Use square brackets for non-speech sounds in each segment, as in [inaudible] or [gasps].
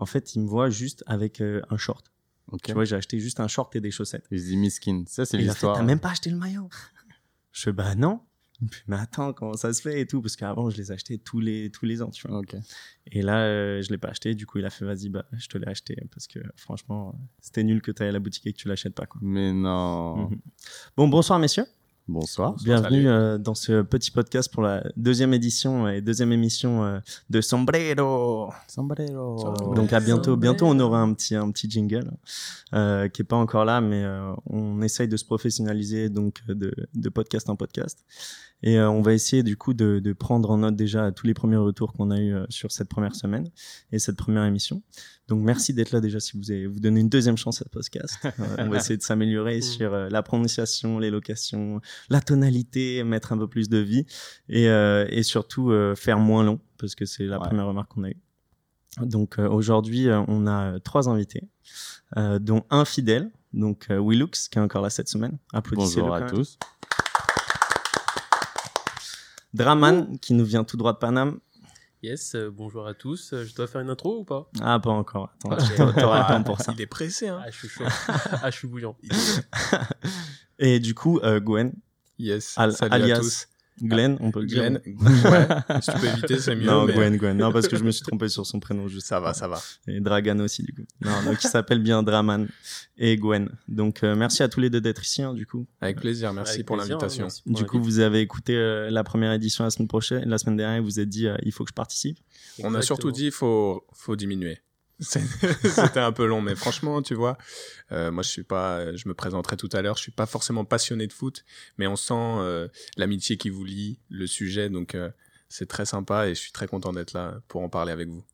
En fait, il me voit juste avec euh, un short. Tu vois, j'ai acheté juste un short et des chaussettes. Il se dit miskin. Ça, c'est il a fait, l'histoire. t'as même pas acheté le maillot? [laughs] Je fais, bah non. Mais attends, comment ça se fait et tout Parce qu'avant, je les achetais tous les, tous les ans, tu vois. Ok. Et là, euh, je l'ai pas acheté. Du coup, il a fait, vas-y, bah, je te l'ai acheté. Parce que franchement, c'était nul que tu ailles à la boutique et que tu l'achètes pas, quoi. Mais non. Mhm. Bon, bonsoir, messieurs. Bonsoir. Bienvenue euh, dans ce petit podcast pour la deuxième édition et deuxième émission euh, de Sombrero. Sombrero. Donc à bientôt. Sombrero. Bientôt, on aura un petit un petit jingle euh, qui est pas encore là, mais euh, on essaye de se professionnaliser donc de, de podcast en podcast. Et euh, on va essayer du coup de, de prendre en note déjà tous les premiers retours qu'on a eu euh, sur cette première semaine et cette première émission. Donc merci d'être là déjà si vous avez vous donnez une deuxième chance à ce podcast. Euh, on va [laughs] essayer de s'améliorer sur euh, la prononciation, les locations, la tonalité, mettre un peu plus de vie et, euh, et surtout euh, faire moins long parce que c'est la Ouais. première remarque qu'on a eue. Donc euh, aujourd'hui, euh, on a euh, trois invités, euh, dont un fidèle, donc euh, Willux, qui est encore là cette semaine. Applaudissez-le. Bonjour à même. tous. Draman, qui nous vient tout droit de Paname. Yes, euh, bonjour à tous. Euh, Je dois faire une intro ou pas? Ah, pas encore. Attends, t'a- t'auras le temps pour ça. Il est pressé, hein. Ah, je suis chaud. ah, je suis bouillant. [laughs] Et du coup, euh, Gwen, Yes. al- Salut alias à tous. Glenn, on peut le dire. Glenn. ouais. Si tu peux éviter, c'est mieux. Non, mais- Gwen, Gwen. Non, parce que je me suis trompé sur son prénom. Je Ça va, ça va. Et Dragan aussi, du coup. Non, donc il s'appelle bien Draman et Gwen. Donc euh, merci à tous les deux d'être ici, hein, du coup. Avec plaisir. Merci Avec pour l'invitation. Du coup, vous avez écouté euh, la première édition la semaine prochaine, la semaine dernière, et vous êtes dit, euh, il faut que je participe. On a surtout dit, il faut, faut diminuer. [laughs] C'était un peu long, mais franchement, tu vois, euh, moi je suis pas, je me présenterai tout à l'heure, je suis pas forcément passionné de foot, mais on sent euh, l'amitié qui vous lie, le sujet, donc euh, c'est très sympa et je suis très content d'être là pour en parler avec vous.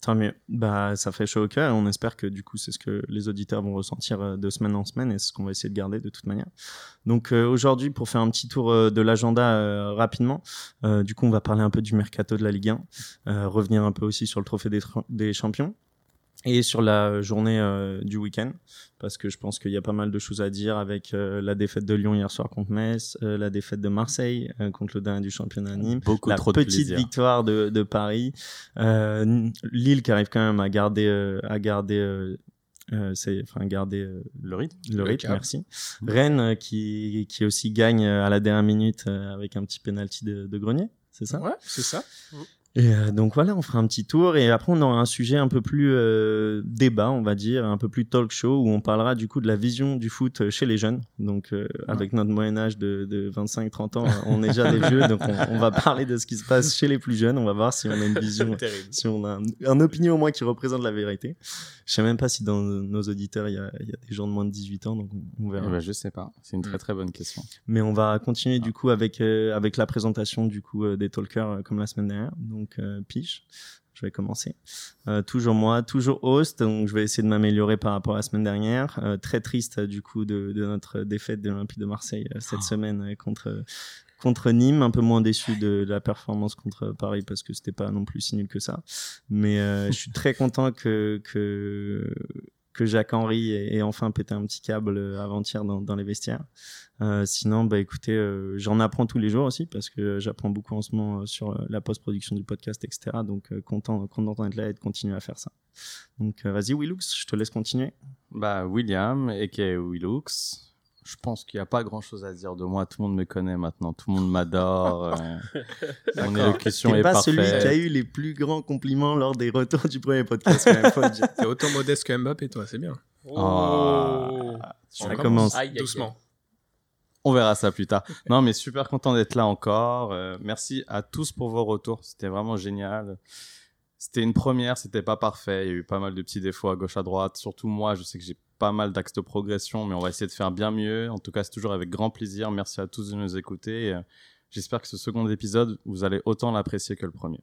Tant mieux. Bah, ça fait chaud au cœur on espère que du coup, c'est ce que les auditeurs vont ressentir de semaine en semaine et ce qu'on va essayer de garder de toute manière. Donc aujourd'hui, pour faire un petit tour de l'agenda rapidement, du coup, on va parler un peu du mercato de la Ligue 1, euh, revenir un peu aussi sur le trophée des, des champions et sur la journée euh, du week-end parce que je pense qu'il y a pas mal de choses à dire avec euh, la défaite de Lyon hier soir contre Metz, euh, la défaite de Marseille euh, contre le dernier du championnat Nîmes, Beaucoup la trop petite victoire de, de Paris, euh, Lille qui arrive quand même à garder, euh, à garder, euh, euh, c'est, enfin garder euh, Le rythme. le Le rythme, cap. merci. Rennes euh, qui, qui aussi gagne euh, à la dernière minute euh, avec un petit penalty de, de Grenier, c'est ça? Ouais, c'est ça. Et euh, donc voilà, on fera un petit tour et après on aura un sujet un peu plus euh, débat, on va dire, un peu plus talk show où on parlera du coup de la vision du foot euh, chez les jeunes. Donc euh, avec notre moyen âge de, de 25-30 ans, euh, on est déjà des vieux, donc on, on va parler de ce qui se passe chez les plus jeunes. On va voir si on a une vision, [laughs] si on a un, un opinion au moins qui représente la vérité. Je sais même pas si dans nos auditeurs il y a, il y a des gens de moins de 18 ans, donc on, verra. Eh ben, je sais pas. C'est une très Mm. très bonne question. Mais on va continuer du coup avec euh, avec la présentation du coup euh, des talkers euh, comme la semaine dernière. Donc euh, Piche, je vais commencer. Euh, toujours moi, toujours host. Donc je vais essayer de m'améliorer par rapport à la semaine dernière. Euh, très triste du coup de, de notre défaite de l'Olympique de Marseille cette semaine euh, contre contre Nîmes. Un peu moins déçu de la performance contre Paris parce que c'était pas non plus si nul que ça. Mais euh, je suis très content que que que Jacques Henry ait, enfin pété un petit câble euh, avant-hier dans, les vestiaires. Euh, sinon, bah écoutez, euh, j'en apprends tous les jours aussi parce que j'apprends beaucoup en ce moment sur la post-production du podcast, etc. Donc content, content d'être là et de continuer à faire ça. Donc vas-y Willux, je te laisse continuer. Bah, William, a.k.a. Willux. Je pense qu'il n'y a pas grand chose à dire de moi. Tout le monde me connaît maintenant. Tout le monde m'adore. euh, [laughs] Mon élocution est pas parfaite. celui qui a eu les plus grands compliments lors des retours du premier podcast. [laughs] T'es autant modeste que Mbappé, toi, c'est bien. Oh. Ça commence. Aïe, aïe, aïe. doucement. On verra ça plus tard. [laughs] Non, mais super content d'être là encore. Euh, merci à tous pour vos retours. C'était vraiment génial. C'était une première, c'était pas parfait. Il y a eu pas mal de petits défauts à gauche, à droite. Surtout moi, je sais que j'ai pas mal d'axes de progression, mais on va essayer de faire bien mieux. En tout cas, c'est toujours avec grand plaisir. Merci à tous de nous écouter. Euh, J'espère que ce second épisode, vous allez autant l'apprécier que le premier.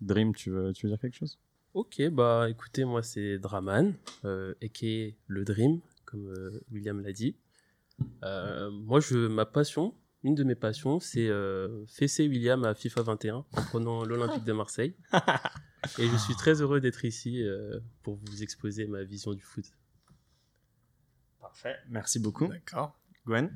Dream, tu veux, tu veux dire quelque chose? Ok, bah écoutez, moi c'est Draman, euh, aka le Dream, comme euh, William l'a dit. Euh, moi, je, ma passion, une de mes passions, c'est euh, fesser William à FIFA 21 en prenant l'Olympique de Marseille. Et je suis très heureux d'être ici euh, pour vous exposer ma vision du foot. Parfait. Merci beaucoup. D'accord. Gwen.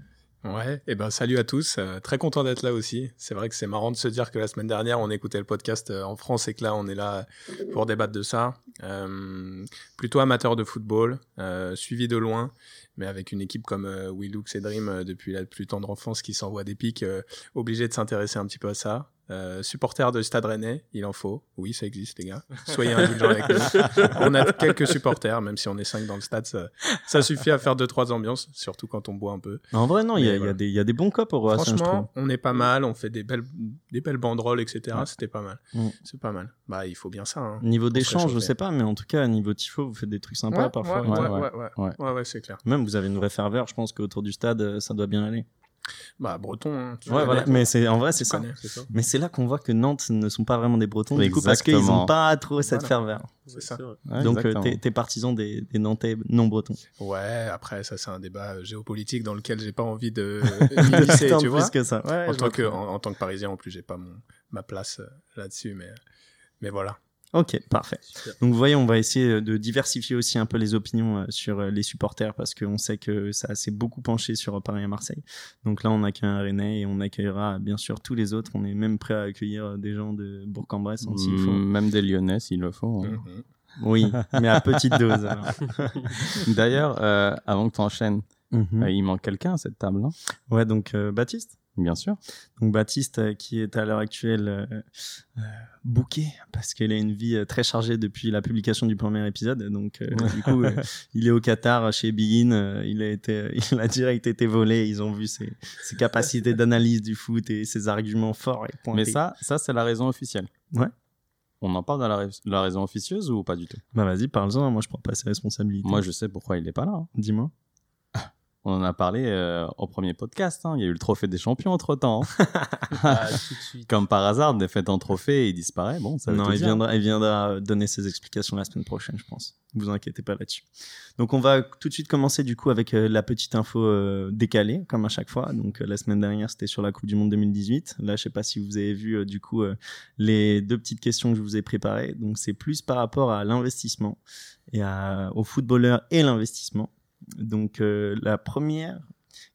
Ouais, et ben salut à tous, euh, très content d'être là aussi. C'est vrai que c'est marrant de se dire que la semaine dernière on écoutait le podcast euh, en France et que là on est là pour débattre de ça. Euh, plutôt amateur de football, euh, suivi de loin, mais avec une équipe comme euh, Willux et Dream euh, depuis la plus tendre enfance qui s'envoie des pics, euh, obligé de s'intéresser un petit peu à ça. Euh, supporter de Stade Rennais, il en faut. Oui, ça existe, les gars. Soyez indulgents avec nous. On a quelques supporters, même si on est cinq dans le stade, ça, ça suffit à faire deux trois ambiances, surtout quand on boit un peu. En vrai, non, il y, a- y, des- il y a des bons copes au. Franchement, on est pas mal, on fait des belles, des belles banderoles, etc. Ouais. C'était pas mal. C'est pas mal. Bah, il faut bien ça. Hein. Niveau d'échange, je sais pas, mais en tout cas, niveau tifo, vous faites des trucs sympas ouais, parfois. ouais, et ouais, tout. ouais, ouais. ouais, Ouais. ouais, ouais, c'est clair. Même vous avez une vraie ferveur, je pense qu'autour du stade, euh, ça doit bien aller. Bah, breton. hein, tu Ouais, connais. voilà. Mais c'est en vrai, c'est ça. Mais c'est là qu'on voit que Nantes ne sont pas vraiment des Bretons, du coup, parce qu'ils n'ont pas trop cette Voilà. ferveur. C'est ça. Ouais, Donc, euh, t'es t'es partisan des, des Nantais non bretons. Ouais, après, ça, c'est un débat euh, géopolitique dans lequel j'ai pas envie de [laughs] Tant m'immiscer, tu plus vois. que ça. Ouais, En tant, que, très en, en tant que Parisien, en plus, j'ai pas mon, ma place euh, là-dessus, mais, mais voilà. Ok, parfait. Super. Donc, vous voyez, on va essayer de diversifier aussi un peu les opinions euh, sur euh, les supporters parce qu'on sait que ça s'est beaucoup penché sur Paris et Marseille. Donc là, on accueille un Rennais et on accueillera bien sûr tous les autres. On est même prêt à accueillir euh, des gens de Bourg-en-Bresse hein, s'il faut. Même des Lyonnais s'il le faut. hein. Mhm. Oui, mais à petite dose. [laughs] D'ailleurs, euh, avant que tu enchaînes, Mhm. il manque quelqu'un à cette table, hein Ouais, donc euh, Baptiste? Bien sûr. Donc Baptiste euh, qui est à l'heure actuelle euh, euh, parce qu'elle a une vie euh, très chargée depuis la publication du premier épisode. Donc du coup, [laughs] il est au Qatar chez euh, il a été, [laughs] il a direct été volé. Ils ont vu ses, ses capacités d'analyse du foot et ses arguments forts et pointés. Mais ça, ça c'est la raison officielle. Ouais. On en parle de la, rais- la raison officieuse ou pas du tout? Bah vas-y, parle-en. Moi, je prends pas ses responsabilités. Moi, je sais pourquoi il est pas là. hein. dis-moi. On en a parlé euh, au premier podcast. hein. Il y a eu le trophée des champions entre temps. [laughs] Ah, tout de suite. Comme par hasard, défaite en trophée et il disparaît. Bon, ça Non, il dire. viendra, il viendra donner ses explications la semaine prochaine, je pense. Vous inquiétez pas là-dessus. Donc, on va tout de suite commencer du coup avec euh, la petite info euh, décalée, comme à chaque fois. Donc, la semaine dernière, c'était sur la Coupe du Monde 2018. Là, je sais pas si vous avez vu du coup les deux petites questions que je vous ai préparées. Donc, c'est plus par rapport à l'investissement et à, aux footballeurs et l'investissement. Donc, euh, la première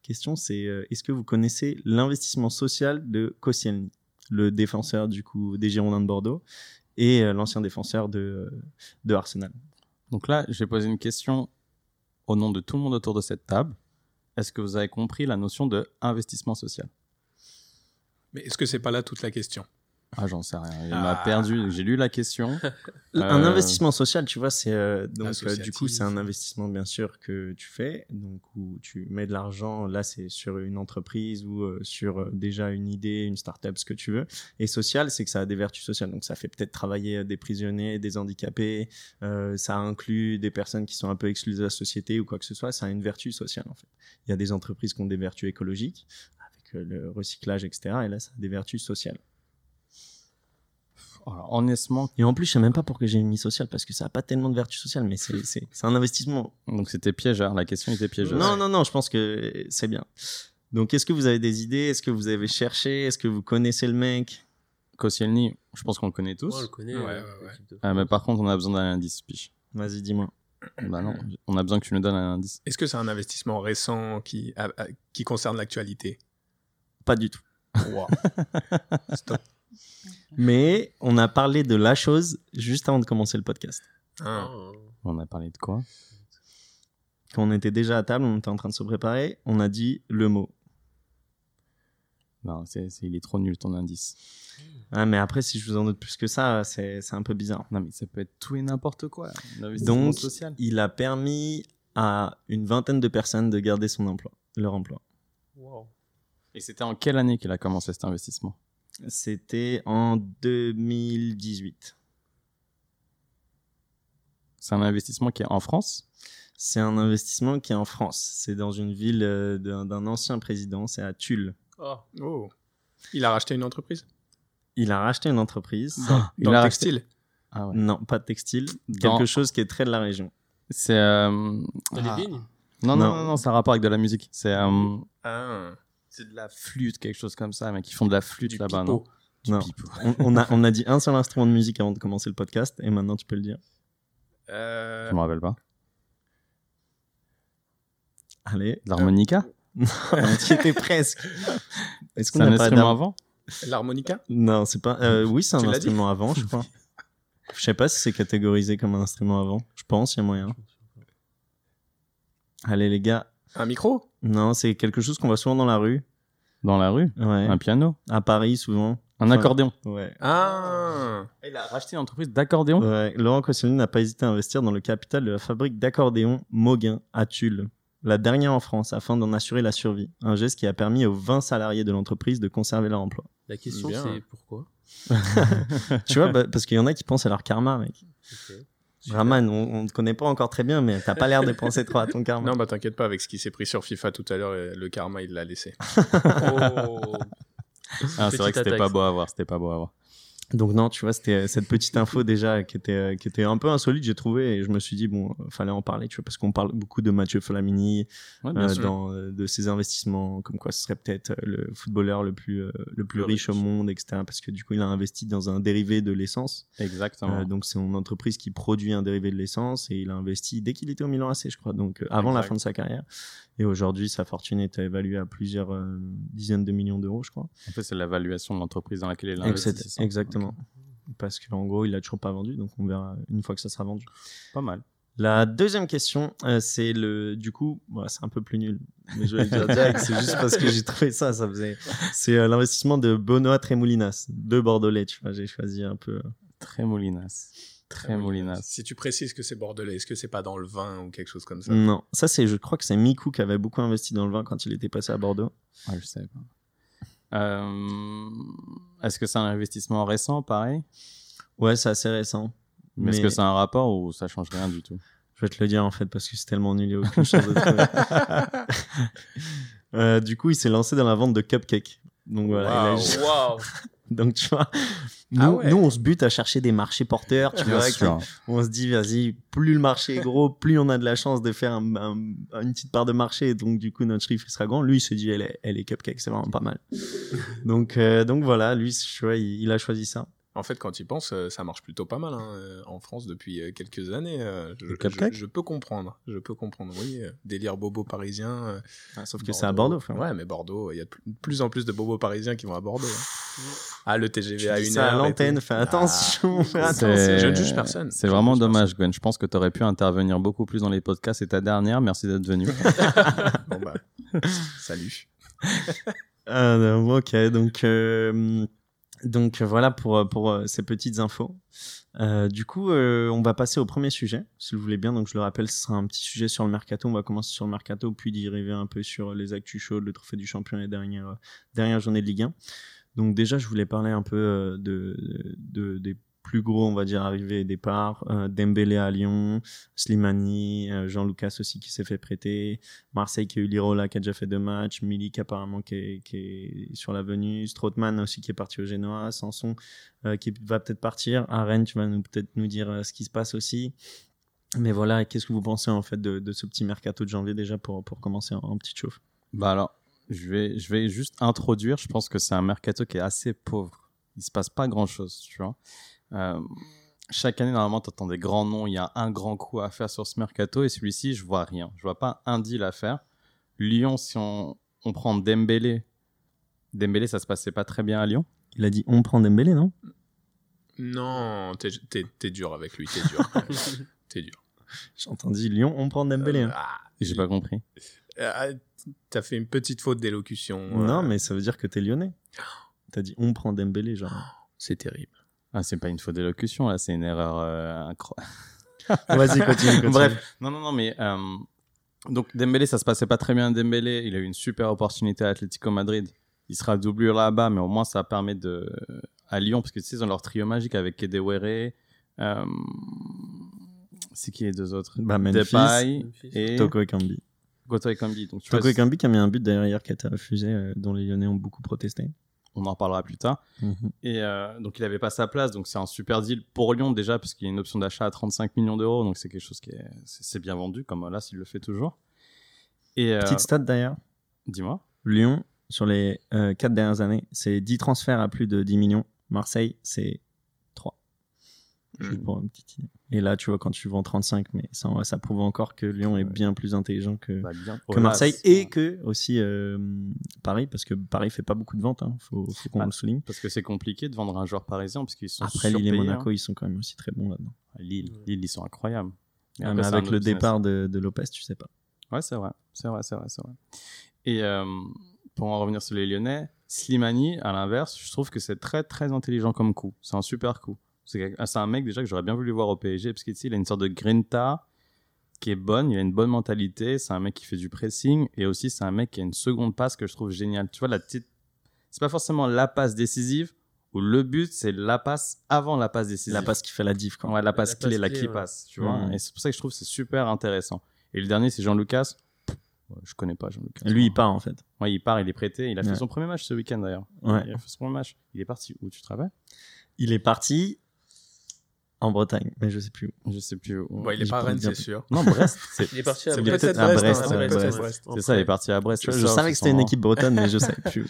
question, c'est euh, est-ce que vous connaissez l'investissement social de Koscielny, le défenseur du coup des Girondins de Bordeaux et euh, l'ancien défenseur de, de Arsenal? Donc là, j'ai posé une question au nom de tout le monde autour de cette table. Est-ce que vous avez compris la notion de investissement social? Mais est-ce que c'est pas là toute la question? Ah, j'en sais rien. Il Ah. m'a perdu. J'ai lu la question. [laughs] Un Euh, investissement social, tu vois, c'est euh, donc euh, du coup c'est un investissement bien sûr que tu fais, donc où tu mets de l'argent. Là, c'est sur une entreprise ou euh, sur déjà une idée, une start-up, ce que tu veux. Et social, c'est que ça a des vertus sociales. Donc ça fait peut-être travailler des prisonniers, des handicapés. euh, ça inclut des personnes qui sont un peu exclues de la société ou quoi que ce soit. Ça a une vertu sociale en fait. Il y a des entreprises qui ont des vertus écologiques avec le recyclage, etc. Et là, ça a des vertus sociales. Alors, honnêtement, Et en plus, je sais même pas pourquoi j'ai mis social parce que ça a pas tellement de vertus sociales, mais c'est c'est c'est un investissement. donc c'était piégeur. La question était piégeuse. Non, non, non, je pense que c'est bien. Donc, est-ce que vous avez des idées? Est-ce que vous avez cherché? Est-ce que vous connaissez le mec? Koscielny, je pense qu'on le connaît tous. On le connaît. Ouais, euh, ouais, Ah, mais par contre, on a besoin d'un indice, Piche. Vas-y, dis-moi. Bah non, on a besoin que tu nous donnes un indice. Est-ce que c'est un investissement récent qui, qui concerne l'actualité? Pas du tout. Wow. [laughs] Stop. Mais on a parlé de la chose juste avant de commencer le podcast. Ah, On a parlé de quoi? Quand on était déjà à table, on était en train de se préparer, on a dit le mot. Non, c'est, c'est- il est trop nul ton indice. Ah, mais après, si je vous en donne plus que ça, c'est c'est un peu bizarre. Non, mais ça peut être tout et n'importe quoi. Donc, social. il a permis à une vingtaine de personnes de garder son emploi, leur emploi. wow. Et c'était en quelle année qu'il a commencé cet investissement? C'était en 2018. C'est un investissement qui est en France? C'est un investissement qui est en France. C'est dans une ville euh, d'un ancien président, c'est à Tulle. Ah, Oh. Il a racheté une entreprise? Il a racheté une entreprise. Il Dans a le racheté- textile Ah ouais. Non, pas de textile. Dans- Quelque chose qui est très de la région. C'est. euh, ah. les vignes? Non, non, Non. non, non, c'est un rapport avec de la musique. C'est euh, Ah. C'est de la flûte, quelque chose comme ça, mais qui font de la flûte là-bas, non Non. On, on a, on a dit un seul instrument de musique avant de commencer le podcast, et maintenant tu peux le dire. Euh, Je me rappelle pas. Allez. L'harmonica? Tu [laughs] étais presque. Est-ce C'est un instrument avant? L'harmonica? Non, c'est pas. euh, oui, c'est un Tu instrument avant, je crois. Je sais pas si c'est catégorisé comme un instrument avant. Je pense, il y a moyen. Allez, les gars. Un micro? Non, c'est quelque chose qu'on voit souvent dans la rue. Dans la rue? Ouais. Un piano? À Paris, souvent. Un Enfin, accordéon Ouais. Ah Il a racheté une entreprise d'accordéon Ouais, Laurent Koscielny n'a pas hésité à investir dans le capital de la fabrique d'accordéons Mauguin à Tulle, la dernière en France, afin d'en assurer la survie. Un geste qui a permis aux 20 salariés de l'entreprise de conserver leur emploi. La question, c'est pourquoi? [laughs] Tu vois, bah, parce qu'il y en a qui pensent à leur karma, mec. Ok. Raman, on, on te connaît pas encore très bien, mais t'as pas l'air de penser trop à ton karma. Non, bah t'inquiète pas, avec ce qui s'est pris sur FIFA tout à l'heure, euh, le karma, il l'a laissé. Oh. [laughs] Ah, c'est vrai que c'était pas beau à voir, c'était pas beau à voir. Donc non, tu vois, c'était euh, cette petite info déjà qui était euh, qui était un peu insolite, j'ai trouvé, et je me suis dit bon, euh, fallait en parler, tu vois, parce qu'on parle beaucoup de Mathieu Flamini, Ouais, euh, dans de ses investissements, comme quoi ce serait peut-être le footballeur le plus euh, le plus Le riche au monde, etc. Parce que du coup, il a investi dans un dérivé de l'essence. Exactement. Euh, donc c'est une entreprise qui produit un dérivé de l'essence et il a investi dès qu'il était au Milan AC, je crois, donc avant la fin de sa carrière. Et aujourd'hui, sa fortune est évaluée à plusieurs dizaines de millions d'euros, je crois. En fait, c'est l'évaluation de l'entreprise dans laquelle il a investi. ça? Exactement. Parce qu'en gros, il a toujours pas vendu, donc on verra une fois que ça sera vendu. Pas mal. La deuxième question, euh, c'est le, du coup, voilà, c'est un peu plus nul, mais je vais le dire [laughs] direct, c'est juste parce que j'ai trouvé ça, ça faisait, c'est euh, l'investissement de Benoît Trémoulinas, de Bordelais, tu vois, j'ai choisi un peu. euh, Très moulinas. Très moulinas. Si tu précises que c'est bordelais, est-ce que c'est pas dans le vin ou quelque chose comme ça? Non, ça c'est, je crois que c'est Miku qui avait beaucoup investi dans le vin quand il était passé à Bordeaux. Ah, je sais pas. Euh, Est-ce que c'est un investissement récent, pareil? Ouais, c'est assez récent. Mais, est-ce que c'est un rapport ou ça change rien du tout? Je vais te le dire en fait parce que c'est tellement nul, il a aucune chance de trouver. [laughs] Euh, du coup, il s'est lancé dans la vente de cupcakes. Donc voilà. il a Waouh. [laughs] Donc tu vois, nous, Ah ouais. nous on se bute à chercher des marchés porteurs. Tu vois, on se dit vas-y, plus le marché est gros, plus on a de la chance de faire un- un- une petite part de marché. Donc du coup notre chiffre il sera grand. Lui il se dit elle est, elle est cupcake, c'est vraiment pas mal. donc euh, donc voilà, lui tu vois, il, il a choisi ça. En fait, quand il pense, euh, ça marche plutôt pas mal hein, euh, en France depuis euh, quelques années. je, peux comprendre. Je peux comprendre. Oui, délire bobo parisien. Ah, sauf que c'est à Bordeaux. frère. Ouais, mais Bordeaux, il y a de plus- en plus de bobos parisiens qui vont à Bordeaux. hein. [laughs] Ah, le TGV Tu à dis une ça à heure. et l'antenne, fais Ah. attention, attention. je ne juge personne. C'est vraiment dommage, Gwen. Je pense que tu aurais pu intervenir beaucoup plus dans les podcasts. C'est ta dernière. Merci d'être venu. [laughs] [laughs] Bon bah, salut. Ah, non, ok, donc, euh, donc voilà pour, pour euh, ces petites infos. Euh, du coup, euh, on va passer au premier sujet, si vous voulez bien. Donc, je le rappelle, ce sera un petit sujet sur le mercato. On va commencer sur le mercato, puis dériver un peu sur les actus chaudes, le trophée du champion et les dernières, euh, dernières journées de Ligue 1. Donc, déjà, je voulais parler un peu euh, de, de, des plus gros, on va dire, arrivées et départs. Euh, Dembélé à Lyon, Slimani, euh, Jean-Lucas aussi qui s'est fait prêter. Marseille qui a eu Lirola qui a déjà fait deux matchs, Milik apparemment qui est, qui est sur la venue, Strootman aussi qui est parti au Genoa, Sanson euh, qui va peut-être partir, à Rennes tu vas peut-être nous dire euh, ce qui se passe aussi. Mais voilà, qu'est-ce que vous pensez en fait de, ce petit mercato de janvier déjà pour, pour commencer en, en petite chauffe? Bah alors, je vais, je vais juste introduire. Je pense que c'est un mercato qui est assez pauvre. Il se passe pas grand-chose, tu vois. Euh, chaque année, normalement, tu entends des grands noms. Il y a un grand coup à faire sur ce mercato. Et celui-ci, je vois rien. Je vois pas un deal à faire. Lyon, si on, on prend Dembélé. Dembélé, ça se passait pas très bien à Lyon. Il a dit on prend Dembélé, non? Non, t'es t'es- t'es dur avec lui, t'es dur. [laughs] t'es dur. J'ai entendu Lyon, on prend Dembélé. hein. Ah, J'ai pas compris. ah, T'as fait une petite faute d'élocution. Non, euh, mais ça veut dire que t'es lyonnais. [gasps] T'as dit on prend Dembélé, genre. C'est terrible. Ah, c'est pas une faute d'élocution, là. C'est une erreur euh, incroyable. [laughs] Vas-y, continue, [laughs] continue. Bref, non, non, non, mais euh, donc Dembélé, ça se passait pas très bien. Dembélé, il a eu une super opportunité à Atlético Madrid. Il sera doublure là-bas, mais au moins ça permet de à Lyon parce que tu sais ils ont leur trio magique avec Kedewere. Euh, c'est qui les deux autres? Bah, Memphis, Depay Memphis. et Toko Ekambi. Goto Ekambi. Donc tu vois, Toko Ekambi qui a mis un but derrière qui a été refusé, euh, dont les Lyonnais ont beaucoup protesté. On en reparlera plus tard. Et euh, donc il avait pas sa place, donc c'est un super deal pour Lyon déjà parce qu'il y a une option d'achat à 35 millions d'euros, donc c'est quelque chose qui est c'est bien vendu comme là s'il le fait toujours. Et euh, Petite stat d'ailleurs. dis-moi. Lyon, sur les euh, quatre dernières années, c'est 10 transferts à plus de 10 millions. Marseille, c'est 3. Juste Mm. pour une petite idée. Et là, tu vois, quand tu vends 35, mais ça, ça prouve encore que Lyon est bien plus intelligent que, Bah, bien. que Voilà, Marseille et que aussi euh, Paris, parce que Paris fait pas beaucoup de ventes, hein, faut, faut qu'on Bah, le souligne. Parce que c'est compliqué de vendre un joueur parisien parce qu'ils sont Après, Lille et Monaco, hein. ils sont quand même aussi très bons là-dedans. Lille, Lille, ils sont incroyables. Et Ah, après, mais avec le départ de, de Lopez, tu sais pas. Ouais, c'est vrai. C'est vrai, c'est vrai, c'est vrai. Et euh, pour en revenir sur les Lyonnais, Slimani, à l'inverse, je trouve que c'est très, très intelligent comme coup. C'est un super coup. C'est ah, c'est un mec déjà que j'aurais bien voulu voir au PSG parce qu'il a une sorte de grinta qui est bonne, il a une bonne mentalité, c'est un mec qui fait du pressing et aussi c'est un mec qui a une seconde passe que je trouve géniale. Tu vois, la petite. C'est pas forcément la passe décisive ou le but, c'est la passe avant la passe décisive. La passe qui fait la diff, quoi. Ouais, la passe clé, la clé, qui ouais. passe, tu vois. Mhm. Et c'est pour ça que je trouve que c'est super intéressant. Et le dernier, c'est Jean-Lucas. Je connais pas Jean-Lucas. Lui, il part en fait. Ouais, il part, il est prêté. Il a fait son premier match ce week-end d'ailleurs. Ouais. Il a fait son premier match. Il est parti où, tu te rappelles? Il est parti en Bretagne, mais je sais plus où. Je sais plus où. Bon, il est pas peux Rennes, c'est sûr. Non, Brest. [laughs] Il est parti à Brest. peut-être à Brest, Brest, hein, ouais, peut-être Brest. Brest. c'est ça, il est parti à Brest. Je, savais que c'était une équipe bretonne, mais je [laughs] savais plus. où.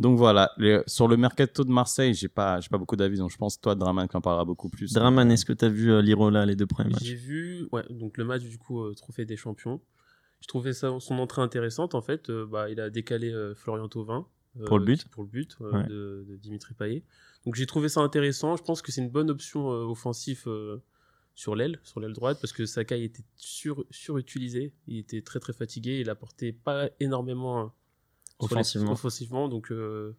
Donc voilà, les- sur le mercato de Marseille, j'ai pas, j'ai pas beaucoup d'avis, donc je pense toi, Draman, qui en parlera beaucoup plus. Draman, est-ce que tu as vu euh, Lirola les deux premiers matchs? J'ai vu, ouais, donc le match du coup euh, Trophée des Champions. Je trouvais ça, son entrée intéressante en fait. Euh, bah, il a décalé euh, Florian Thauvin Pour le but. pour le but euh, Ouais. de, de Dimitri Payet. Donc j'ai trouvé ça intéressant. Je pense que c'est une bonne option euh, offensive euh, sur l'aile, sur l'aile droite, parce que Sakai était sur, surutilisé. Il était très très fatigué. Il apportait pas énormément euh, les- Offensivement. Donc euh,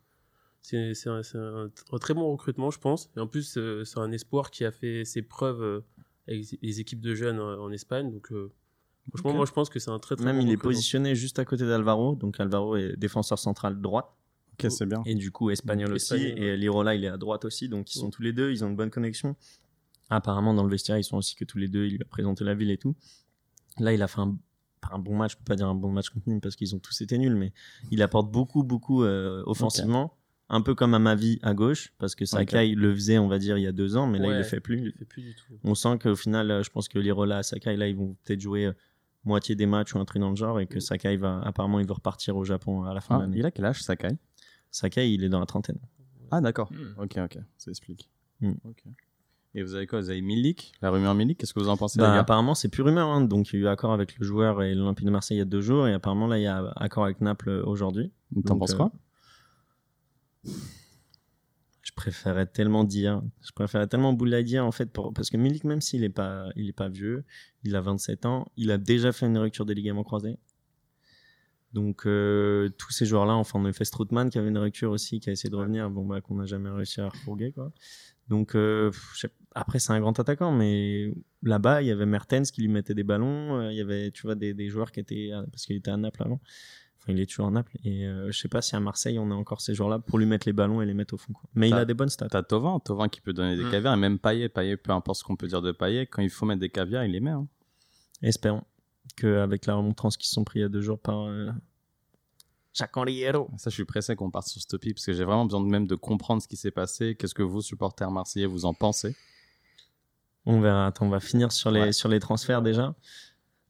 c'est un, c'est un- un très bon recrutement, je pense. Et en plus, euh, c'est un espoir qui a fait ses preuves euh, avec les équipes de jeunes euh, en Espagne. Donc euh, franchement, moi je pense que c'est un très très Même bon il est positionné juste à côté d'Alvaro, donc Alvaro est défenseur central droite C'est bien. et du coup espagnol aussi. Espagnol, ouais. Et Lirola il est à droite aussi, donc ils sont Mm. tous les deux, ils ont une bonne connexion. Apparemment dans le vestiaire ils sont aussi que tous les deux, il lui a présenté la ville et tout. Là il a fait un, pas un bon match, je peux pas dire un bon match contre Nîmes parce qu'ils ont tous été nuls, mais il apporte beaucoup beaucoup euh, offensivement. Un peu comme à ma vie à gauche, parce que Sakai le faisait, on va dire, il y a deux ans, mais là il le fait plus. Il le fait plus du tout. on sent qu'au final, euh, je pense que Lirola, Sakai, là, ils vont peut-être jouer euh, moitié des matchs ou un truc dans le genre et que Sakai va, apparemment, il va repartir au Japon à la fin Ah, de l'année. il a quel âge, Sakai? Sakai, il est dans la trentaine. Ah, d'accord. Hmm. Ok, ok, ça explique. Ok. Et vous avez quoi? Vous avez Milik, la rumeur Milik? Qu'est-ce que vous en pensez, Bah, apparemment, c'est plus rumeur, hein. donc il y a eu accord avec le joueur et l'Olympique de Marseille il y a deux jours et apparemment, là, il y a accord avec Naples euh, aujourd'hui. T'en penses euh, quoi? Je préférais tellement dire, je préférais tellement Boulaye dire en fait, pour, parce que Milik, même s'il est pas, il est pas vieux, il a 27 ans, il a déjà fait une rupture des ligaments croisés. Donc euh, tous ces joueurs-là, enfin on a fait Strootman qui avait une rupture aussi, qui a essayé de revenir, bon bah qu'on n'a jamais réussi à refourguer quoi. Donc euh, après c'est un grand attaquant, mais là-bas il y avait Mertens qui lui mettait des ballons, euh, il y avait tu vois des, des joueurs qui étaient parce qu'il était à Naples avant. Enfin, il est toujours à Naples et je sais pas si à Marseille on a encore ces joueurs-là pour lui mettre les ballons et les mettre au fond. Quoi. Mais il a des bonnes stats. T'as Tovin, Tovin qui peut donner des Hmm. caviars, et même Payet, Payet, peu importe ce qu'on peut dire de Payet, quand il faut mettre des caviars, il les met. hein. Espérons qu'avec la remontrance qui se sont pris il y a deux jours par euh. Ça, je suis pressé qu'on parte sur ce topic, parce que j'ai vraiment besoin de même de comprendre ce qui s'est passé. Qu'est-ce que vous, supporters marseillais, vous en pensez? On verra. Attends, on va finir sur les, Ouais. sur les transferts déjà.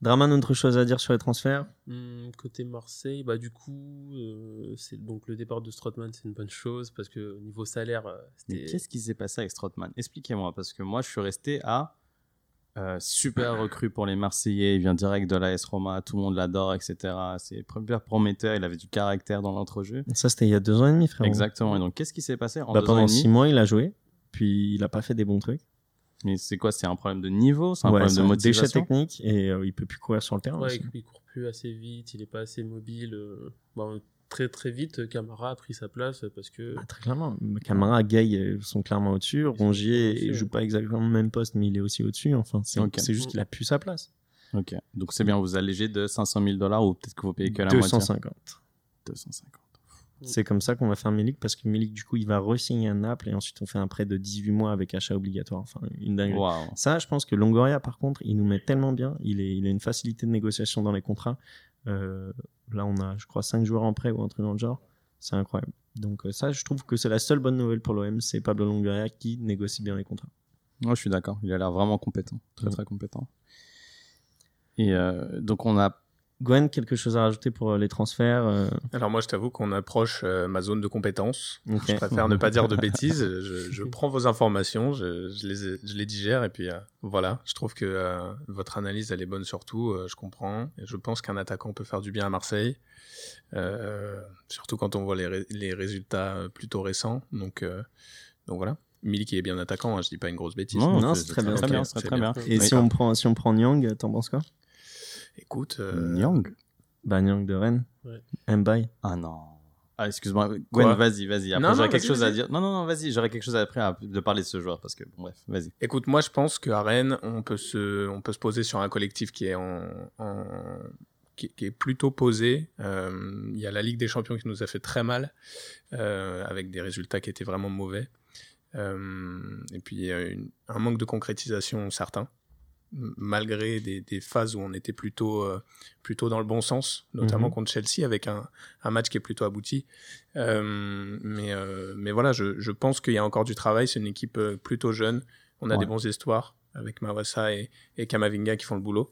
Draman, autre chose à dire sur les transferts? Hum, côté Marseille, bah du coup, euh, c'est donc le départ de Strootman, c'est une bonne chose parce que au niveau salaire, euh, Mais c'était qu'est-ce qui s'est passé avec Strootman? Expliquez-moi, parce que moi, je suis resté à euh, super recrue pour les Marseillais. Il vient direct de l'AS Roma, tout le monde l'adore, etc. C'est hyper prometteur. Il avait du caractère dans l'entrejeu. Ça, c'était il y a deux ans et demi, frère. Exactement. Et donc, qu'est-ce qui s'est passé en Bah, deux ans et pendant demi six mois, il a joué. Puis il a pas fait des bons trucs. Mais c'est quoi? C'est un problème de niveau? C'est un Ouais, problème c'est de un déchet motivation? technique et euh, il peut plus courir sur le terrain. Ouais, aussi. il, il court plus assez vite, il est pas assez mobile. euh, bon, très très vite, Camara a pris sa place parce que Ah, très clairement. Camara, Gay sont clairement au-dessus. Rongier ouais. joue pas exactement le même poste, mais il est aussi au-dessus. Enfin, c'est juste qu'il a plus sa place. Ok. Donc, c'est bien, vous allégez de 500 000 dollars ou peut-être que vous payez que la moitié? 250. 250. C'est comme ça qu'on va faire Milik parce que Milik, du coup, il va re-signer à Naples et ensuite on fait un prêt de 18 mois avec achat obligatoire. Enfin, une dinguerie. Ça, je pense que Longoria, par contre, il nous met tellement bien. Il, est, il a une facilité de négociation dans les contrats. Euh, là, on a, je crois, 5 joueurs en prêt ou un truc dans le genre. C'est incroyable. Donc, euh, ça, je trouve que c'est la seule bonne nouvelle pour l'OM. C'est Pablo Longoria qui négocie bien les contrats. Moi, je suis d'accord. Il a l'air vraiment compétent. Très, très compétent. Et euh, donc, on a Gwen, quelque chose à rajouter pour euh, les transferts euh Alors moi, je t'avoue qu'on approche euh, ma zone de compétence. Je préfère ne pas dire de [laughs] bêtises. Je, je prends vos informations, je, je les, je les digère et puis euh, voilà. Je trouve que votre analyse, elle est bonne surtout. je comprends. Et je pense qu'un attaquant peut faire du bien à Marseille. Surtout quand on voit les, ré- les résultats plutôt récents. Donc, donc voilà. Milik est bien attaquant, hein, je dis pas une grosse bêtise. Non, Non, c'est très bien, très bien, bien. Et Oui. si on prend si on prend Nyang, t'en penses quoi? Écoute, euh, Nyang Bah Nyang de Rennes. Ouais. Mbaye. Ah non. Ah, excuse-moi. Gwen, Quoi vas-y, vas-y. Après, Non, j'aurais quelque vas-y, chose à dire. Non, non, non, vas-y. J'aurais quelque chose après à, de parler de ce joueur parce que, bon, bref, vas-y. Écoute, moi je pense qu'à Rennes, on peut, se, on peut se poser sur un collectif qui est, en, en- qui, qui est plutôt posé. Euh, Il y a la Ligue des Champions qui nous a fait très mal, euh, avec des résultats qui étaient vraiment mauvais. Euh, et puis il y a une- un manque de concrétisation certain, malgré des, des phases où on était plutôt, euh, plutôt dans le bon sens, notamment Mhm. contre Chelsea, avec un, un match qui est plutôt abouti. Euh, mais, euh, mais voilà, je, je pense qu'il y a encore du travail. C'est une équipe plutôt jeune. On a Ouais. des bons histoires avec Mawassa et, et Kamavinga qui font le boulot.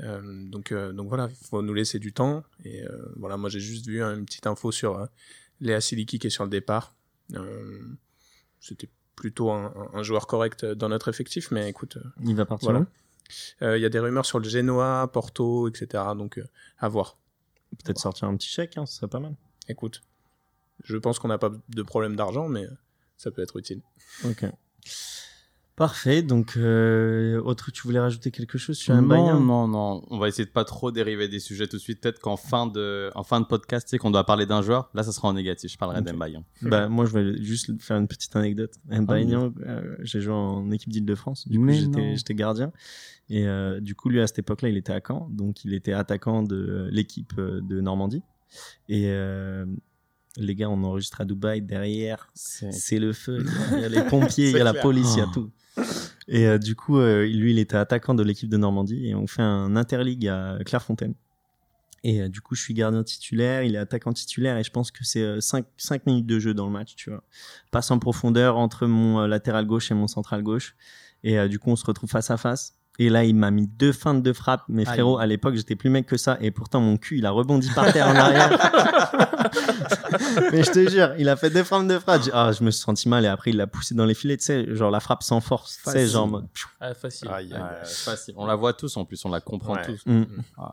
Donc, donc voilà, il faut nous laisser du temps. Et voilà, moi j'ai juste vu hein, une petite info sur Léa Siliki qui est sur le départ. C'était plutôt un, un- joueur correct dans notre effectif, mais écoute, Il va partir Voilà. Euh, il y a des rumeurs sur le Genoa, Porto, etc. Donc euh, à voir. Peut-être sortir un petit chèque, hein, ce serait pas mal. Écoute, je pense qu'on n'a pas de problème d'argent, mais ça peut être utile. Ok. Parfait. Donc, euh, autre, tu voulais rajouter quelque chose sur non, Mbaye hein non, non. On va essayer de pas trop dériver des sujets tout de suite. Peut-être qu'en fin de, en fin de podcast, tu sais qu'on doit parler d'un joueur. Là, ça sera en négatif. Je parlerai Ok. d'Embaye. Bah, moi, je vais juste faire une petite anecdote. Mbaye Ah, euh, j'ai joué en équipe d'Île-de-France. Du coup, j'étais, non. gardien. Et euh, du coup, lui, à cette époque-là, il était à Caen. Donc, il était attaquant de l'équipe euh, de Normandie. Et euh, les gars, on enregistre à Dubaï. Derrière, C'est le feu. Il y a les pompiers, il y a la police, il y a Oh. tout. Et euh, du coup, euh, lui, il était attaquant de l'équipe de Normandie et on fait un interligue à Clairefontaine. Et euh, du coup, je suis gardien titulaire, il est attaquant titulaire et je pense que c'est 5, minutes de jeu dans le match, tu vois. Passe en profondeur entre mon latéral gauche et mon central gauche. Et du coup, on se retrouve face à face. Et là, il m'a mis deux feintes de frappe. Mais Aïe. frérot, à l'époque, j'étais plus mec que ça. Et pourtant, mon cul, il a rebondi par terre en arrière. [laughs] mais je te jure, il a fait deux feintes de frappe. Ah, je me suis senti mal. Et après, il l'a poussé dans les filets, tu sais, genre la frappe sans force. Tu sais, genre en mode. pfiou. Ah, facile. Aïe, aïe. Ouais, facile. On la voit tous en plus. On la comprend Ouais. tous. Mm. Ah.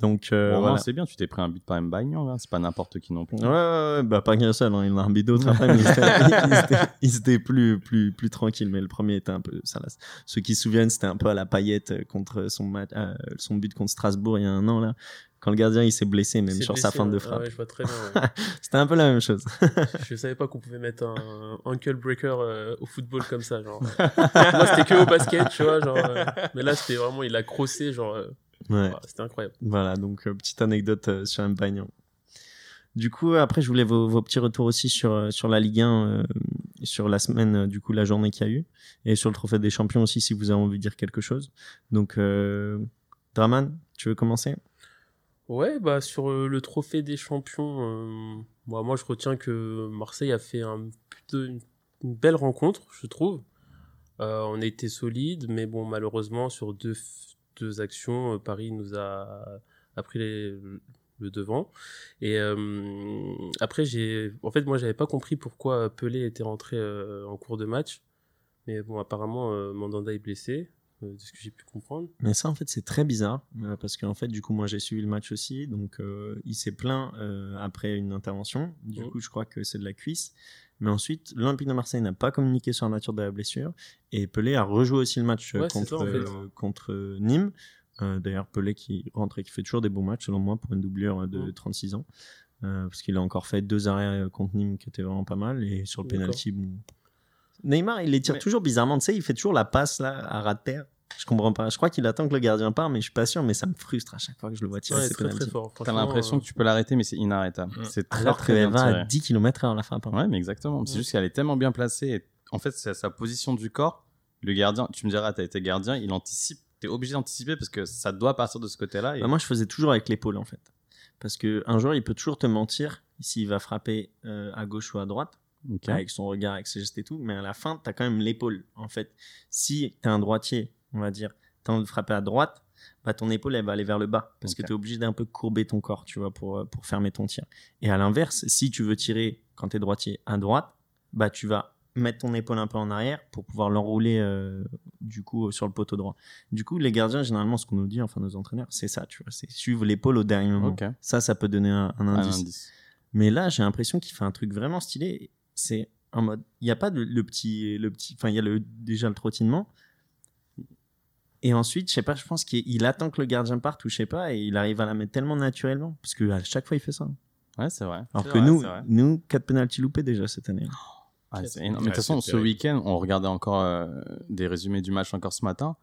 Donc, euh, Bon, voilà. c'est bien. Tu t'es pris un but par Mbaye. hein. C'est pas n'importe qui non plus. Ouais, ouais, ouais, bah pas qu'un seul, hein. il en a un bid d'autres après, [laughs] mais il était, plus, plus, plus tranquille, mais le premier était un peu salace. Ceux qui se souviennent, c'était un peu à la paillette euh, contre son match, euh, son but contre Strasbourg il y a un an, là. Quand le gardien il s'est blessé, même sur sa blessé, fin de ouais. frappe. Ah ouais, je vois très bien. ouais. [laughs] C'était un peu la même chose. [laughs] je savais pas qu'on pouvait mettre un ankle breaker euh, au football comme ça. Genre. Moi, c'était que au basket, tu vois. Genre, euh, mais là, c'était vraiment, il a crossé. Genre, euh, Ouais. ouais, c'était incroyable. Voilà, donc euh, petite anecdote euh, sur Mpagnan. Du coup, après, je voulais vos, vos petits retours aussi sur, euh, sur la Ligue 1, euh, sur la semaine, du coup, la journée qu'il y a eu, et sur le Trophée des Champions aussi, si vous avez envie de dire quelque chose. Donc, Draman, tu veux commencer? Ouais, bah sur le trophée des champions, euh, moi, moi je retiens que Marseille a fait un, plutôt une, une belle rencontre, je trouve. On a été solide, mais bon, malheureusement, sur deux, actions, euh, Paris nous a, pris le devant. Et euh, après, j'ai, en fait, moi, j'avais pas compris pourquoi Pelé était rentré euh, en cours de match. Mais bon, apparemment, Mandanda est blessé, de ce que j'ai pu comprendre. Mais ça, en fait, c'est très bizarre, euh, parce qu'en fait, du coup, moi, j'ai suivi le match aussi, donc euh, il s'est plaint euh, après une intervention. Du coup, je crois que c'est de la cuisse. Mais ensuite, l'Olympique de Marseille n'a pas communiqué sur la nature de la blessure, et Pelé a rejoué aussi le match euh, Ouais, contre, ça, en fait. euh, contre euh, Nîmes. Euh, D'ailleurs, Pelé qui rentre et qui fait toujours des bons matchs, selon moi, pour une doublure de Mhm. 36 ans. Euh, parce qu'il a encore fait deux arrêts euh, contre Nîmes qui étaient vraiment pas mal, et sur le penalty, bon. Neymar, il les tire Mais- toujours bizarrement, tu sais, il fait toujours la passe là à ras de terre. Je comprends pas. Je crois qu'il attend que le gardien part, mais je suis pas sûr. Mais ça me frustre à chaque fois que je le vois tirer Ouais, ses très très fort. T'as l'impression euh, que tu peux l'arrêter, mais c'est inarrêtable. Mm. C'est très, Alors très qu'elle bien va tiré. à 10 km à la fin. par Ouais, mais exactement. C'est Ouais. juste qu'elle est tellement bien placée. Et en fait, c'est sa position du corps. Le gardien, tu me diras, t'as été gardien, il anticipe. T'es obligé d'anticiper parce que ça doit partir de ce côté-là. Et... Bah, moi, je faisais toujours avec l'épaule en fait. Parce que un joueur, il peut toujours te mentir s'il va frapper euh, à gauche ou à droite, Avec son regard, avec ses gestes et tout. Mais à la fin, t'as quand même l'épaule. En fait, si t'es un droitier, on va dire, t'as envie de frapper à droite, bah ton épaule elle va aller vers le bas parce que tu es obligé d'un peu courber ton corps, tu vois, pour, euh, pour fermer ton tir. Et à l'inverse, si tu veux tirer quand tu es droitier à droite, bah tu vas mettre ton épaule un peu en arrière pour pouvoir l'enrouler euh, du coup sur le poteau droit. Du coup, les gardiens généralement ce qu'on nous dit enfin nos entraîneurs, c'est ça, tu vois, c'est suivre l'épaule au dernier moment. Ça ça peut donner un, un Un indice. indice. Mais là, j'ai l'impression qu'il fait un truc vraiment stylé. C'est en mode, il n'y a pas de, le petit, le petit, enfin, il y a le, déjà le trottinement. Et ensuite, je sais pas, je pense qu'il il attend que le gardien parte ou je sais pas, et il arrive à la mettre tellement naturellement. Parce que à chaque fois, il fait ça. Ouais, c'est vrai. Alors que vrai, nous, nous, 4 penalty loupés déjà cette année. Ah, c'est Ouais, énorme. Mais de toute façon, ce week-end, on regardait encore euh, des résumés du match encore ce matin.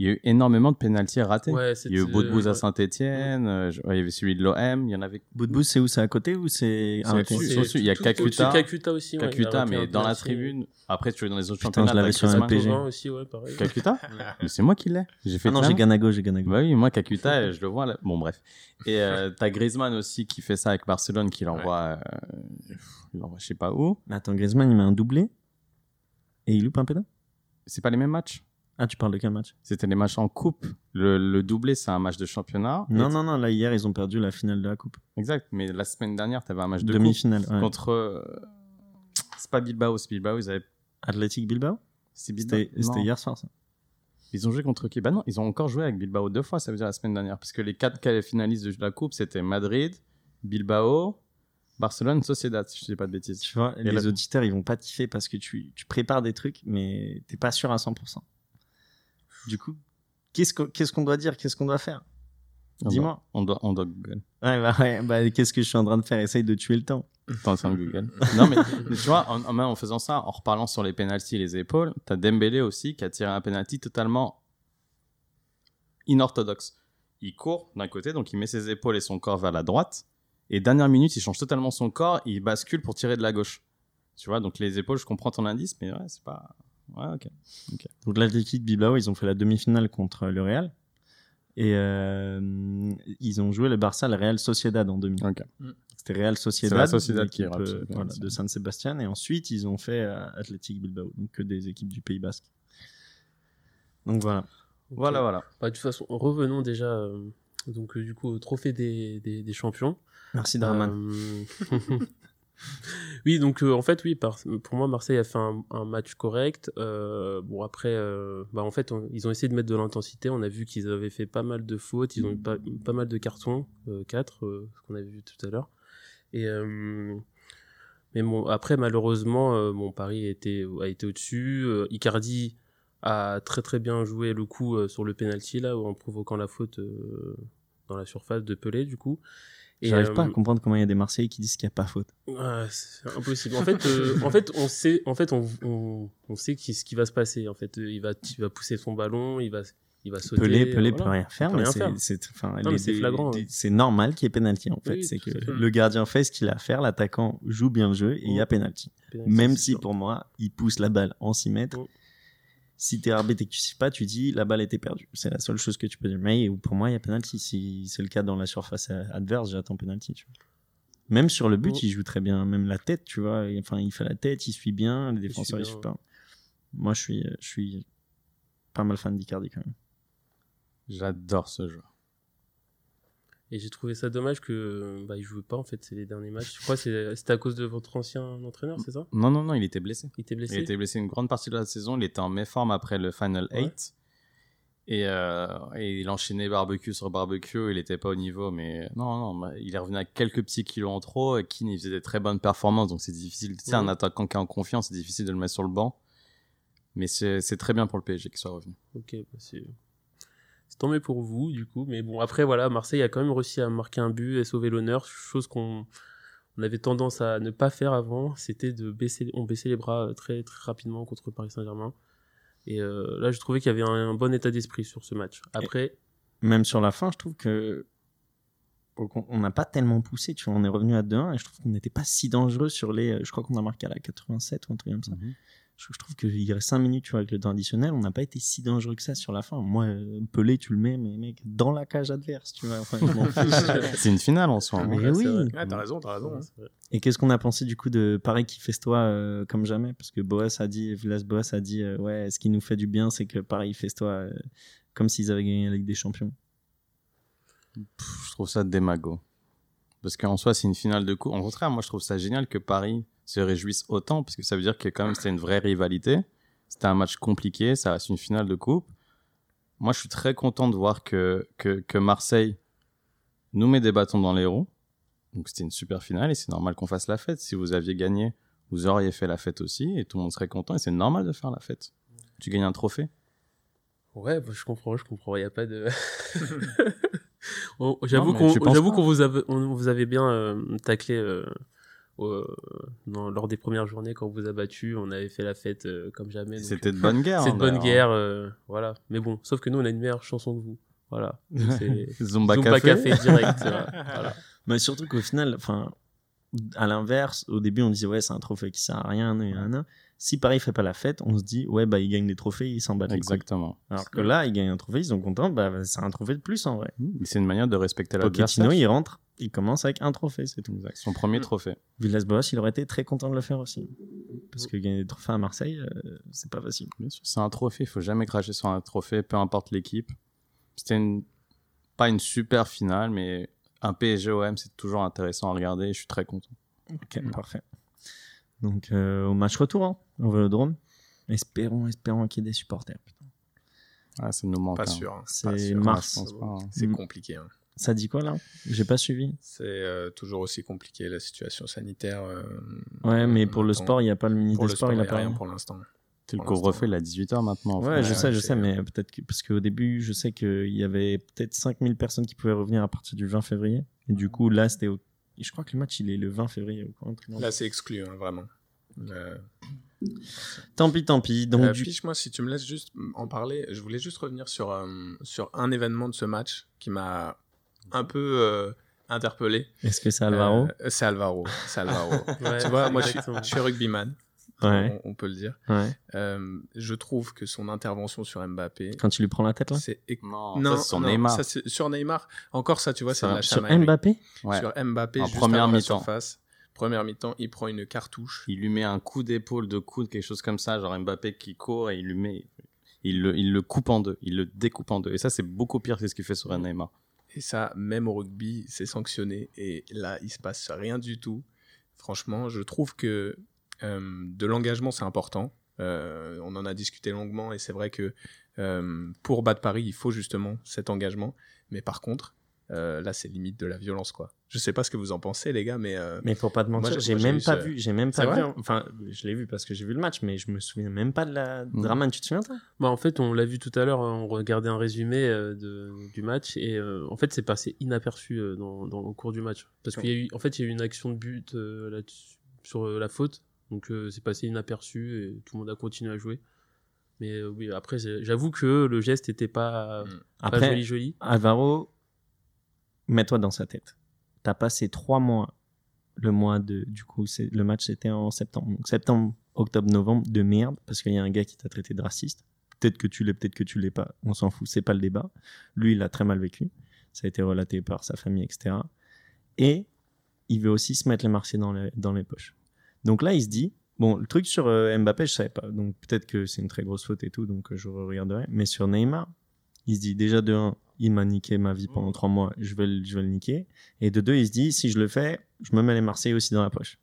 Il y a eu énormément de pénalties ratés. Ouais, il y a eu Boudbouz à ouais. Saint-Etienne, il y avait celui de l'OM, il y en avait bout, c'est où? C'est à côté ou c'est il y a Kakuta. Kakuta aussi. Kakuta, mais dans la tribune. Après, tu es dans les autres Putain, championnats. je l'avais sur aussi, ouais, pareil. Kakuta? [laughs] Mais c'est moi qui l'ai. J'ai fait Ah non, j'ai. Ganago, j'ai Ganago. Bah oui, moi, Kakuta, je le vois là. Bon, bref. Et euh, t'as Griezmann aussi qui fait ça avec Barcelone, qui l'envoie, euh, il l'envoie je sais pas où. Mais attends, Griezmann, il met un doublé et il loupe un pédale? C'est pas les mêmes matchs. Ah, tu parles de quel match? C'était les matchs en coupe. Le, le doublé, c'est un match de championnat. Non, non, non, là, hier, ils ont perdu la finale de la Coupe. Exact. Mais la semaine dernière, t'avais un match de Demi-finale, ouais. contre. euh, C'est pas Bilbao, c'est Bilbao. Ils avaient. Athletic Bilbao? C'était hier soir, ça. Ils ont joué contre qui? Bah non, ils ont encore joué avec Bilbao deux fois, ça veut dire la semaine dernière. Parce que les quatre finalistes de la Coupe, c'était Madrid, Bilbao, Barcelone, Sociedad, si je dis pas de bêtises. Tu vois, Et les là- auditeurs, ils vont pas kiffer parce que tu, tu prépares des trucs, mais t'es pas sûr à 100%. Du coup, qu'est-ce qu'on doit dire? Qu'est-ce qu'on doit faire? Dis-moi. On doit, on doit Google. Ouais, bah, ouais, bah, qu'est-ce que je suis en train de faire? Essaye de tuer le temps. T'es en train de Google. non, mais mais tu vois, en, faisant ça, en reparlant sur les pénalties et les épaules, t'as Dembélé aussi qui a tiré un penalty totalement inorthodoxe. Il court d'un côté, donc il met ses épaules et son corps vers la droite. Et dernière minute, il change totalement son corps, il bascule pour tirer de la gauche. Tu vois, donc les épaules, je comprends ton indice, mais ouais, c'est pas. Ouais, ok. Donc l'Athletic Bilbao, ils ont fait la demi-finale contre le Real. Et euh, ils ont joué le Barça, le Real Sociedad en demi. Ok. C'était Real Sociedad, la Sociedad qui est euh, voilà, de San Sebastian. Et ensuite, ils ont fait euh, Athletic Bilbao, donc que des équipes du Pays Basque. Donc voilà. Voilà, voilà. Bah, de toute façon, revenons déjà euh, donc, euh, du coup, au trophée des, des, des champions. Merci Draman. [laughs] [laughs] Oui, donc euh, en fait, oui, pour moi, Marseille a fait un, match correct. Euh, bon, après, euh, bah, en fait, ils ont essayé de mettre de l'intensité. On a vu qu'ils avaient fait pas mal de fautes. Ils ont eu pas, mal de cartons, euh, quatre, euh, ce qu'on avait vu tout à l'heure. Mais bon, après, malheureusement, bon, Paris a été, au-dessus. Icardi a très très bien joué le coup sur le penalty là, en provoquant la faute dans la surface de Pelé, du coup. J'arrive pas à euh, comprendre comment il y a des Marseillais qui disent qu'il n'y a pas faute. C'est impossible. En fait, euh, en fait, on sait, en fait, on, on, on sait qui, ce qui va se passer. En fait, il va, il va pousser son ballon, il va, il va sauter. Pelé, Pelé voilà. peut rien faire, mais c'est- flagrant, ouais. C'est normal qu'il y ait penalty en fait. Oui, c'est que fait. le gardien fait ce qu'il a à faire, l'attaquant joue bien le jeu et il y a penalty. Penalty, Même si sûr. pour moi, il pousse la balle en 6 mètres. Si t'es arbitre et que tu sais pas, tu dis la balle était perdue. C'est la seule chose que tu peux dire. Mais pour moi, il y a penalty. Si c'est le cas dans la surface adverse, j'attends penalty. Tu vois. Même sur le but, Mm. il joue très bien. Même la tête, tu vois. Enfin, il fait la tête, il suit bien. Les défenseurs, ils bien, suivent pas. Moi, je suis, je suis pas mal fan d'Icardi quand même. J'adore ce jeu. Et j'ai trouvé ça dommage que, bah, il joue pas en fait. C'est les derniers matchs. Je crois que c'est- c'était à cause de votre ancien entraîneur, c'est ça? Non, non, non, il était blessé. Il était blessé? Il était blessé une grande partie de la saison. Il était en méforme après le Final Ouais. 8. Et, euh, et il enchaînait barbecue sur barbecue. Il n'était pas au niveau. Mais non, non, bah, il est revenu avec quelques petits kilos en trop. Et Keane, il faisait des très bonnes performances. Donc c'est difficile. Tu sais, un attaquant qui est en confiance, c'est difficile de le mettre sur le banc. Mais c'est c'est très bien pour le PSG qu'il soit revenu. Ok, bah, c'est c'est mieux pour vous, du coup. Mais bon, après, voilà, Marseille a quand même réussi à marquer un but et sauver l'honneur, chose qu'on on avait tendance à ne pas faire avant. C'était de baisser, on baissait les bras euh, très, très rapidement contre Paris Saint-Germain. Et euh, là, je trouvais qu'il y avait un, un bon état d'esprit sur ce match. Après, Même sur la fin, je trouve que on n'a pas tellement poussé. Tu vois, on est revenu à 2-1 et je trouve qu'on n'était pas si dangereux sur les. Je crois qu'on a marqué à la 87 ou un truc comme ça. Je, je trouve qu'il reste 5 minutes tu vois, avec le temps additionnel. On n'a pas été si dangereux que ça sur la fin. Moi, euh, Pelé, tu le mets, mais mec, dans la cage adverse, tu vois. Enfin. [laughs] C'est une finale en soi. hein. Mais Ouais, oui. Ah, t'as raison, t'as raison. hein. Et qu'est-ce qu'on a pensé du coup de Paris qui festoie euh, comme jamais? Parce que Boas a dit, Villas Boas a dit, euh, ouais, ce qui nous fait du bien, c'est que Paris festoie euh, comme s'ils avaient gagné la Ligue des Champions. Pff, je trouve ça démago. Parce qu'en soi, c'est une finale de coupe. En contraire, moi, je trouve ça génial que Paris se réjouisse autant, parce que ça veut dire que quand même, c'était une vraie rivalité. C'était un match compliqué, ça reste une finale de coupe. Moi, je suis très content de voir que, que, que Marseille nous met des bâtons dans les roues. Donc, c'était une super finale et c'est normal qu'on fasse la fête. Si vous aviez gagné, vous auriez fait la fête aussi et tout le monde serait content et c'est normal de faire la fête. Tu gagnes un trophée? Ouais, bah, je comprends, je comprends. Il n'y a pas de. [laughs] J'avoue qu'on, pas qu'on vous avait, on vous avait bien euh, taclé euh, dans- lors des premières journées quand on vous a battu. On avait fait la fête euh, comme jamais. C'était de bonne guerre. C'est hein, de bonne d'ailleurs. guerre, euh, voilà. Mais bon, sauf que nous, on a une meilleure chanson que vous. Voilà. [laughs] Zumba, Zumba Café. Café direct. [laughs] Voilà. Mais surtout qu'au final, enfin, à l'inverse, au début, on disait, ouais, c'est un trophée qui sert à rien. Si Paris fait pas la fête, on se dit, ouais, bah, ils gagnent des trophées, ils s'en battent les. Exactement. Alors que là, ils gagnent un trophée, ils sont contents, bah, c'est un trophée de plus, en vrai. Mais C'est une manière de respecter l'adversaire. Pochettino, il rentre, il commence avec un trophée, c'est tout. Exact. Son premier Mm. trophée. Villas-Boas, il aurait été très content de le faire aussi. Parce que gagner des trophées à Marseille, euh, c'est pas facile. Bien sûr, c'est un trophée. Il faut jamais cracher sur un trophée, peu importe l'équipe. C'était une... pas une super finale, mais un PSG-OM, c'est toujours intéressant à regarder. et Je suis très content. Ok, parfait. Donc, euh, au match retour, hein, au Vélodrome. Espérons, espérons qu'il y ait des supporters. putain. Ah, ça nous manque. Pas hein. sûr. hein. C'est mars. Pas. hein. C'est Mm. compliqué. hein. Ça dit quoi là? J'ai pas suivi. C'est euh, toujours aussi compliqué la situation sanitaire. euh, Ouais, mais pour le sport, il n'y a pas le ministre pour des le Sports, sport, il a y a pas rien pour l'instant. C'est le couvre-feu, il est à 18h maintenant. en Ouais, je sais, je sais, mais peut-être que, parce qu'au début, je sais qu'il y avait peut-être 5000 personnes qui pouvaient revenir à partir du 20 février. Et du coup, là, c'était. au- Je crois que le match, il est le 20 février. ou quoi, Là, c'est exclu, hein, vraiment. Euh, Tant pis, tant pis. Donc, euh, du- Piche, moi, si tu me laisses juste en parler, je voulais juste revenir sur, euh, sur un événement de ce match qui m'a un peu euh, interpellé. est-ce que c'est Alvaro? Euh, c'est Alvaro. C'est Alvaro. [laughs] Ouais, tu vois, moi, je suis, je suis rugbyman, Ouais, on, on peut le dire. ouais. Euh, je trouve que son intervention sur Mbappé, Quand tu lui prends la tête là? c'est Non, non, ça, c'est non, Neymar. ça, c'est- sur Neymar, encore ça, tu vois, c'est de la Sur. Mbappé? Ouais. Sur Mbappé, En juste première avant la mi-temps. surface. Première mi-temps, il prend une cartouche. Il lui met un coup d'épaule, de coude, quelque chose comme ça, genre Mbappé qui court et il lui met. Il le, il le coupe en deux, il le découpe en deux. Et ça, c'est beaucoup pire que ce qu'il fait sur Neymar. Et ça, même au rugby, c'est sanctionné. Et là, il se passe rien du tout. Franchement, je trouve que de l'engagement, c'est important. Euh, on en a discuté longuement et c'est vrai que euh, pour battre Paris, il faut justement cet engagement. Mais par contre, euh, là, c'est limite de la violence, quoi. Je sais pas ce que vous en pensez, les gars, mais euh, Mais pour pas te mentir, j'ai- même vu pas ce- vu, j'ai même pas vu. vrai Enfin, je l'ai vu parce que j'ai vu le match, mais je me souviens même pas de la Mm. Draman. Tu te souviens toi? Bah, en fait, on l'a vu tout à l'heure, on regardait un résumé euh, de, du match et euh, en fait, c'est passé inaperçu euh, dans, dans, au cours du match. Parce qu'il y a eu, en fait, il y a eu une action de but euh, là-dessus- sur euh, la faute, donc euh, c'est passé inaperçu et tout le monde a continué à jouer. Mais euh, oui, après, j'avoue que le geste était pas, joli joli. Alvaro, mets-toi dans sa tête. T'as passé trois mois, le mois de, du coup, le match c'était en septembre. Donc septembre, octobre, novembre, de merde, parce qu'il y a un gars qui t'a traité de raciste. Peut-être que tu l'es, peut-être que tu l'es pas. On s'en fout, c'est pas le débat. Lui, il a très mal vécu. Ça a été relaté par sa famille, etc. Et il veut aussi se mettre les Marseillais dans les, dans les poches. Donc là, il se dit, bon, le truc sur euh, Mbappé, je savais pas. Donc peut-être que c'est une très grosse faute et tout, donc euh, je regarderai. Mais sur Neymar, il se dit déjà de un, il m'a niqué ma vie pendant trois mois, je vais, le- je vais le niquer. Et de deux, il se dit, si je le fais, je me mets les Marseillais aussi dans la poche.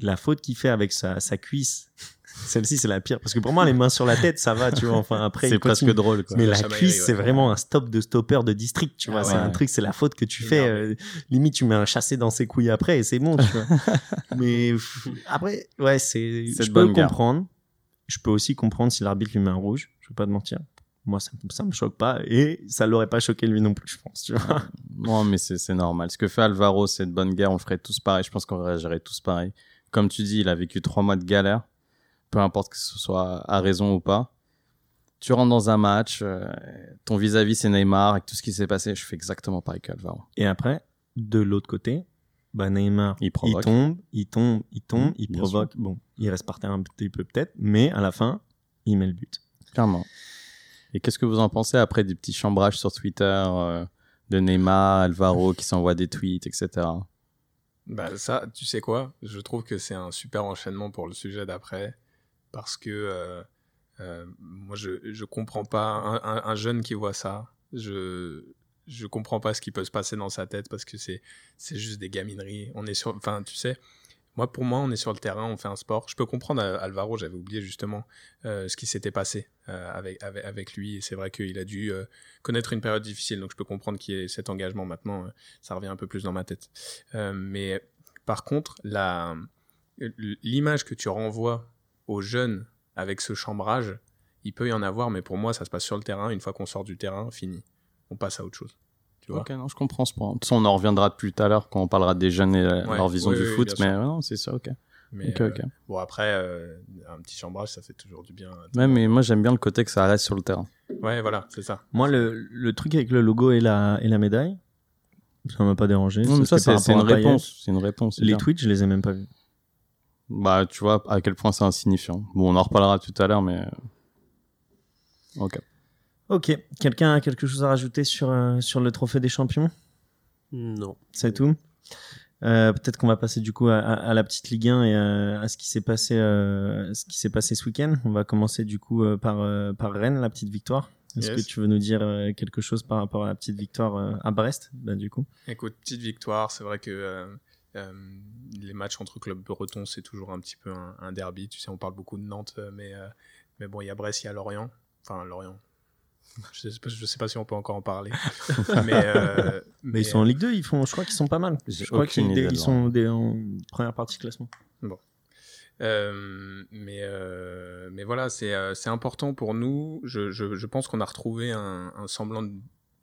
La faute qu'il fait avec sa, sa cuisse, celle-ci c'est la pire. Parce que pour moi, les mains sur la tête, ça va, tu vois. Enfin, après, c'est presque continue. drôle, quoi. Mais La cuisse, ouais. c'est vraiment un stop de stopper de district, tu vois. Ah c'est ouais. un truc, c'est la faute que tu fais. Euh, limite, tu mets un chassé dans ses couilles après et c'est bon, tu vois. [laughs] Mais après, ouais, c'est. C'est Je peux guerre. comprendre. Je peux aussi comprendre si l'arbitre lui met un rouge. Je vais pas te mentir. Moi, ça, ça me choque pas et ça l'aurait pas choqué lui non plus, je pense. Tu vois. Non, mais c'est c'est normal. Ce que fait Alvaro, c'est de bonne guerre. On ferait tous pareil. Je pense qu'on réagirait tous pareil. Comme tu dis, il a vécu trois mois de galère. Peu importe que ce soit à raison ou pas. Tu rentres dans un match, euh, ton vis-à-vis c'est Neymar, avec tout ce qui s'est passé, je fais exactement pareil qu'Alvaro. Et après, de l'autre côté, bah Neymar, Il tombe, il tombe, il tombe, Mmh, il provoque. Bon, il reste par terre un petit peu peut-être, mais à la fin, il met le but. Clairement. Et qu'est-ce que vous en pensez après des petits chambrages sur Twitter euh, de Neymar, Alvaro qui s'envoient des tweets, etc. Bah ça, tu sais quoi? Je trouve que c'est un super enchaînement pour le sujet d'après, parce que euh, Euh, moi, je je comprends pas un, un, un, jeune qui voit ça. Je je comprends pas ce qui peut se passer dans sa tête parce que c'est c'est juste des gamineries. On est sur, enfin, tu sais. Moi, pour moi, on est sur le terrain, on fait un sport. Je peux comprendre euh, Alvaro, j'avais oublié justement ce qui s'était passé avec, avec, lui. Et c'est vrai qu'il a dû connaître une période difficile, donc je peux comprendre qu'il y ait cet engagement maintenant. Ça revient un peu plus dans ma tête. Mais par contre, l'image que tu renvoies aux jeunes avec ce chambrage, il peut y en avoir, mais pour moi, ça se passe sur le terrain. Une fois qu'on sort du terrain, fini. On passe à autre chose. Tu vois ok, non, je comprends ce point. De toute façon, on en reviendra plus tard quand on parlera des jeunes et ouais, leur vision oui, du oui, foot, mais ouais, non, c'est ça, ok. Mais euh, bon, après, euh, un petit chambrage, ça fait toujours du bien. à tout Ouais, mais moi, j'aime bien le côté que ça reste sur le terrain. Ouais, voilà, c'est ça. Moi, le, le truc avec le logo et la, et la médaille, ça m'a pas dérangé. Non, mais ça, c'est une à Payet. réponse. C'est une réponse. Les tweets, je les ai même pas vus. Bah, tu vois à quel point c'est insignifiant. Bon, on en reparlera tout à l'heure, mais. euh, Ok. Ok. Quelqu'un a quelque chose à rajouter sur, euh, sur le trophée des champions? Non. C'est tout? Euh, Peut-être qu'on va passer du coup à, à- à la petite Ligue 1 et à, à ce qui s'est passé, euh, ce qui s'est passé ce week-end. On va commencer du coup euh, par, euh, par Rennes, la petite victoire. Est-ce Yes. que tu veux nous dire euh, quelque chose par rapport à la petite victoire euh, à Brest? Bah, du coup Écoute, petite victoire, c'est vrai que euh, les matchs entre clubs bretons, c'est toujours un petit peu un, un derby. Tu sais, on parle beaucoup de Nantes, euh, mais, euh, mais bon, il y a Brest, il y a Lorient. Enfin, Lorient. Je sais, pas, je sais pas si on peut encore en parler. [laughs] mais, euh, Mais ils sont en Ligue 2, ils font, je crois qu'ils sont pas mal. Je crois qu'ils sont des, en première partie classement. Euh, mais, euh, mais voilà, c'est c'est important pour nous. Je, je, je pense qu'on a retrouvé un, un semblant de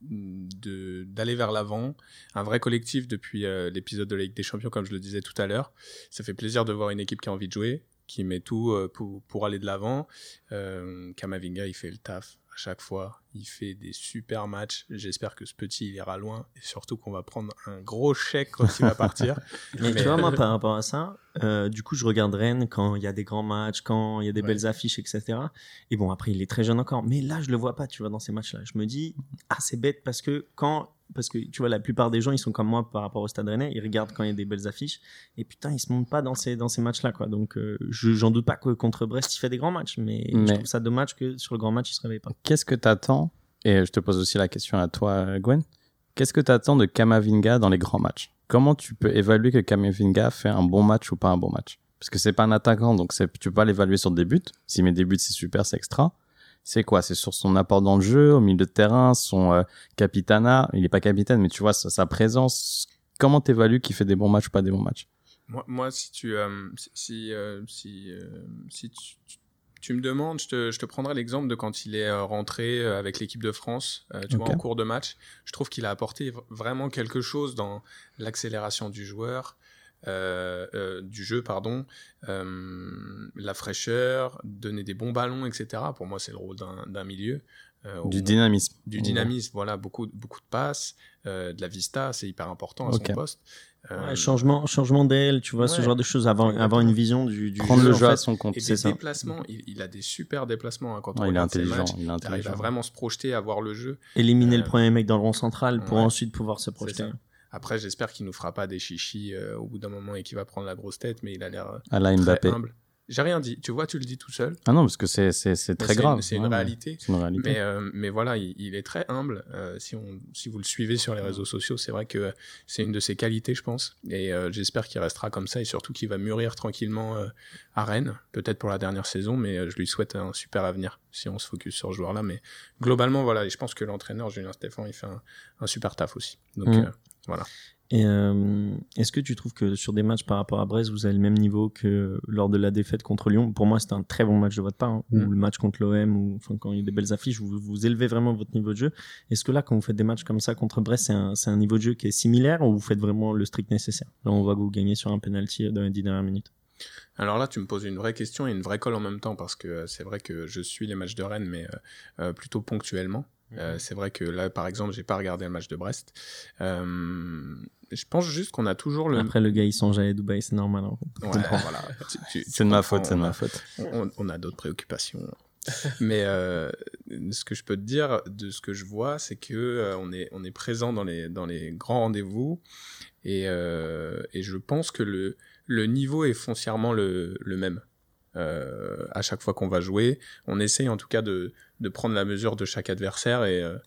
d'aller vers l'avant, un vrai collectif depuis euh, l'épisode de la Ligue des Champions, comme je le disais tout à l'heure. Ça fait plaisir de voir une équipe qui a envie de jouer, qui met tout euh, pour, pour aller de l'avant. Euh, Kamavinga, il fait le taf à chaque fois. Il fait des super matchs. J'espère que ce petit, il ira loin et surtout qu'on va prendre un gros chèque quand il va partir. [laughs] Mais, Mais- tu vois, moi, par rapport à ça, euh, du coup, je regarde Rennes quand il y a des grands matchs, quand il y a des Ouais. belles affiches, etc. Et bon, après, il est très jeune encore. Mais là, je le vois pas, tu vois, dans ces matchs-là. Je me dis, ah, c'est bête parce que quand, parce que tu vois, la plupart des gens, ils sont comme moi par rapport au Stade Rennais. Ils regardent quand il y a des belles affiches. Et putain, ils se montent pas dans ces, dans ces matchs-là, quoi. Donc, euh, je, j'en doute pas que contre Brest, il fait des grands matchs. Mais, je trouve ça dommage que sur le grand match, il se réveille pas. Qu'est-ce que t'attends Et je te pose aussi la question à toi, Gwen. Qu'est-ce que t'attends de Kamavinga dans les grands matchs? Comment tu peux évaluer que Kamavinga fait un bon match ou pas un bon match? Parce que c'est pas un attaquant, donc tu peux pas l'évaluer sur des buts. S'il met des buts, c'est super, c'est extra. C'est quoi? C'est sur son apport dans le jeu, au milieu de terrain, son euh, capitana. Il est pas capitaine, mais tu vois sa, présence. Comment t'évalues qu'il fait des bons matchs ou pas des bons matchs? Moi, si tu, euh, si, si, euh, si, euh, si tu, tu- tu me demandes, je te, je te prendrai l'exemple de quand il est euh, rentré euh, avec l'équipe de France, euh, tu vois, en cours de match. Je trouve qu'il a apporté vraiment quelque chose dans l'accélération du joueur, euh, euh, du jeu, pardon, euh, la fraîcheur, donner des bons ballons, etc. Pour moi, c'est le rôle d'un milieu. Du dynamisme. du dynamisme, voilà, beaucoup, beaucoup de passes, de la vista, c'est hyper important à Ok. son poste. Euh, Ouais, changement, changement d'aile, tu vois, ce genre de choses. Avoir, Exactement. avoir une vision du, du Prendre jeu, le en jeu à son compte. C'est ça. déplacements, il, il a des super déplacements hein, quand on Ouais, il est intelligent. matchs. Il est Il arrive à intelligent. vraiment se projeter, à voir le jeu. éliminer le Euh, premier mec dans le rond central pour ouais. ensuite pouvoir se projeter. Après, j'espère qu'il nous fera pas des chichis euh, au bout d'un moment et qu'il va prendre la grosse tête, mais il a l'air euh, À la très Mbappé. humble. J'ai rien dit. Tu vois, tu le dis tout seul. Ah non, parce que c'est Mais très grave. C'est une Ouais, réalité. C'est une réalité. Mais, euh, mais voilà, il, il est très humble. Euh, si, on, si vous le suivez sur les réseaux sociaux, c'est vrai que c'est une de ses qualités, je pense. Et euh, j'espère qu'il restera comme ça et surtout qu'il va mûrir tranquillement à Rennes, peut-être pour la dernière saison, mais je lui souhaite un super avenir si on se focus sur ce joueur-là. Mais globalement, voilà, et je pense que l'entraîneur Julien Stéphan, il fait un, un super taf aussi. Donc Mm. voilà. Et euh, est-ce que tu trouves que sur des matchs par rapport à Brest, vous avez le même niveau que lors de la défaite contre Lyon? Pour moi, c'était un très bon match de votre part. hein. Mm. Ou le match contre l'OM, ou enfin quand il y a des belles affiches, vous, vous élevez vraiment votre niveau de jeu. Est-ce que là, quand vous faites des matchs comme ça contre Brest, c'est un, c'est un niveau de jeu qui est similaire ou vous faites vraiment le strict nécessaire? Là, on voit que vous gagnez sur un penalty dans les dix dernières minutes. Alors là, tu me poses une vraie question et une vraie colle en même temps parce que euh, c'est vrai que je suis les matchs de Rennes, mais euh, euh, plutôt ponctuellement. Euh, c'est vrai que là, par exemple, j'ai pas regardé le match de Brest. Euh, je pense juste qu'on a toujours le. Après, le gars, il songe à aller à Dubaï, c'est normal. Ouais, [laughs] voilà. C'est de ma faute, c'est de on a- ma faute. on, on a d'autres préoccupations. Mais euh, ce que je peux te dire de ce que je vois, c'est que euh, on est on est présent dans les dans les grands rendez-vous et euh, et je pense que le le niveau est foncièrement le le même. Euh, à chaque fois qu'on va jouer. On essaye en tout cas de, de prendre la mesure de chaque adversaire et, euh,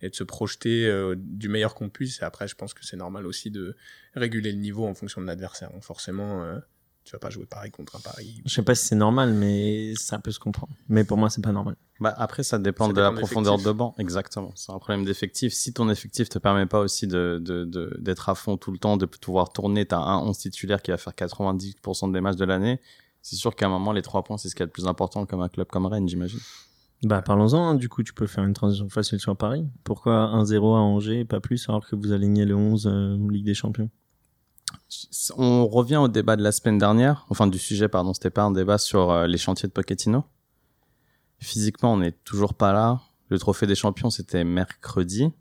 et de se projeter euh, du meilleur qu'on puisse. Et après, je pense que c'est normal aussi de réguler le niveau en fonction de l'adversaire. Donc forcément, euh, tu vas pas jouer pareil contre un Paris. Je sais pas si c'est normal, mais ça peut se comprendre. Mais pour moi, c'est pas normal. Bah, après, ça dépend Ça de la profondeur de banc. Exactement. C'est un problème d'effectif. Si ton effectif te permet pas aussi de, de, de- d'être à fond tout le temps, de pouvoir tourner, t'as un 11 titulaire qui va faire 90% des matchs de l'année. C'est sûr qu'à un moment, les trois points, c'est ce qui est le plus important comme un club comme Rennes, j'imagine. Bah, parlons-en. hein. Du coup, tu peux faire une transition facile sur Paris. Pourquoi 1-0 à Angers et pas plus alors que vous alignez le 11 euh, Ligue des Champions? On revient au débat de la semaine dernière, enfin du sujet, pardon, c'était pas un débat sur euh, les chantiers de Pochettino. Physiquement, on n'est toujours pas là. Le trophée des champions, c'était mercredi,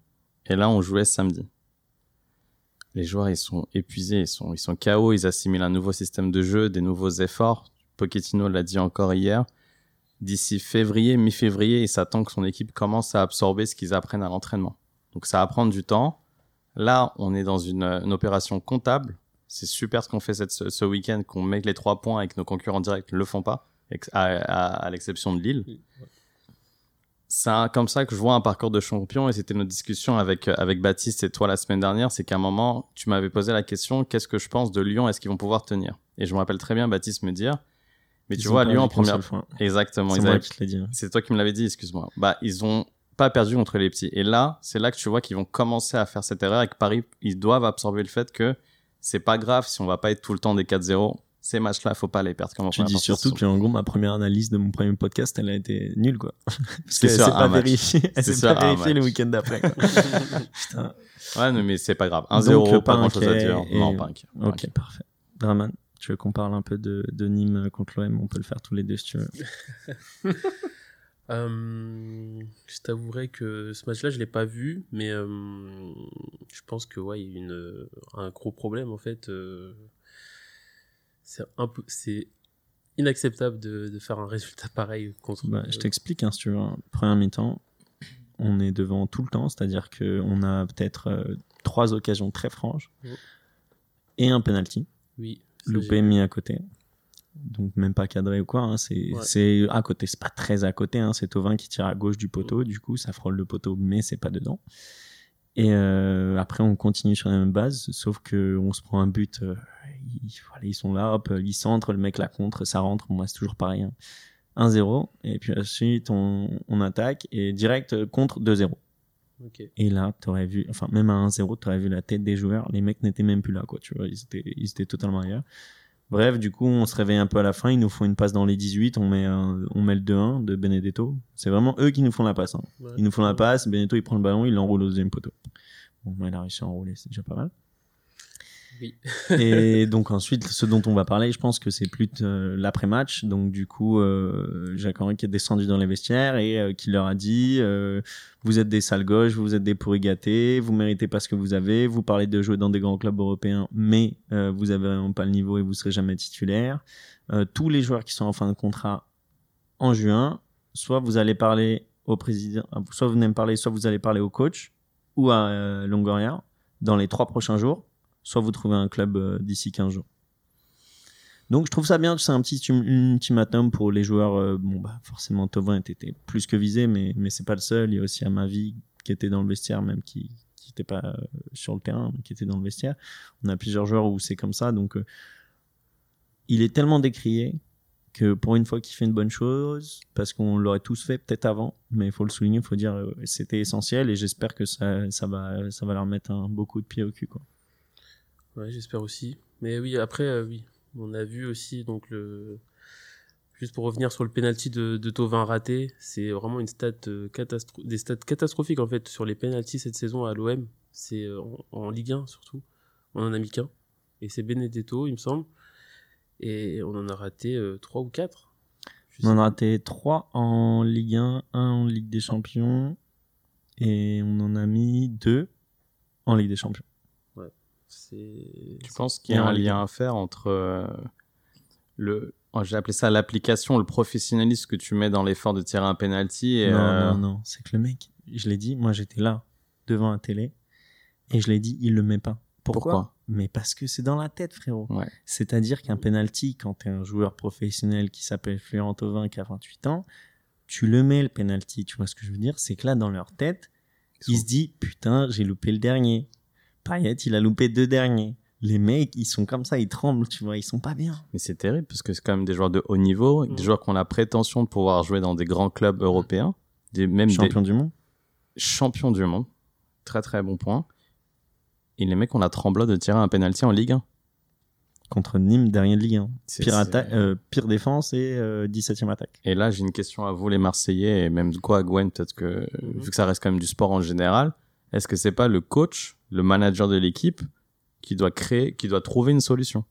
et là, on jouait samedi. Les joueurs, ils sont épuisés, ils sont, ils sont KO, ils assimilent un nouveau système de jeu, des nouveaux efforts. Pochettino l'a dit encore hier. D'ici février, mi-février, il s'attend que son équipe commence à absorber ce qu'ils apprennent à l'entraînement. Donc ça va prendre du temps. Là, on est dans une, opération comptable. C'est super ce qu'on fait ce, week-end, qu'on met les trois points et que nos concurrents directs ne le font pas, à l'exception de Lille. C'est comme ça que je vois un parcours de champion et c'était notre discussion avec, euh, avec Baptiste et toi la semaine dernière. C'est qu'à un moment, tu m'avais posé la question qu'est-ce que je pense de Lyon Est-ce qu'ils vont pouvoir tenir? Et je me rappelle très bien Baptiste me dire mais Ils tu vois, Lyon en première. fois. Exactement. C'est avaient- c'est toi qui me l'avais dit, excuse-moi. Bah, ils ont pas perdu contre les petits. Et là, c'est là que tu vois qu'ils vont commencer à faire cette erreur et que Paris, ils doivent absorber le fait que c'est pas grave si on va pas être tout le temps des 4-0. Ces matchs-là, faut pas les perdre comme Tu dis surtout que, en gros, ma première analyse de mon premier podcast, elle a été nulle, quoi. [laughs] Parce C'est qu'elle s'est un pas vérifiée. Elle C'est s'est pas un vérifiée [laughs] le week-end d'après. [laughs] Putain. Ouais, non, mais c'est pas grave. Donc, 1-0, pas grand chose à dire. et- Non, pas inquiet. Pas Ok, parfait. Draman, tu veux qu'on parle un peu de, de Nîmes contre l'OM On peut le faire tous les deux si tu veux. Euh, je t'avouerai que ce match-là, je l'ai pas vu, mais euh, je pense que ouais, il y a eu une, un gros problème en fait. euh, c'est inacceptable de, de faire un résultat [laughs] pareil contre. Bah, je t'explique, hein, si tu veux. Première mi-temps, on est devant tout le temps, c'est-à-dire qu'on a peut-être euh, trois occasions très franches et un penalty Oui. loupé mis à côté. Donc même pas cadré ou quoi, hein, c'est Ouais. c'est à côté, c'est pas très à côté, hein, c'est Tovin qui tire à gauche du poteau, du coup ça frôle le poteau mais c'est pas dedans. Et euh, après on continue sur la même base, sauf que on se prend un but, euh, ils, voilà, ils sont là, hop, ils centrent, le mec la contre, ça rentre, moi c'est toujours pareil. hein. 1-0, et puis ensuite on, on attaque et direct euh, contre 2-0. Ok. Et là, t'aurais vu, enfin, même à 1-0, t'aurais vu la tête des joueurs. Les mecs n'étaient même plus là, quoi. Tu vois, ils étaient, ils étaient totalement ailleurs. Bref, du coup, on se réveille un peu à la fin. Ils nous font une passe dans les 18. On met, un- on met le 2-1 de Benedetto. C'est vraiment eux qui nous font la passe. hein. Ouais. Ils nous font la passe. Benedetto, il prend le ballon, il l'enroule au deuxième poteau. Bon, il a réussi à enrouler, c'est déjà pas mal. Oui. Et [laughs] donc ensuite, ce dont on va parler, je pense que c'est plus euh, l'après-match. Donc du coup, euh, Jacques Henry qui est descendu dans les vestiaires et euh, qui leur a dit euh, vous êtes des sales gauches, vous êtes des pourris gâtés, vous méritez pas ce que vous avez, vous parlez de jouer dans des grands clubs européens, mais vous avez vraiment pas le niveau et vous serez jamais titulaire. Tous les joueurs qui sont en fin de contrat en juin, soit vous allez parler au président, soit vous venez me parler, soit vous allez parler au coach ou à Longoria dans les trois prochains jours soit vous trouvez un club euh, d'ici 15 jours. Donc je trouve ça bien, c'est un petit ultim- ultimatum pour les joueurs. euh, bon bah forcément Tovin était, plus que visé, mais mais c'est pas le seul. Il y a aussi Amavi qui était dans le vestiaire, même qui qui était pas euh, sur le terrain, mais qui était dans le vestiaire. On a plusieurs joueurs où c'est comme ça, donc il est tellement décrié que pour une fois qu'il fait une bonne chose, parce qu'on l'aurait tous fait peut-être avant, mais il faut le souligner, il faut dire euh, c'était essentiel et j'espère que ça ça va ça va leur mettre un beau coup de pied au cul quoi. Ouais, j'espère aussi. Mais oui, après, euh, oui, on a vu aussi donc le. Juste pour revenir sur le penalty de, de Tovin raté, c'est vraiment une stat euh, catastro- des stats catastrophiques en fait sur les penalties cette saison à l'OM. C'est euh, en, en Ligue 1 surtout. On en a mis qu'un. Et c'est Benedetto, il me semble. Et on en a raté euh, trois ou quatre. Je On en a raté 3 en Ligue 1, 1 en Ligue des Champions et on en a mis 2 en Ligue des Champions. C'est. Tu penses qu'il y a un lien à faire entre euh, le, oh, j'ai appelé ça l'application, le professionnalisme que tu mets dans l'effort de tirer un penalty et non, euh, non, non, c'est que le mec, je l'ai dit, moi j'étais là devant la télé et je l'ai dit, il le met pas. Pourquoi, Pourquoi? Mais parce que c'est dans la tête, frérot. Ouais. C'est-à-dire qu'un penalty, quand tu es un joueur professionnel qui s'appelle Florent Thauvin, qui a 28 ans, tu le mets le penalty. Tu vois ce que je veux dire? C'est que là, dans leur tête, Ils ils sont- se disent putain, j'ai loupé le dernier. Payet, il a loupé deux derniers. Les mecs, ils sont comme ça, ils tremblent, tu vois, ils sont pas bien. Mais c'est terrible parce que c'est quand même des joueurs de haut niveau, Mhm. des joueurs qui ont la prétention de pouvoir jouer dans des grands clubs européens, des, même Champion du monde. champions du monde. Très très bon point. Et les mecs, on a tremblé de tirer un penalty en Ligue 1. Contre Nîmes, dernier de Ligue 1. C'est- Pire, c'est- atta- euh, pire défense et euh, 17e attaque. Et là, j'ai une question à vous, les Marseillais, et même quoi, Gwen, peut-être que, Mhm. vu que ça reste quand même du sport en général, est-ce que c'est pas le coach, le manager de l'équipe, qui doit créer, qui doit trouver une solution?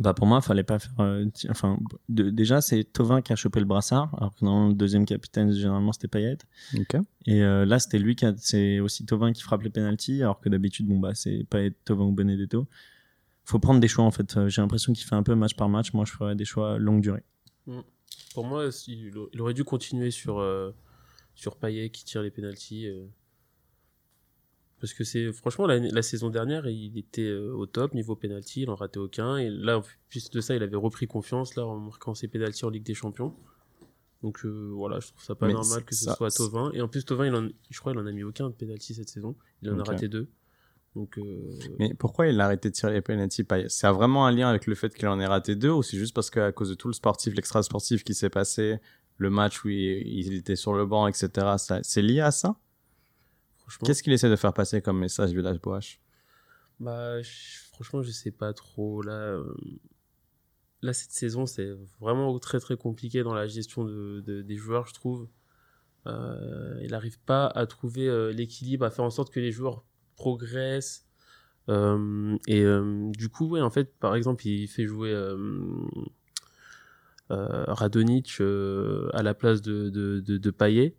Bah pour moi, fallait pas faire. euh, enfin, de- déjà, c'est Tovin qui a chopé le brassard, alors que dans le deuxième capitaine, généralement, c'était Payet. Ok. Et euh, là, c'était lui qui a. C'est aussi Tovin qui frappe les penalties, alors que d'habitude, bon, bah, c'est Payet, Tovin ou Benedetto. Faut prendre des choix, en fait. Euh, J'ai l'impression qu'il fait un peu match par match. Moi, je ferais des choix longue durée. Pour moi, il il aurait dû continuer sur, euh, sur Payet qui tire les pénalties. Parce que c'est franchement la, la saison dernière, il était euh, au top niveau penalty, il en ratait aucun. Et là, en plus de ça, il avait repris confiance là en marquant ses pénalties en Ligue des Champions. Donc euh, voilà, je trouve ça pas Mais normal que ce ça- soit Tovin. Et en plus, Tovin, il en, je crois, il en a mis aucun de penalty cette saison. Il en a raté deux. Donc euh, Mais pourquoi il a arrêté de tirer les penalty Payet C'est vraiment un lien avec le fait qu'il en ait raté deux, ou c'est juste parce qu'à cause de tout le sportif, l'extra sportif qui s'est passé, le match où il, il était sur le banc, etc. ça- C'est lié à ça? Franchement, Qu'est-ce qu'il essaie de faire passer comme message Villas Boas Bah, je- franchement, je sais pas trop. Là, euh, là cette saison, c'est vraiment très très compliqué dans la gestion de, de- des joueurs, je trouve. Euh, il n'arrive pas à trouver euh, l'équilibre, à faire en sorte que les joueurs progressent. Et du coup, ouais, en fait, par exemple, il fait jouer Radonic à la place de, de, de, de Payet.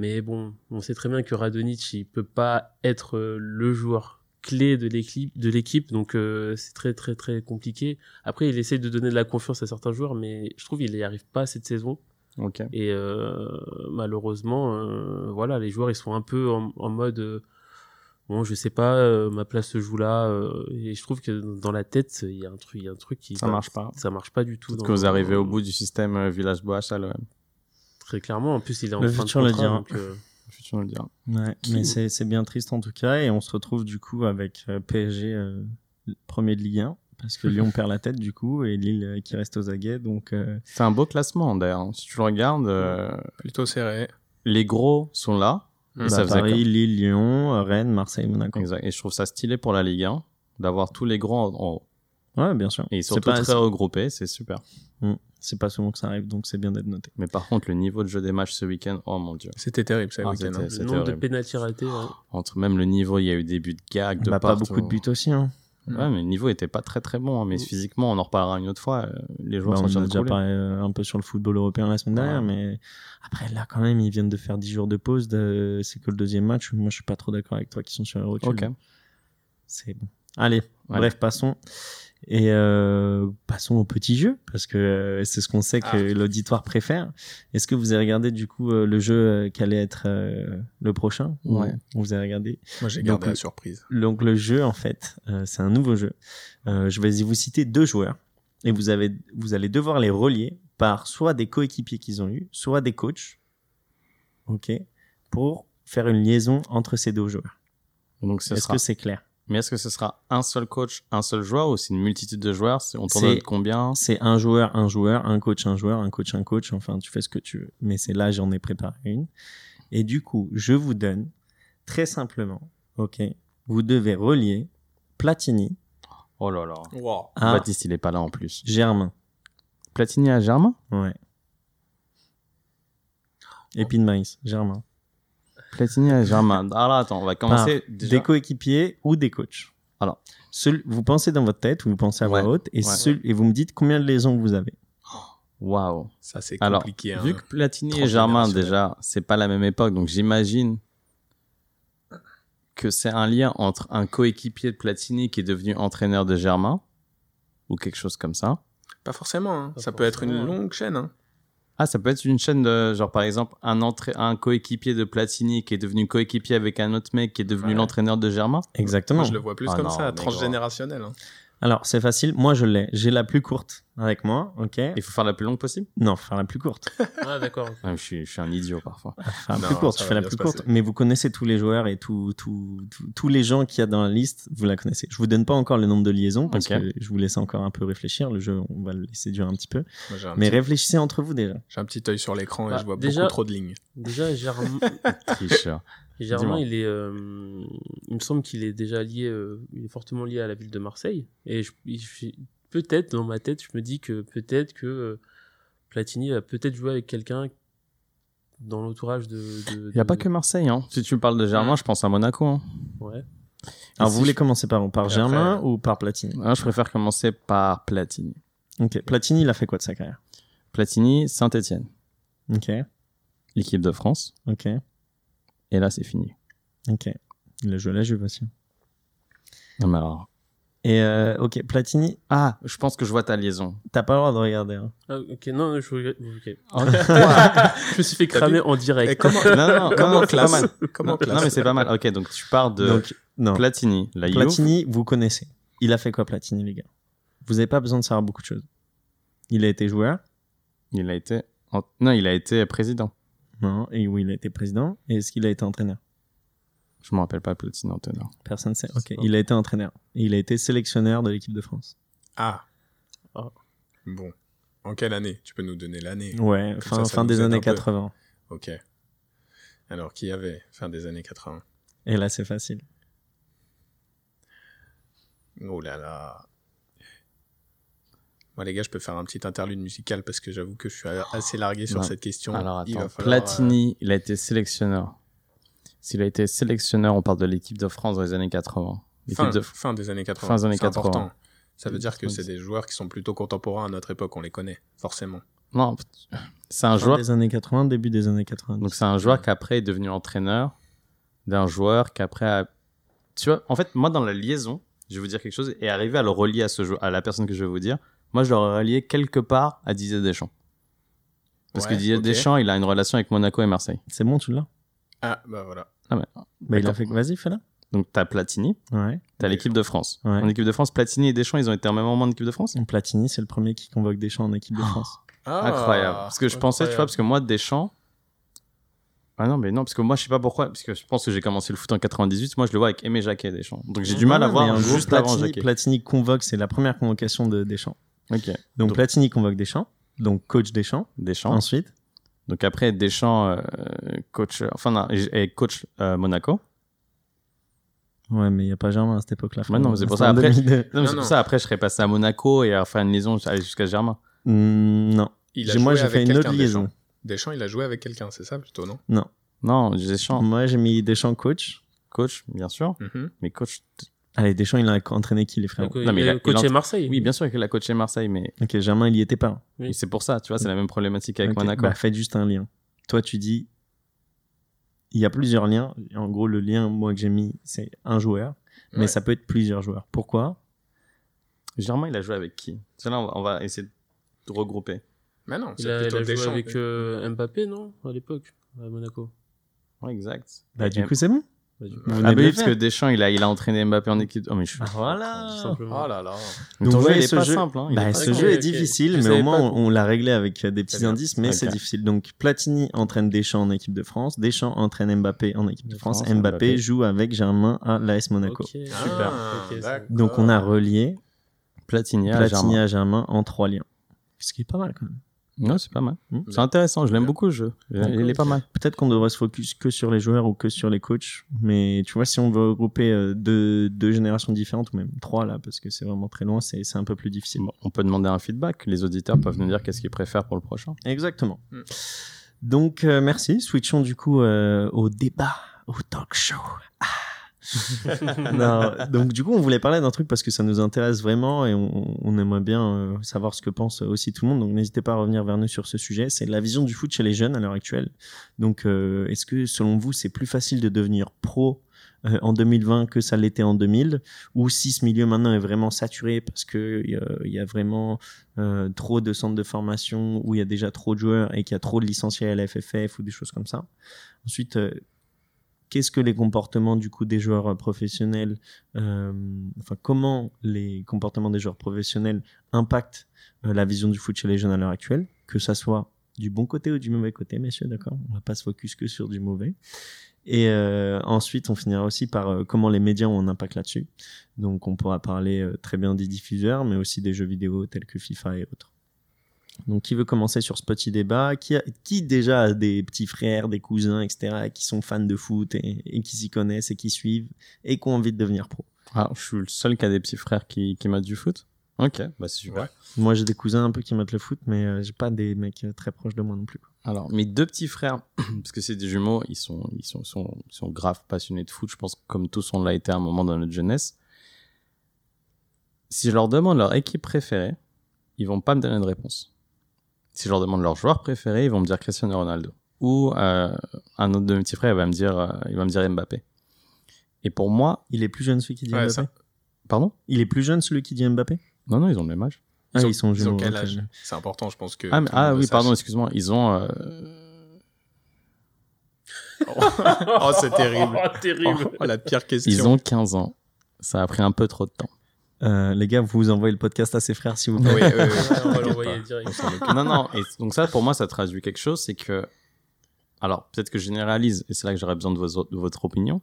Mais bon, on sait très bien que Radonic, il peut pas être euh, le joueur clé de l'équipe, de l'équipe, donc euh, c'est très très très compliqué. Après, il essaie de donner de la confiance à certains joueurs, mais je trouve qu'il n'y arrive pas cette saison. Et euh, malheureusement, euh, voilà, les joueurs ils sont un peu en, en mode bon, je sais pas, euh, ma place se joue là. euh, et je trouve que dans la tête, il y a un truc, il y a un truc qui Ça marche pas. Ça marche pas du tout. Dans- que vous arrivez au bout du système Villas Boas à l'OM. Très clairement. En plus, il est en Le fin de futur le contrat, dira. donc, euh, Je le. Ouais, Qui- mais c'est c'est bien triste en tout cas. Et on se retrouve du coup avec euh, PSG euh, premier de Ligue 1. Parce que Lyon [laughs] perd la tête du coup et Lille euh, qui reste aux aguets. Donc euh, C'est un beau classement d'ailleurs. Si tu le regardes, euh, Plutôt serré. les gros sont là. Bah, Et ça faisait Paris, Lille, Lyon, Rennes, Marseille, Monaco. Exact. Et je trouve ça stylé pour la Ligue 1 d'avoir tous les gros en haut. Ouais, bien sûr. Et ils sont tous pas, très regroupés, c'est super. Mm. C'est pas souvent que ça arrive, donc c'est bien d'être noté. Mais par contre, le niveau de jeu des matchs ce week-end, oh mon dieu. C'était terrible ce Ah, week-end. hein. le nombre de pénalty ratés. ouais. Entre même le niveau, il y a eu des buts de gag, de Bah, pas beaucoup de buts aussi. Hein. Ouais, mais le niveau était pas très très bon. hein, mais Mm. physiquement, on en reparlera une autre fois. euh, Les joueurs Bah, sont on en sur a le déjà parlé euh, un peu sur le football européen la semaine dernière, Ouais. mais après là quand même ils viennent de faire 10 jours de pause, de... c'est que le deuxième match. Moi je suis pas trop d'accord avec toi qui sont sur les rotules. Ok. C'est bon. Allez, Ouais. bref, passons. Et euh, passons au petit jeu, parce que euh, c'est ce qu'on sait que Ah. l'auditoire préfère. Est-ce que vous avez regardé du coup euh, le jeu euh, qui allait être euh, le prochain Ou Ouais. Vous avez regardé? Moi, j'ai Donc, gardé la le- surprise. Donc le jeu, en fait, euh, c'est un nouveau jeu. Euh, je vais vous citer deux joueurs, et vous, avez, vous allez devoir les relier par soit des coéquipiers qu'ils ont eu, soit des coachs, ok, pour faire une liaison entre ces deux joueurs. Donc, ce Est-ce sera... que c'est clair? Mais est-ce que ce sera un seul coach, un seul joueur ou c'est une multitude de joueurs? C'est- On tourne de combien? C'est un joueur, un joueur, un coach, un joueur, un coach, un coach. Enfin, tu fais ce que tu veux. Mais c'est là, j'en ai préparé une. Et du coup, je vous donne très simplement, ok, vous devez relier Platini Oh là là. Wow. à Baptiste, il est pas là en plus. Germain. Platini à Germain? Ouais. Épine maïs, Germain. Platini à Germain. Ah là, attends, on va commencer Par déjà. Des coéquipiers ou des coachs. Alors. Seul- vous pensez dans votre tête, vous pensez à voix Ouais, haute, et, ouais. seul- et vous me dites combien de liaisons vous avez. Waouh. Ça, c'est Alors, compliqué. hein. vu que Platini et Germain, déjà, c'est pas la même époque, donc j'imagine que c'est un lien entre un coéquipier de Platini qui est devenu entraîneur de Germain, ou quelque chose comme ça. Pas forcément. hein. Pas Ça peut être une longue chaîne. hein. Ah, ça peut être une chaîne de, genre par exemple, un, entra- un coéquipier de Platini qui est devenu coéquipier avec un autre mec qui est devenu Ouais. l'entraîneur de Germain? Exactement. Moi, je le vois plus Ah comme non, ça, transgénérationnel. hein. Alors, c'est facile. Moi, je l'ai. J'ai la plus courte avec moi, ok? Il faut faire la plus longue possible? Non, faire la plus courte. [laughs] Ah, d'accord. Je, suis, je suis un idiot parfois. Faire la plus courte. Je fais la plus courte. Mais vous connaissez tous les joueurs et tout, tout, tout- tous les gens qu'il y a dans la liste, vous la connaissez. Je vous donne pas encore le nombre de liaisons parce que je vous laisse encore un peu réfléchir. Le jeu, on va le laisser durer un petit peu. Moi, j'ai un, Mais petit, réfléchissez entre vous déjà. j'ai un petit œil sur l'écran et Bah, je vois déjà- beaucoup trop de lignes. Déjà, Germain, [laughs] Tricheur. Germain, il est, euh, il me semble qu'il est déjà lié, euh, il est fortement lié à la ville de Marseille. Et je, je- peut-être dans ma tête, je me dis que peut-être que euh, Platini a peut-être joué avec quelqu'un dans l'entourage de. de- Il n'y a de- pas que Marseille. Hein. Si tu me parles de Germain, je pense à Monaco. Hein. Ouais. Alors, si vous voulez je- commencer par Par Et Germain après- ou par Platini? Ah, je préfère commencer par Platini. Ok. Platini, il a fait quoi de sa carrière? Platini, Saint-Etienne, Ok. l'équipe de France. Ok. Et là, c'est fini. Ok. Il a joué à la Juve aussi. Non, mais alors... Et euh, ok, Platini, Ah, je pense que je vois ta liaison. t'as pas le droit de regarder. Hein. Ah, ok, non, je. Ah, [laughs] je me suis fait cramer en Et direct. comment, non, non, [laughs] comment non, c'est pas classe mal. Comment Non, classe mais c'est pas mal. Ok, donc tu parles de Donc, non. Platini, la. Platini, vous connaissez. Il a fait quoi, Platini, les gars? Vous n'avez pas besoin de savoir beaucoup de choses. Il a été joueur. Il a été... Non, il a été président. Non. Et oui, il a été président. Et est-ce qu'il a été entraîneur? Je me rappelle pas Platini entraîneur. Personne ne sait. Ok. Il a été entraîneur. Et il a été sélectionneur de l'équipe de France. Ah. Ah. Bon. En quelle année? Tu peux nous donner l'année Ouais. Comme Fin, ça, ça fin des années un peu. 80. Ok. Alors, qui y avait fin des années 80 Et là, c'est facile. Oh là là. Moi, les gars, je peux faire un petit interlude musical parce que j'avoue que je suis assez largué sur Non. cette question. Alors Il va attends, falloir, euh, Platini, il a été sélectionneur. S'il a été sélectionneur, on parle de l'équipe de France dans les années 80. L'équipe fin, de... fin des années 80. Fin des années C'est 80. important. Ça veut dire que 90. c'est des joueurs qui sont plutôt contemporains à notre époque, on les connaît, forcément. Non, c'est un Fin joueur. des années 80, début des années 90. Donc c'est un joueur qui après est devenu entraîneur d'un joueur qui après a... Tu vois, en fait, moi dans la liaison, je vais vous dire quelque chose et arriver à le relier à ce jou- à la personne que je vais vous dire. Moi, je l'aurais relié quelque part à Didier Deschamps. Parce que Didier. Deschamps, il a une relation avec Monaco et Marseille. C'est bon, tu l'as? Ah, bah voilà. bah, Il a D'accord. fait... Vas-y, fais-la. Donc t'as Platini, Ouais. t'as l'équipe de France. Ouais. En équipe de France, Platini et Deschamps, ils ont été en même moment en équipe de France? Platini, c'est le premier qui convoque Deschamps en équipe de France. Ah, Incroyable. Parce que je pensais, tu vois, parce que moi, Deschamps. Ah non, mais non, parce que moi, je sais pas pourquoi, parce que je pense que j'ai commencé le foot en 98. Moi, je le vois avec Aimé Jacquet, Deschamps. Donc j'ai du mal à voir juste avant Platini, Jacquet. Platini convoque, c'est la première convocation de Deschamps. Ok. Donc, Donc- Platini convoque Deschamps, donc coach Deschamps. Deschamps. Ensuite, Donc après, Deschamps, euh, coach, enfin, non, et coach euh, Monaco. ouais, mais il n'y a pas Germain à cette époque-là. Ouais, non, mais c'est pour ça, après- 2002. Non, pour ça, après, je serais passé à Monaco et à faire une liaison, jusqu'à Germain. Hmm, non. Il a Moi, j'ai fait une autre liaison. Deschamps. Deschamps, il a joué avec quelqu'un, c'est ça plutôt, non? Non. Non, Deschamps, Moi, j'ai mis Deschamps coach. coach, bien sûr. Mhm. Mais coach. Allez, Deschamps, il a entraîné qui, les frères Donc, Non, mais il il a- a coaché il Marseille. Oui, bien sûr qu'il a coaché Marseille, mais Ok, Germain, il y était pas. Oui. c'est pour ça, tu vois, c'est la même problématique avec Monaco. Bah, faites juste un lien. Toi, tu dis, il y a plusieurs liens. En gros, le lien, moi, que j'ai mis, c'est un joueur. Mais Ouais. ça peut être plusieurs joueurs. Pourquoi? Germain, il a joué avec qui? C'est là, on va, on va essayer de regrouper. Mais non, Il c'est a, il a joué Deschamps. avec euh, Mbappé, non? À l'époque, à Monaco. Ouais, exact. Bah, du coup, c'est bon. Bah, ah venez bah oui, parce que Deschamps, il a, il a entraîné Mbappé en équipe. Oh, mais je suis. Ah, voilà. Oh là là. Donc, ton vous jeu, voyez, il est ce pas jeu- simple. Hein, il Bah, est pas ce jeu est difficile, Je mais au moins pas. on, on l'a réglé avec des petits indices, mais c'est difficile. Donc Platini entraîne Deschamps en équipe de France, Deschamps entraîne Mbappé en équipe de De France, France, Mbappé, Mbappé. joue avec Germain à l'AS Monaco. Super. Ah. Donc on a relié Platini à Platini Germain. à Germain en trois liens. Ce qui est pas mal quand même. Non, c'est pas mal. Hmm. C'est intéressant, je l'aime beaucoup le jeu. Il est pas mal. Peut-être qu'on devrait se focus que sur les joueurs ou que sur les coachs, mais tu vois, si on veut regrouper euh, deux, deux générations différentes, ou même trois là, parce que c'est vraiment très loin, c'est c'est un peu plus difficile. Bon, on peut demander un feedback. Les auditeurs peuvent nous dire qu'est-ce qu'ils préfèrent pour le prochain. Exactement. Mm. Donc, euh, merci. Switchons du coup euh, au débat, au talk show. Ah. Donc du coup, on voulait parler d'un truc parce que ça nous intéresse vraiment et on, on aimerait bien euh, savoir ce que pense aussi tout le monde. Donc, n'hésitez pas à revenir vers nous sur ce sujet. C'est la vision du foot chez les jeunes à l'heure actuelle. Donc, euh, est-ce que selon vous, c'est plus facile de devenir pro euh, en 2020 que ça l'était en 2000, ou si ce milieu maintenant est vraiment saturé parce que il y, a vraiment euh, trop de centres de formation où il y a déjà trop de joueurs et qu'il y a trop de licenciés à la FFF ou des choses comme ça? Ensuite, euh, qu'est-ce que les comportements du coup des joueurs professionnels, enfin comment les comportements des joueurs professionnels impactent la vision du foot chez les jeunes à l'heure actuelle, que ça soit du bon côté ou du mauvais côté, messieurs, d'accord? On va pas se focus que sur du mauvais. Et euh, ensuite, on finira aussi par euh, comment les médias ont un impact là-dessus. Donc, on pourra parler euh, très bien des diffuseurs, mais aussi des jeux vidéo tels que FIFA et autres. Donc, qui veut commencer sur ce petit débat qui, a, qui déjà a des petits frères, des cousins, etc., qui sont fans de foot et, qui s'y connaissent et qui suivent et qui ont envie de devenir pro ah, Je suis le seul qui a des petits frères qui, qui du foot Ok, bah c'est super. Moi, j'ai des cousins un peu qui mettent le foot, mais j'ai pas des mecs très proches de moi non plus. Alors, mes deux petits frères, [clears throat] parce que c'est des jumeaux, ils sont, ils sont, sont, sont grave passionnés de foot, je pense, comme tous on l'a été à un moment dans notre jeunesse. Si je leur demande leur équipe préférée, ils vont pas me donner de réponse. Si je leur demande leur joueur préféré, ils vont me dire Cristiano Ronaldo. Ou euh, un autre de mes petits frères, il va me dire, euh, il va me dire Mbappé. Et pour moi, il est plus jeune celui qui dit Mbappé. Pardon? Il est plus jeune celui qui dit Mbappé? Non, non, ils ont le même âge. Ils, ah, ils sont ils quel âge? C'est important, je pense que. Ah, ah oui, pardon, excuse-moi. Ils ont. Euh... oh, [laughs] c'est terrible. [laughs] Oh, terrible. Oh, la pire question. Ils ont 15 ans. Ça a pris un peu trop de temps. Euh, les gars, vous envoyez le podcast à ses frères si vous plaît. Oui, oui, oui. [laughs] on va l'envoyer direct. non, non. Et donc ça, pour moi, ça traduit quelque chose, c'est que, alors peut-être que je généralise, et c'est là que j'aurais besoin de, vos, de, votre opinion.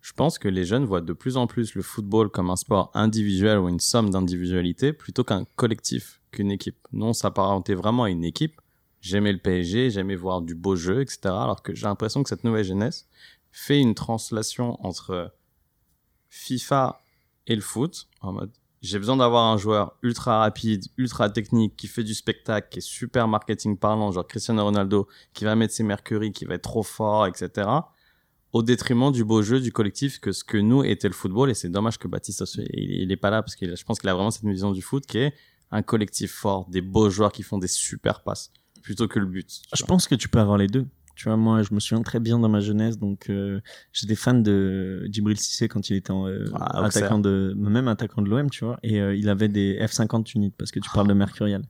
Je pense que les jeunes voient de plus en plus le football comme un sport individuel ou une somme d'individualité plutôt qu'un collectif, qu'une équipe. Non, ça s'apparentait vraiment à une équipe. J'aimais le PSG, j'aimais voir du beau jeu, etc. Alors que j'ai l'impression que cette nouvelle jeunesse fait une translation entre FIFA et le foot en mode j'ai besoin d'avoir un joueur ultra rapide, ultra technique, qui fait du spectacle, qui est super marketing parlant, genre Cristiano Ronaldo, qui va mettre ses mercury, qui va être trop fort, etc au détriment du beau jeu du collectif que ce que nous était le football et c'est dommage que Baptiste il, il est pas là parce que je pense qu'il a vraiment cette vision du foot qui est un collectif fort des beaux joueurs qui font des super passes plutôt que le but je pense que tu peux avoir les deux tu vois, moi, je me souviens très bien dans ma jeunesse, donc euh, j'étais fan de Djibril Cissé quand il était en, euh, ah, attaquant de, même attaquant de l'OM, tu vois, et euh, il avait des F50 uniques parce que tu parles de Mercurial.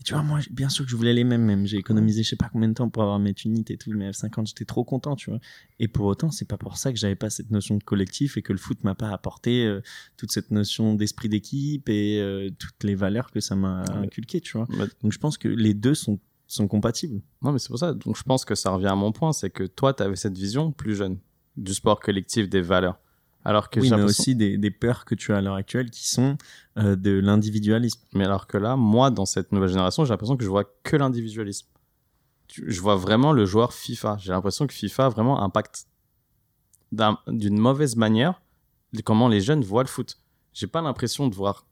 Et tu vois, moi, bien sûr que je voulais les mêmes, même j'ai économisé je sais pas combien de temps pour avoir mes unités et tout, mes F50, j'étais trop content, tu vois. Et pour autant, c'est pas pour ça que j'avais pas cette notion de collectif et que le foot m'a pas apporté toute cette notion d'esprit d'équipe et toutes les valeurs que ça m'a inculqué, tu vois. Donc je pense que les deux sont sont compatibles. Non, mais c'est pour ça. Donc, je pense que ça revient à mon point, c'est que toi, tu avais cette vision plus jeune du sport collectif, des valeurs. Alors que oui, mais aussi des, des, peurs que tu as à l'heure actuelle qui sont euh, de l'individualisme. Mais alors que là, moi, dans cette nouvelle génération, j'ai l'impression que je vois que l'individualisme. Je vois vraiment le joueur FIFA. J'ai l'impression que FIFA vraiment impacte d'une mauvaise manière comment les jeunes voient le foot. J'ai pas l'impression de voir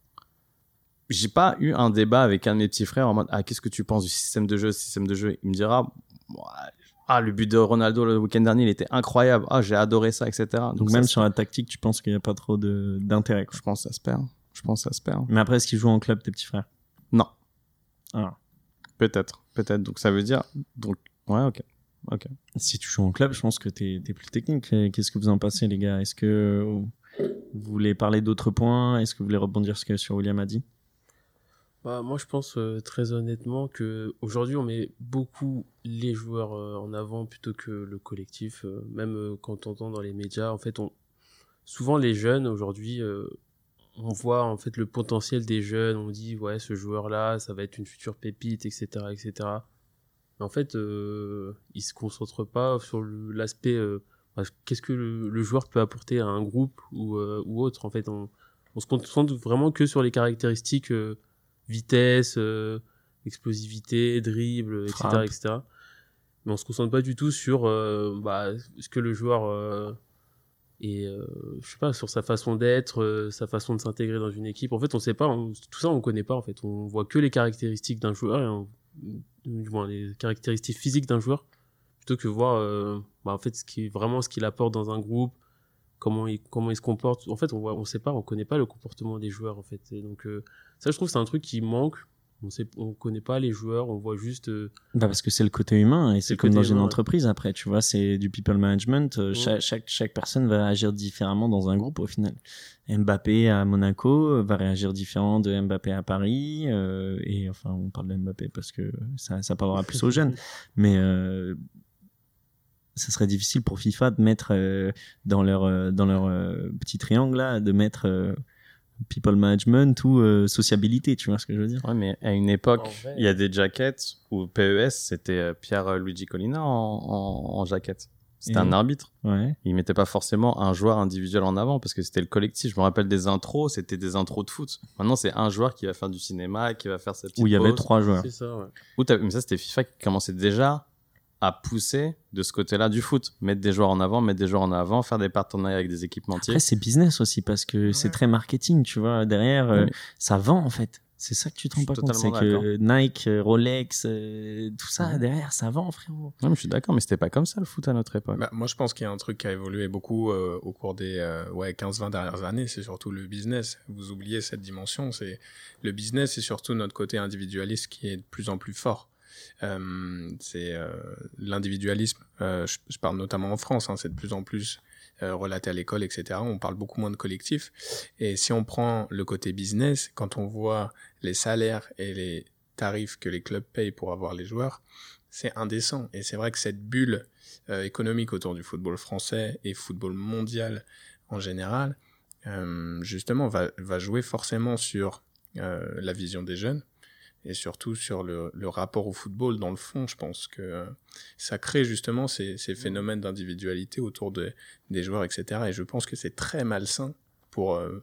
j'ai pas eu un débat avec un de mes petits frères en mode ah qu'est-ce que tu penses du système de jeu système de jeu? Il me dira ah le but de Ronaldo le week-end dernier il était incroyable. Ah j'ai adoré ça etc donc, même sur la tactique tu penses qu'il y a pas trop de d'intérêt je pense que ça se perd. Je pense que ça se perd mais après est-ce qu'ils jouent en club tes petits frères? Non. Ah. Peut-être. Peut-être. Donc ça veut dire donc ouais ok. Ok. Si tu joues en club je pense que t'es es plus technique. Qu'est-ce que vous en pensez les gars? Est-ce que vous voulez parler d'autres points? Est-ce que vous voulez rebondir sur ce que sur William a dit? Bah, moi, je pense euh, très honnêtement que aujourd'hui, on met beaucoup les joueurs euh, en avant plutôt que le collectif. Euh, même quand on entend dans les médias, en fait, on souvent les jeunes aujourd'hui, on voit en fait le potentiel des jeunes. On dit ouais, ce joueur-là, ça va être une future pépite, etc., etc. Mais en fait, ils se concentrent pas sur l'aspect bah, qu'est-ce que le, joueur peut apporter à un groupe ou, ou autre. En fait, on, on se concentre vraiment que sur les caractéristiques vitesse, euh, explosivité, dribble, etc., etc. Mais on se concentre pas du tout sur euh, bah, ce que le joueur euh, est, je sais pas, sur sa façon d'être, sa façon de s'intégrer dans une équipe. En fait, on sait pas, tout ça on connaît pas en fait. On voit que les caractéristiques d'un joueur, du moins les caractéristiques physiques d'un joueur, plutôt que voir bah, en fait ce qui est vraiment ce qu'il apporte dans un groupe, comment il comment se comporte. En fait, on voit, on sait pas, on connaît pas le comportement des joueurs en fait. Et donc ça, je trouve, c'est un truc qui manque On sait, on connaît pas les joueurs, on voit juste. euh, Bah parce que c'est le côté humain et c'est le comme côté dans une humain, ouais. entreprise après, tu vois, c'est du people management. euh, Ouais. Chaque, chaque, chaque personne va agir différemment dans un groupe au final. Mbappé à Monaco euh, va réagir différent de Mbappé à Paris euh, et enfin on parle de Mbappé parce que ça, ça parlera plus aux jeunes, [laughs] mais euh, ça serait difficile pour FIFA de mettre euh, dans leur euh, dans leur euh, petit triangle là de mettre euh, people management ou euh, sociabilité, tu vois ce que je veux dire? Ouais, mais à une époque, il y a des jackets où PES, c'était euh, Pierre-Luigi Collina en, en, en jaquette. C'était Et- un arbitre. Ouais. Il mettait pas forcément un joueur individuel en avant parce que c'était le collectif. Je me rappelle des intros, c'était des intros de foot. Maintenant, c'est un joueur qui va faire du cinéma, qui va faire sa petite Où il y avait trois joueurs. C'est ça, ouais. Mais ça, c'était FIFA qui commençait déjà à pousser de ce côté-là du foot. Mettre des joueurs en avant, mettre des joueurs en avant, faire des partenariats avec des équipementiers. Après, c'est business aussi parce que c'est très marketing, tu vois. Derrière, euh, ça vend en fait. C'est ça que tu te rends pas compte. C'est que Nike, euh, Rolex, euh, tout ça, derrière, ça vend, frérot. Non, mais je suis d'accord, mais c'était pas comme ça le foot à notre époque. Bah, moi, je pense qu'il y a un truc qui a évolué beaucoup euh, au cours des euh, ouais, 15-20 dernières années, c'est surtout le business. Vous oubliez cette dimension, c'est le business et surtout notre côté individualiste qui est de plus en plus fort. Euh, c'est euh, l'individualisme, euh, je, parle notamment en France, hein, c'est de plus en plus relaté à l'école, etc. On parle beaucoup moins de collectif. Et si on prend le côté business, quand on voit les salaires et les tarifs que les clubs payent pour avoir les joueurs, c'est indécent. Et c'est vrai que cette bulle économique autour du football français et football mondial en général, justement, va, jouer forcément sur la vision des jeunes et surtout sur le, le rapport au football dans le fond. Je pense que ça crée justement ces, ces phénomènes d'individualité autour de, des joueurs, etc. Et je pense que c'est très malsain pour, euh,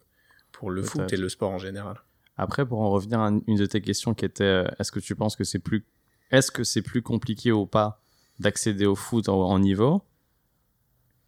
pour le foot et le sport en général. Après, pour en revenir à une de tes questions qui était, euh, est-ce que tu penses que c'est plus, est-ce que c'est plus compliqué ou pas d'accéder au foot en, en niveau?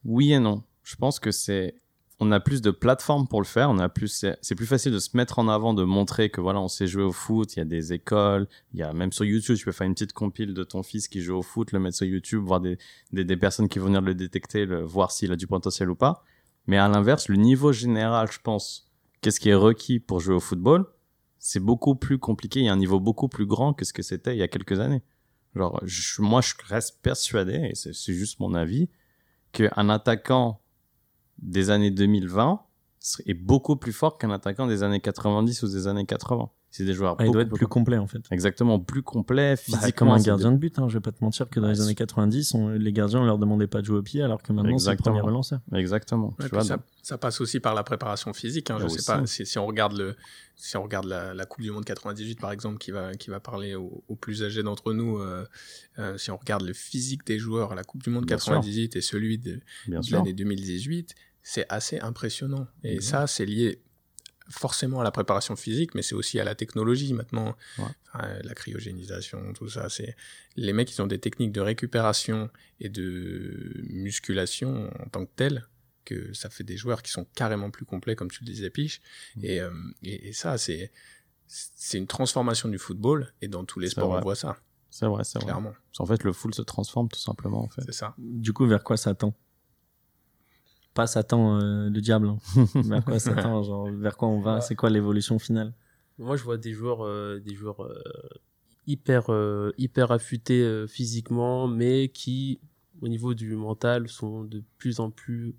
Oui et non. Je pense que c'est, on a plus de plateformes pour le faire. On a plus, c'est plus facile de se mettre en avant, de montrer que voilà, on sait jouer au foot. Il y a des écoles, il y a même sur YouTube, tu peux faire une petite compile de ton fils qui joue au foot, le mettre sur YouTube, voir des, des, des personnes qui vont venir le détecter, le, voir s'il a du potentiel ou pas. Mais à l'inverse, le niveau général, je pense, qu'est-ce qui est requis pour jouer au football, c'est beaucoup plus compliqué. Il y a un niveau beaucoup plus grand que ce que c'était il y a quelques années. Genre, je- moi, je reste persuadé, et c'est juste mon avis, qu'un attaquant des années 2020 est beaucoup plus fort qu'un attaquant des années 90 ou des années 80. C'est des joueurs Ah, il beaucoup doit être plus complet en fait. Exactement, plus complet, Bah, physiquement. comme un gardien de but, hein. je vais pas te mentir que dans Ouais, les années c'est- 90, on- les gardiens on leur demandait pas de jouer au pied alors que maintenant c'est le premier relanceur. Exactement. Ouais, tu vois, ça, donc- ça passe aussi par la préparation physique. Hein, je Ah, sais pas si, si on regarde le, si on regarde la, la Coupe du Monde 98 par exemple, qui va qui va parler aux, aux plus âgés d'entre nous. euh, euh, si on regarde le physique des joueurs, à la Coupe du Monde Bien 98 et celui de, l'année 2018, c'est assez impressionnant. Et Mhm. ça, c'est lié forcément à la préparation physique, mais c'est aussi à la technologie maintenant, Ouais. Enfin, la cryogénisation, tout ça. C'est les mecs, ils ont des techniques de récupération et de musculation en tant que telles que ça fait des joueurs qui sont carrément plus complets, comme tu le disais, Piche. Mhm. Et, euh, et, et ça, c'est c'est une transformation du football et dans tous les sports, vrai. on voit ça, C'est vrai, c'est vrai. clairement. En fait, le foot se transforme tout simplement, en fait. C'est ça. Du coup, vers quoi ça tend? Pas Satan euh, le diable. hein. [laughs] vers quoi genre, Vers quoi on va Ouais. C'est quoi l'évolution finale Moi, je vois des joueurs, euh, des joueurs euh, hyper, euh, hyper affûtés euh, physiquement, mais qui, au niveau du mental, sont de plus en plus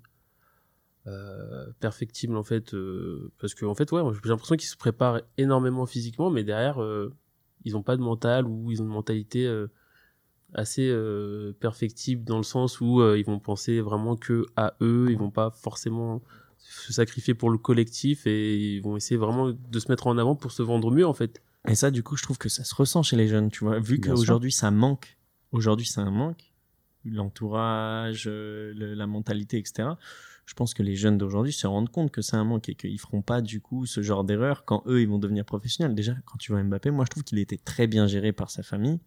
euh, perfectibles en fait, euh, parce que en fait, ouais, j'ai l'impression qu'ils se préparent énormément physiquement, mais derrière, euh, ils n'ont pas de mental ou ils ont une mentalité euh, assez euh, perfectible dans le sens où euh, ils vont penser vraiment que à eux, ils vont pas forcément se sacrifier pour le collectif et ils vont essayer vraiment de se mettre en avant pour se vendre mieux en fait. Et ça, du coup, je trouve que ça se ressent chez les jeunes, tu vois. Vu qu'aujourd'hui, ça manque. Aujourd'hui, c'est un manque. L'entourage, euh, le- la mentalité, etc. Je pense que les jeunes d'aujourd'hui se rendent compte que c'est un manque et qu'ils feront pas, du coup, ce genre d'erreur quand eux, ils vont devenir professionnels. Déjà, quand tu vois Mbappé, moi, je trouve qu'il était très bien géré par sa famille.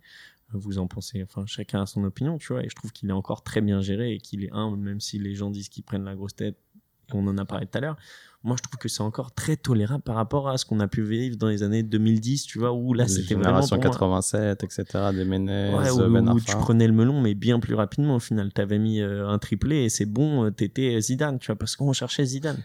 Vous en pensez, enfin, chacun a son opinion, tu vois. Et je trouve qu'il est encore très bien géré et qu'il est humble, même si les gens disent qu'il prennent la grosse tête. Et on en a parlé tout à l'heure moi je trouve que c'est encore très tolérable par rapport à ce qu'on a pu vivre dans les années 2010 tu vois où là c'était vraiment moi- 87, etc., des Menez, Ouais, où, Ben où tu prenais le melon mais bien plus rapidement au final t'avais mis euh, un triplé et c'est bon euh, t'étais Zidane tu vois parce qu'on cherchait Zidane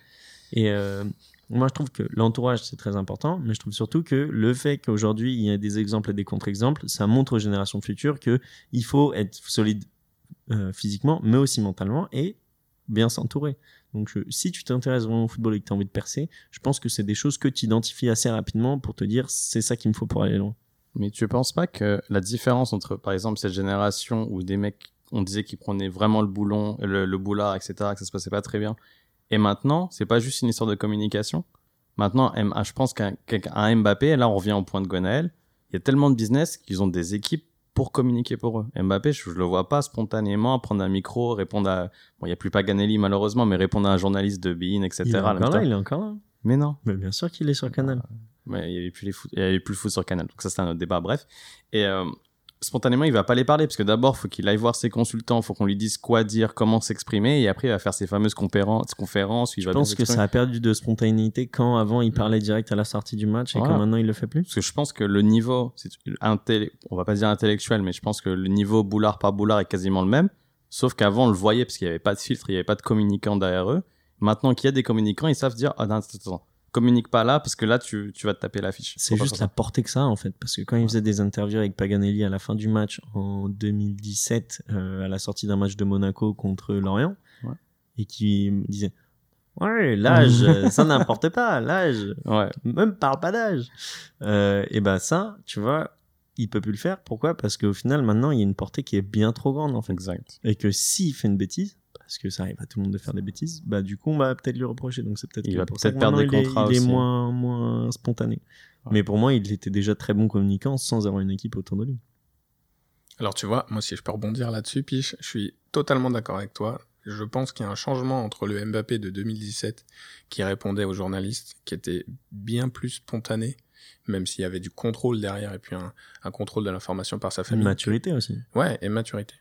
et euh, Moi, je trouve que l'entourage, c'est très important, mais je trouve surtout que le fait qu'aujourd'hui, il y ait des exemples et des contre-exemples, ça montre aux générations futures que il faut être solide euh, physiquement, mais aussi mentalement, et bien s'entourer. Donc, si tu t'intéresses vraiment au football et que tu as envie de percer, je pense que c'est des choses que tu identifies assez rapidement pour te dire c'est ça qu'il me faut pour aller loin. Mais tu penses pas que la différence entre, par exemple, cette génération où des mecs, on disait qu'ils prenaient vraiment le boulon, le, le boulard, etc., que ça se passait pas très bien, et maintenant, c'est pas juste une histoire de communication. Maintenant, je pense qu'un qu'un- un Mbappé, et là on revient au point de Gonaël, il y a tellement de business qu'ils ont des équipes pour communiquer pour eux. Mbappé, je, je le vois pas spontanément prendre un micro, répondre à, bon, il y a plus Paganelli malheureusement, mais répondre à un journaliste de Bein, etc. Il est encore là, il est encore là. Mais non. Mais bien sûr qu'il est sur Canal. Ouais, il y avait plus les foot, il y avait plus le foot sur Canal. Donc ça, c'est un autre débat. Bref. Et, euh, spontanément, il va pas les parler parce que d'abord, faut qu'il aille voir ses consultants, faut qu'on lui dise quoi dire, comment s'exprimer, et après, il va faire ses fameuses conférences, conférences où il Je va pense que ça a perdu de spontanéité quand avant il parlait direct à la sortie du match et quand maintenant il le fait plus. Parce que je pense que le niveau, on va pas dire intellectuel, mais je pense que le niveau boulard par boulard est quasiment le même. Sauf qu'avant, on le voyait parce qu'il y avait pas de filtre, il y avait pas de communicants derrière eux. Maintenant qu'il y a des communicants, ils savent dire, ah, non, attends, attends, communique pas là parce que là, tu, tu vas te taper l'affiche. C'est juste la portée que ça en fait. Parce que quand il faisait des interviews avec Paganelli à la fin du match en 2017, euh, à la sortie d'un match de Monaco contre Lorient, Ouais. et qui disait Ouais, l'âge, [laughs] euh, ça n'importe pas, l'âge. Ouais. même parle pas d'âge. Euh, et ben ça, tu vois, il peut plus le faire. Pourquoi? Parce qu'au final, maintenant, il y a une portée qui est bien trop grande, en fait. Exact. Et que s'il fait une bêtise, parce que ça arrive à tout le monde de faire des bêtises, bah du coup on va peut-être lui reprocher. Donc c'est peut-être Il va peut-être perdre des il est- contrats il est, aussi. moins moins spontané. Ouais. Mais pour moi, il était déjà très bon communicant sans avoir une équipe autour de lui. Alors tu vois, moi si je peux rebondir là-dessus, Piche, je suis totalement d'accord avec toi. Je pense qu'il y a un changement entre le Mbappé de 2017 qui répondait aux journalistes, qui était bien plus spontané, même s'il y avait du contrôle derrière et puis un, un contrôle de l'information par sa famille. maturité aussi. Ouais, et maturité.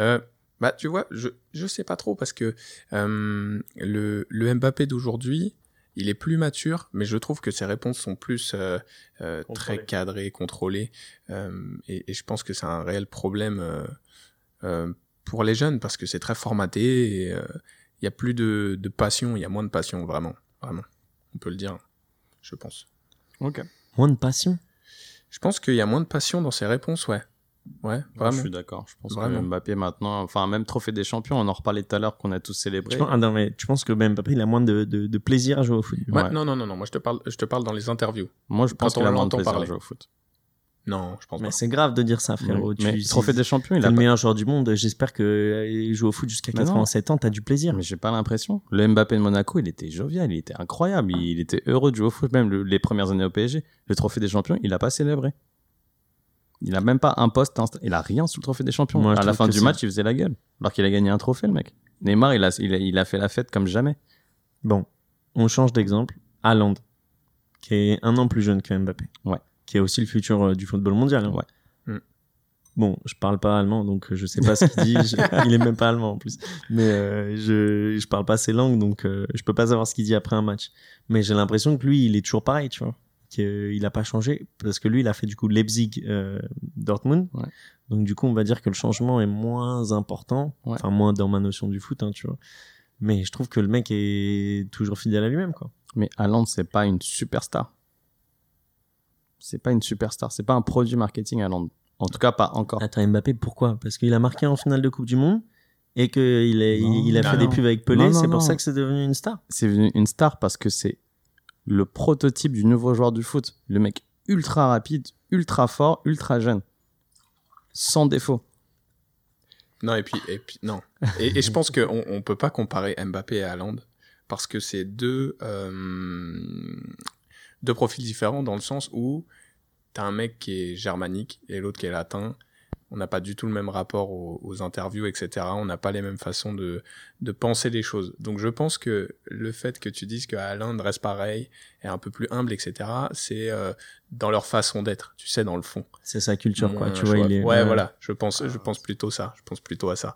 Euh, bah, tu vois, je, je sais pas trop parce que euh, le, le Mbappé d'aujourd'hui, il est plus mature, mais je trouve que ses réponses sont plus euh, euh, très cadrées, contrôlées. Euh, et, et je pense que c'est un réel problème euh, euh, pour les jeunes parce que c'est très formaté et euh, il y a plus de, de passion, il y a moins de passion, vraiment. Vraiment. On peut le dire, je pense. Ok. Moins de passion? Je pense qu'il y a moins de passion dans ses réponses, ouais. Ouais, Je suis d'accord. Je pense Vraiment. que Mbappé maintenant, enfin même trophée des champions, on en reparlait tout à l'heure qu'on a tous célébré. Tu penses, ah non, mais tu penses que Mbappé il a moins de, de, de plaisir à jouer au foot? Ouais, Ouais. Non, non, non, non. Moi, je te parle, je te parle dans les interviews. Moi, je pense Quand qu'il on a moins de l'entend plaisir à parler. jouer au foot. Non, je pense Mais pas. c'est grave de dire ça, frérot. mais tu, trophée des champions, il t'es a le pas... meilleur joueur du monde. J'espère que euh, jouer au foot jusqu'à Mais non. 87 ans, t'as du plaisir. Mais j'ai pas l'impression. Le Mbappé de Monaco, il était jovial, il était incroyable, il était heureux de jouer au foot, même le- les premières années au PSG. Le trophée des champions, il a pas célébré. Il a même pas un poste, insta- il a rien sous le trophée des champions. Moi, je à la fin du match, il faisait la gueule. Alors qu'il a gagné un trophée, le mec. Neymar, il a, il a, il a fait la fête comme jamais. Bon, on change d'exemple. Haaland, qui est un an plus jeune que Mbappé. Ouais. Qui est aussi le futur euh, du football mondial. hein. Ouais. Mm. Bon, je parle pas allemand, donc euh, je sais pas ce qu'il dit. [laughs] Je- il est même pas allemand en plus. Mais euh, je je parle pas ces langues, donc euh, je peux pas savoir ce qu'il dit après un match. Mais j'ai l'impression que lui, il est toujours pareil, tu vois. Qu'il a pas changé parce que lui, il a fait du coup Leipzig, euh, Dortmund. Ouais. Donc du coup, on va dire que le changement est moins important, Ouais. enfin moins dans ma notion du foot, hein, tu vois. Mais je trouve que le mec est toujours fidèle à lui-même, quoi. Mais Haaland, c'est pas une superstar. C'est pas une superstar. C'est pas un produit marketing Haaland. En tout cas, pas encore. Attends, Mbappé, pourquoi? Parce qu'il a marqué en finale de Coupe du Monde et qu'il a, Non, il, il a non, fait non. des pubs avec Pelé, c'est pour ça que c'est devenu une star. c'est devenu une star parce que c'est le prototype du nouveau joueur du foot. Le mec ultra rapide, ultra fort, ultra jeune. Sans défaut. Non, et puis, non. Et, je pense qu'on on peut pas comparer Mbappé et Haaland parce que c'est deux, euh, deux profils différents dans le sens où t'as un mec qui est germanique et l'autre qui est latin. On n'a pas du tout le même rapport aux, aux interviews, etc. On n'a pas les mêmes façons de, de penser les choses. Donc je pense que le fait que tu dises que Haaland reste pareil, est un peu plus humble, etc., c'est euh, dans leur façon d'être, tu sais, dans le fond. C'est sa culture, quoi. Tu vois, il est. Ouais, euh, voilà. Je pense, je pense plutôt ça. Je pense plutôt à ça.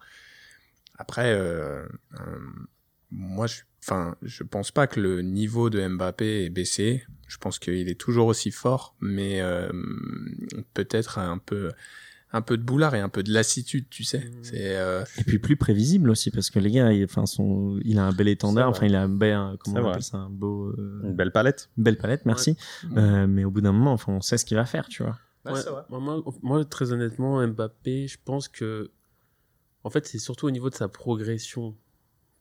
Après, euh, euh, moi, je, enfin, je pense pas que le niveau de Mbappé est baissé. Je pense qu'il est toujours aussi fort, mais euh, peut-être un peu, un peu de boulard et un peu de lassitude, tu sais. Mhm. C'est euh, Et puis plus prévisible aussi, parce que les gars, il, enfin, son, il a un bel étendard, enfin, il a un bel, un- comment on vrai. appelle ça, un beau, euh, Une belle palette. belle palette, merci. Ouais. Euh, mais au bout d'un moment, enfin, on sait ce qu'il va faire, tu vois. Ouais, moi, moi, moi, très honnêtement, Mbappé, je pense que, en fait, c'est surtout au niveau de sa progression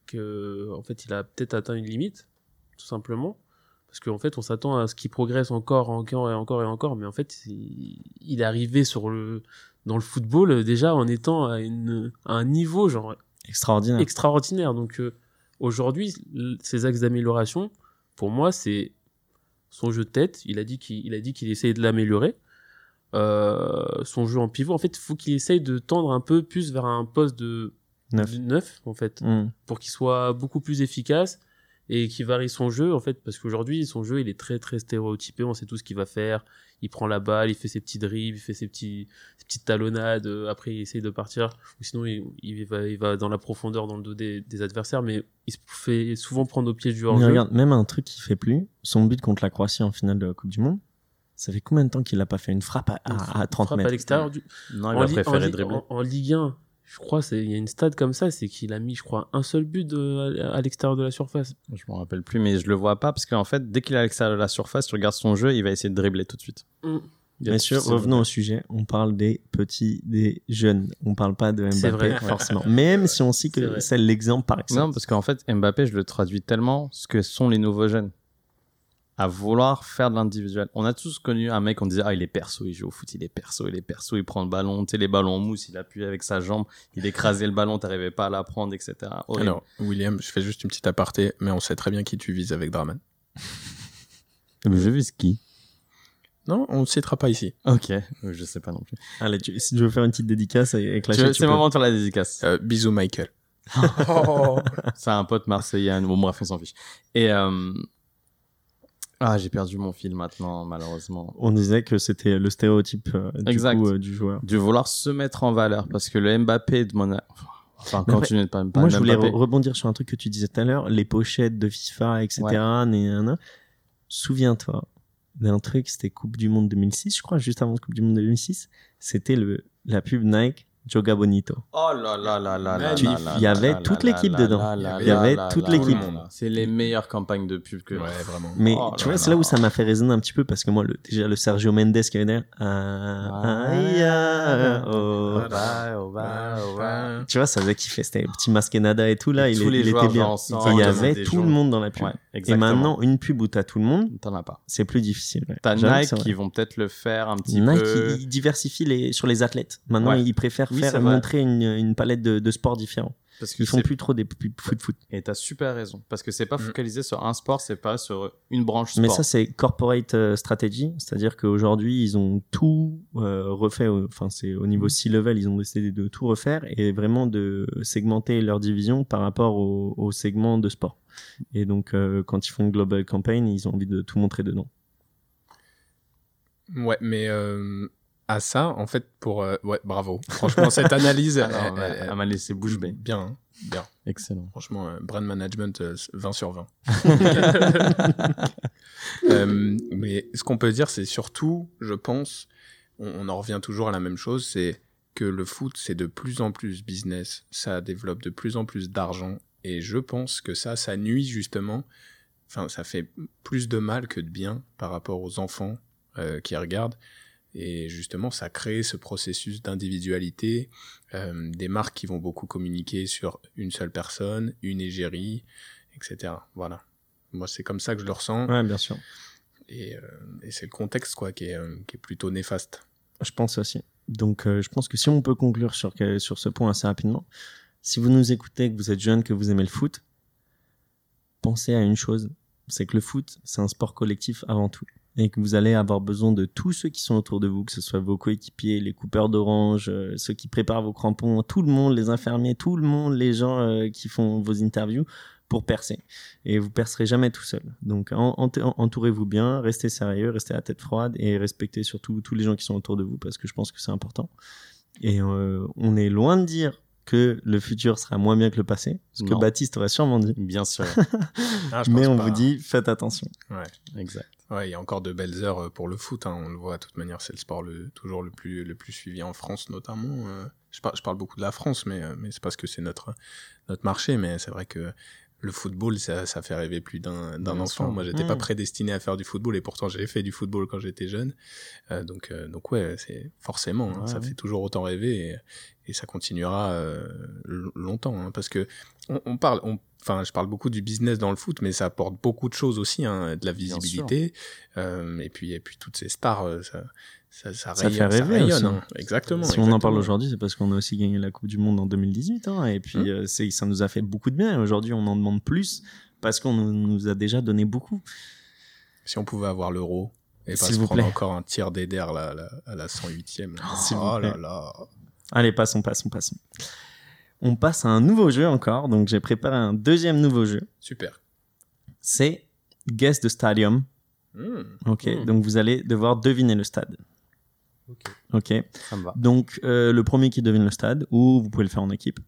que, en fait, il a peut-être atteint une limite, tout simplement. Parce qu'en fait, on s'attend à ce qu'il progresse encore, encore et encore et encore, mais en fait, il est arrivé sur le, dans le football euh, déjà en étant à, une, à un niveau genre Extraordinaire. extraordinaire. Donc euh, aujourd'hui, ses axes d'amélioration, pour moi, c'est son jeu de tête. Il a dit qu'il il a dit qu'il essayait de l'améliorer. Euh, son jeu en pivot, en fait, il faut qu'il essaye de tendre un peu plus vers un poste de Neuf. de neuf, en fait, Mm. pour qu'il soit beaucoup plus efficace et qu'il varie son jeu, en fait, parce qu'aujourd'hui, son jeu, il est très, très stéréotypé. On sait tout ce qu'il va faire. Il prend la balle, il fait ses petits dribbles, il fait ses, petits, ses petites talonnades. euh, Après, il essaye de partir. Ou sinon, il, il va, il va dans la profondeur, dans le dos des, des adversaires. Mais il se fait souvent prendre au piège du Mais hors-jeu. regarde, même un truc qu'il fait plus, son but contre la Croatie en finale de la Coupe du Monde, ça fait combien de temps qu'il a pas fait une frappe à, à, à 30 frappe mètres? à l'extérieur du, Non, il en, va Li- préférer en Li- dribbler. en- en Ligue 1, je crois, c'est- il y a une stade comme ça, c'est qu'il a mis, je crois, un seul but de- à, à l'extérieur de la surface. Je m'en rappelle plus, mais je le vois pas parce qu'en fait, dès qu'il est à l'extérieur de la surface, tu regardes son jeu, il va essayer de dribbler tout de suite. Mm. Bien sûr, revenons au sujet. On parle des petits, des jeunes. On parle pas de C'est Mbappé, vrai. forcément. Même si on sait C'est que c'est l'exemple par Non, excellence. parce qu'en fait, Mbappé, je le traduis tellement ce que sont les nouveaux jeunes. À vouloir faire de l'individuel. On a tous connu un mec, on disait, ah, il est perso, il joue au foot, il est perso, il est perso, il prend le ballon, tu sais, les ballons en mousse, il appuie avec sa jambe, il écrasait le ballon, t'arrivais pas à la prendre, etc. Horrible. alors William, je fais juste une petite aparté, mais on sait très bien qui tu vises avec Draman. [laughs] Mais je vis qui? Non, on ne citera pas ici. Ok, je sais pas non plus. Allez, tu- si tu veux faire une petite dédicace avec la C'est le moment de faire la dédicace. Euh, bisous Michael. [laughs] [laughs] C'est un pote marseillais. Bon, bref, on s'en fiche. Et euh... ah, j'ai perdu mon fil maintenant, malheureusement. On disait que c'était le stéréotype euh, du, Exact. coup, euh, du joueur. De vouloir se mettre en valeur parce que le Mbappé de mon, enfin, quand tu n'es pas, pas Moi, je voulais Mbappé. re- rebondir sur un truc que tu disais tout à l'heure, les pochettes de FIFA, etc. Ouais. Souviens-toi d'un truc, c'était Coupe du Monde 2006, je crois, juste avant Coupe du Monde 2006. C'était le la pub Nike Joga Bonito. Oh là là là là là Tu- là là il y avait toute l'équipe dedans. Il y avait toute l'équipe. C'est les meilleures campagnes de pub que. Ouais, vraiment. Mais Oh tu vois, c'est là où ça m'a fait résonner un petit peu parce que moi, le, déjà, le Sergio Mendes qui avait derrière. Aïe. Tu vois, ça faisait kiffer. C'était le petit Maskenada et tout là. Et il, tous les il joueurs était bien. il y ils avait tout le monde dans la pub. Et maintenant, une pub où t'as tout le monde, T'en as pas. c'est plus difficile. T'as Nike qui vont peut-être le faire un petit Nike, peu. il, il diversifie les, sur les athlètes. Maintenant, ils préfèrent Oui, faire montrer une, une palette de, de sports différents. Parce que Ils font plus trop des foot foot. Et t'as super raison. Parce que c'est pas Mm. focalisé sur un sport, c'est pas sur une branche sport. Mais ça, c'est corporate euh, strategy, c'est-à-dire qu'aujourd'hui, ils ont tout euh, refait. Enfin, c'est au niveau C-level, ils ont décidé de tout refaire et vraiment de segmenter leur division par rapport au, au segment de sport. Et donc, euh, quand ils font une global campaign, ils ont envie de tout montrer dedans. Ouais, mais euh, à ça, en fait, pour euh, ouais, bravo. Franchement, cette analyse, non, [laughs] elle- elle- elle m'a laissé bouche bée. bien, hein, bien. Excellent. Franchement, euh, brand management euh, 20 sur 20. [laughs] [laughs] Euh, mais ce qu'on peut dire, c'est surtout, je pense, on, on en revient toujours à la même chose, c'est que le foot, c'est de plus en plus business, ça développe de plus en plus d'argent, et je pense que ça, ça nuit justement, enfin, ça fait plus de mal que de bien par rapport aux enfants qui regardent. Et justement, ça crée ce processus d'individualité, euh, des marques qui vont beaucoup communiquer sur une seule personne, une égérie, etc. Voilà. Moi, c'est comme ça que je le ressens. Ouais, bien sûr. Et, euh, et c'est le contexte quoi, qui, est, euh, qui est plutôt néfaste. Je pense aussi. Donc, euh, je pense que si on peut conclure sur, sur ce point assez rapidement, si vous nous écoutez, que vous êtes jeune, que vous aimez le foot, pensez à une chose, c'est que le foot, c'est un sport collectif avant tout. Et que vous allez avoir besoin de tous ceux qui sont autour de vous, que ce soit vos coéquipiers, les coupeurs d'orange, euh, ceux qui préparent vos crampons, tout le monde, les infirmiers, tout le monde, les gens euh, qui font vos interviews pour percer. Et vous percerez jamais tout seul. Donc en- ent- entourez-vous bien, restez sérieux, restez à tête froide et respectez surtout tous les gens qui sont autour de vous parce que je pense que c'est important. Et euh, on est loin de dire que le futur sera moins bien que le passé, ce que. Baptiste aurait sûrement dit. Bien sûr. [laughs] Ah, Mais on pas. vous dit, faites attention. Ouais. exact. Ouais, il y a encore de belles heures euh, pour le foot. Hein. On le voit, de toute manière, c'est le sport le, toujours le plus, le plus suivi en France, notamment. euh. Je, par- je parle beaucoup de la France, mais, euh, mais c'est parce que c'est notre, notre marché. Mais c'est vrai que le football, ça, ça fait rêver plus d'un enfant. sûr. Moi, j'étais Mm. pas prédestiné à faire du football et pourtant j'ai fait du football quand j'étais jeune. Euh, donc, euh, donc ouais, c'est forcément, hein, Ouais, ça fait toujours autant rêver et, et ça continuera euh, longtemps. hein, parce que on, on parle, on, enfin, je parle beaucoup du business dans le foot, mais ça apporte beaucoup de choses aussi, hein, de la visibilité. Euh, et puis, et puis toutes ces stars, euh, ça, ça, ça, Ça rayonne- fait rêver rayonne, aussi. hein. Exactement. Si on en parle aujourd'hui, c'est parce qu'on a aussi gagné la Coupe du Monde en 2018. Hein, et puis, Hum. euh, c'est, ça nous a fait beaucoup de bien. Aujourd'hui, on en demande plus parce qu'on nous, nous a déjà donné beaucoup. Si on pouvait avoir l'euro et pas se vous prendre plaît. encore un tir d'Eder là, là, à la 108e. là. [laughs] S'il vous oh là là. Allez, passons, passons, passons. On passe à un nouveau jeu encore. Donc, j'ai préparé un deuxième nouveau jeu. Super. C'est Guess the Stadium. Hmm. Ok. Hmm. Donc, vous allez devoir deviner le stade. Ok. Ça me va. Donc, euh, le premier qui devine le stade, ou vous pouvez le faire en équipe.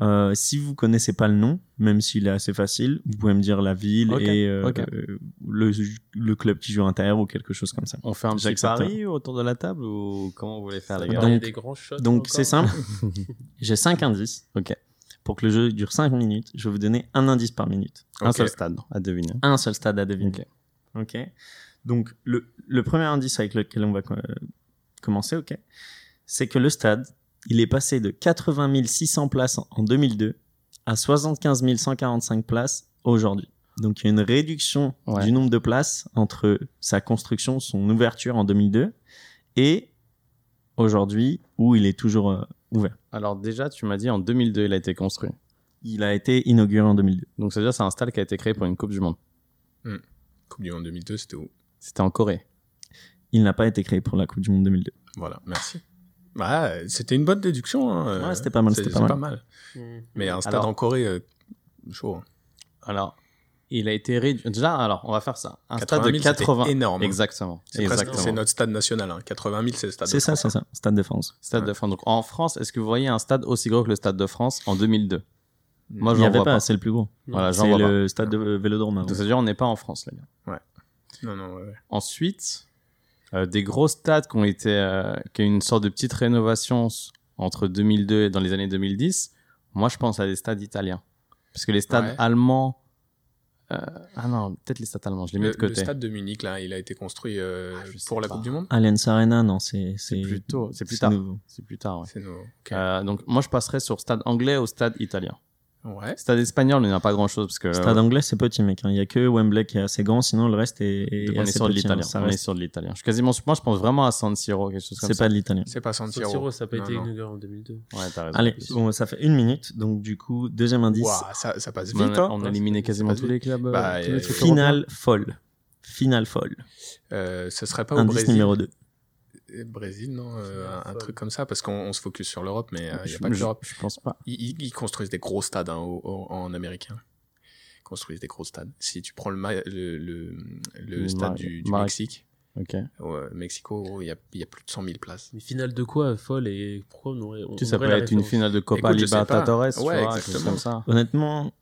Euh, si vous connaissez pas le nom, même s'il est assez facile, vous pouvez me dire la ville Ok, et euh, ok. euh, le, le club qui joue à l'intérieur ou quelque chose comme ça. On fait un petit J'accepte. pari autour de la table ou comment vous voulez faire les gars Donc- des grands shots. Donc, encore. c'est simple. [laughs] J'ai cinq indices. Ok. Pour que le jeu dure 5 minutes, je vais vous donner un indice par minute. Un Ok. seul stade à deviner. Un seul stade à deviner. Ok. Ok. Donc, le, le premier indice avec lequel on va euh, commencer, ok, c'est que le stade, il est passé de 80 600 places en- en 2002 à 75 145 places aujourd'hui. Donc, il y a une réduction Ouais. du nombre de places entre sa construction, son ouverture en 2002 et aujourd'hui où il est toujours euh, ouvert. Alors déjà, tu m'as dit en 2002, il a été construit. Il a été inauguré en 2002. Donc c'est-à-dire c'est un stade qui a été créé pour une Coupe du Monde. Coupe du Monde 2002, c'était où? C'était en Corée. Il n'a pas été créé pour la Coupe du Monde 2002. Voilà, merci. Bah, c'était une bonne déduction. Hein. Ouais, c'était pas mal, c'était pas mal. Hmm. Mais un stade Alors- en Corée, euh, chaud. hein. Alors, il a été réduit. Déjà, alors, on va faire ça. Un 80 stade 000, de 80. c'était énorme. Exactement. C'est presque- Exactement. c'est notre stade national. Hein. 80 000, c'est le stade C'est de ça, France, c'est ça. Stade de France. Stade de France. Donc en France, est-ce que vous voyez un stade aussi gros que le Stade de France en 2002 Moi, Il n'y j'en vois pas, pas. c'est le plus gros. Voilà, C'est le stade de Vélodrome. Donc c'est-à-dire on n'est pas en France, les gars. Non, non, ouais, ouais. Ensuite, euh, des gros stades qui ont été, euh, qui ont une sorte de petite rénovation entre 2002 et dans les années 2010. Moi, je pense à des stades italiens, parce que les stades Ouais. allemands. euh, ah non, peut-être les stades allemands. Je les mets Le, de côté. le stade de Munich, là, il a été construit euh, Ah, pour la pas. Coupe du Monde? Allianz Arena, non, c'est C'est plus tôt, c'est plus tard. C'est plus tard. Ouais. C'est nouveau. Ok. Euh, donc moi, je passerais sur stade anglais au stade italien. Ouais. Stade espagnol, il n'y en a pas grand-chose parce que Stade anglais, c'est petit, mec. hein. Il y a que Wembley qui est assez grand, sinon le reste est, est donc on est assez sur de petit, hein. l'italien. Ça On est reste- sur de l'italien. Je suis quasiment, moi, je pense vraiment à San Siro, quelque chose comme C'est ça. pas de l'italien. C'est pas San San Siro. Ça n'a pas Non, été non. inauguré en 2002. Ouais, t'as raison. Allez, bon, ça fait une minute, donc du coup, deuxième indice. Ouah, ça, ça passe vite. hein. on a éliminé quasiment tous les clubs. euh, Bah, tous les euh, trucs Finale folle. Finale folle. Euh, ce serait pas au Indice Brésil. numéro 2. Euh, Brésil, non euh, Un truc comme ça, parce qu'on on se focus sur l'Europe, mais il européens. n'y a pas que l'Europe. je pense pas. Ils, construisent des gros stades hein, au- au- en américain. Ils construisent des gros stades. Si tu prends le, ma- le, le, le Le stade Mar- du, du Mar- Mexique, Ok. ouais, Mexico, il y a, il y a plus de 100 000 places. Mais finale de quoi, folle et pourquoi on aurait. on Tu sais, ça peut être une finale de Copa. Libertadores, tu Ouais, vois, quelque chose exactement. comme ça. Honnêtement,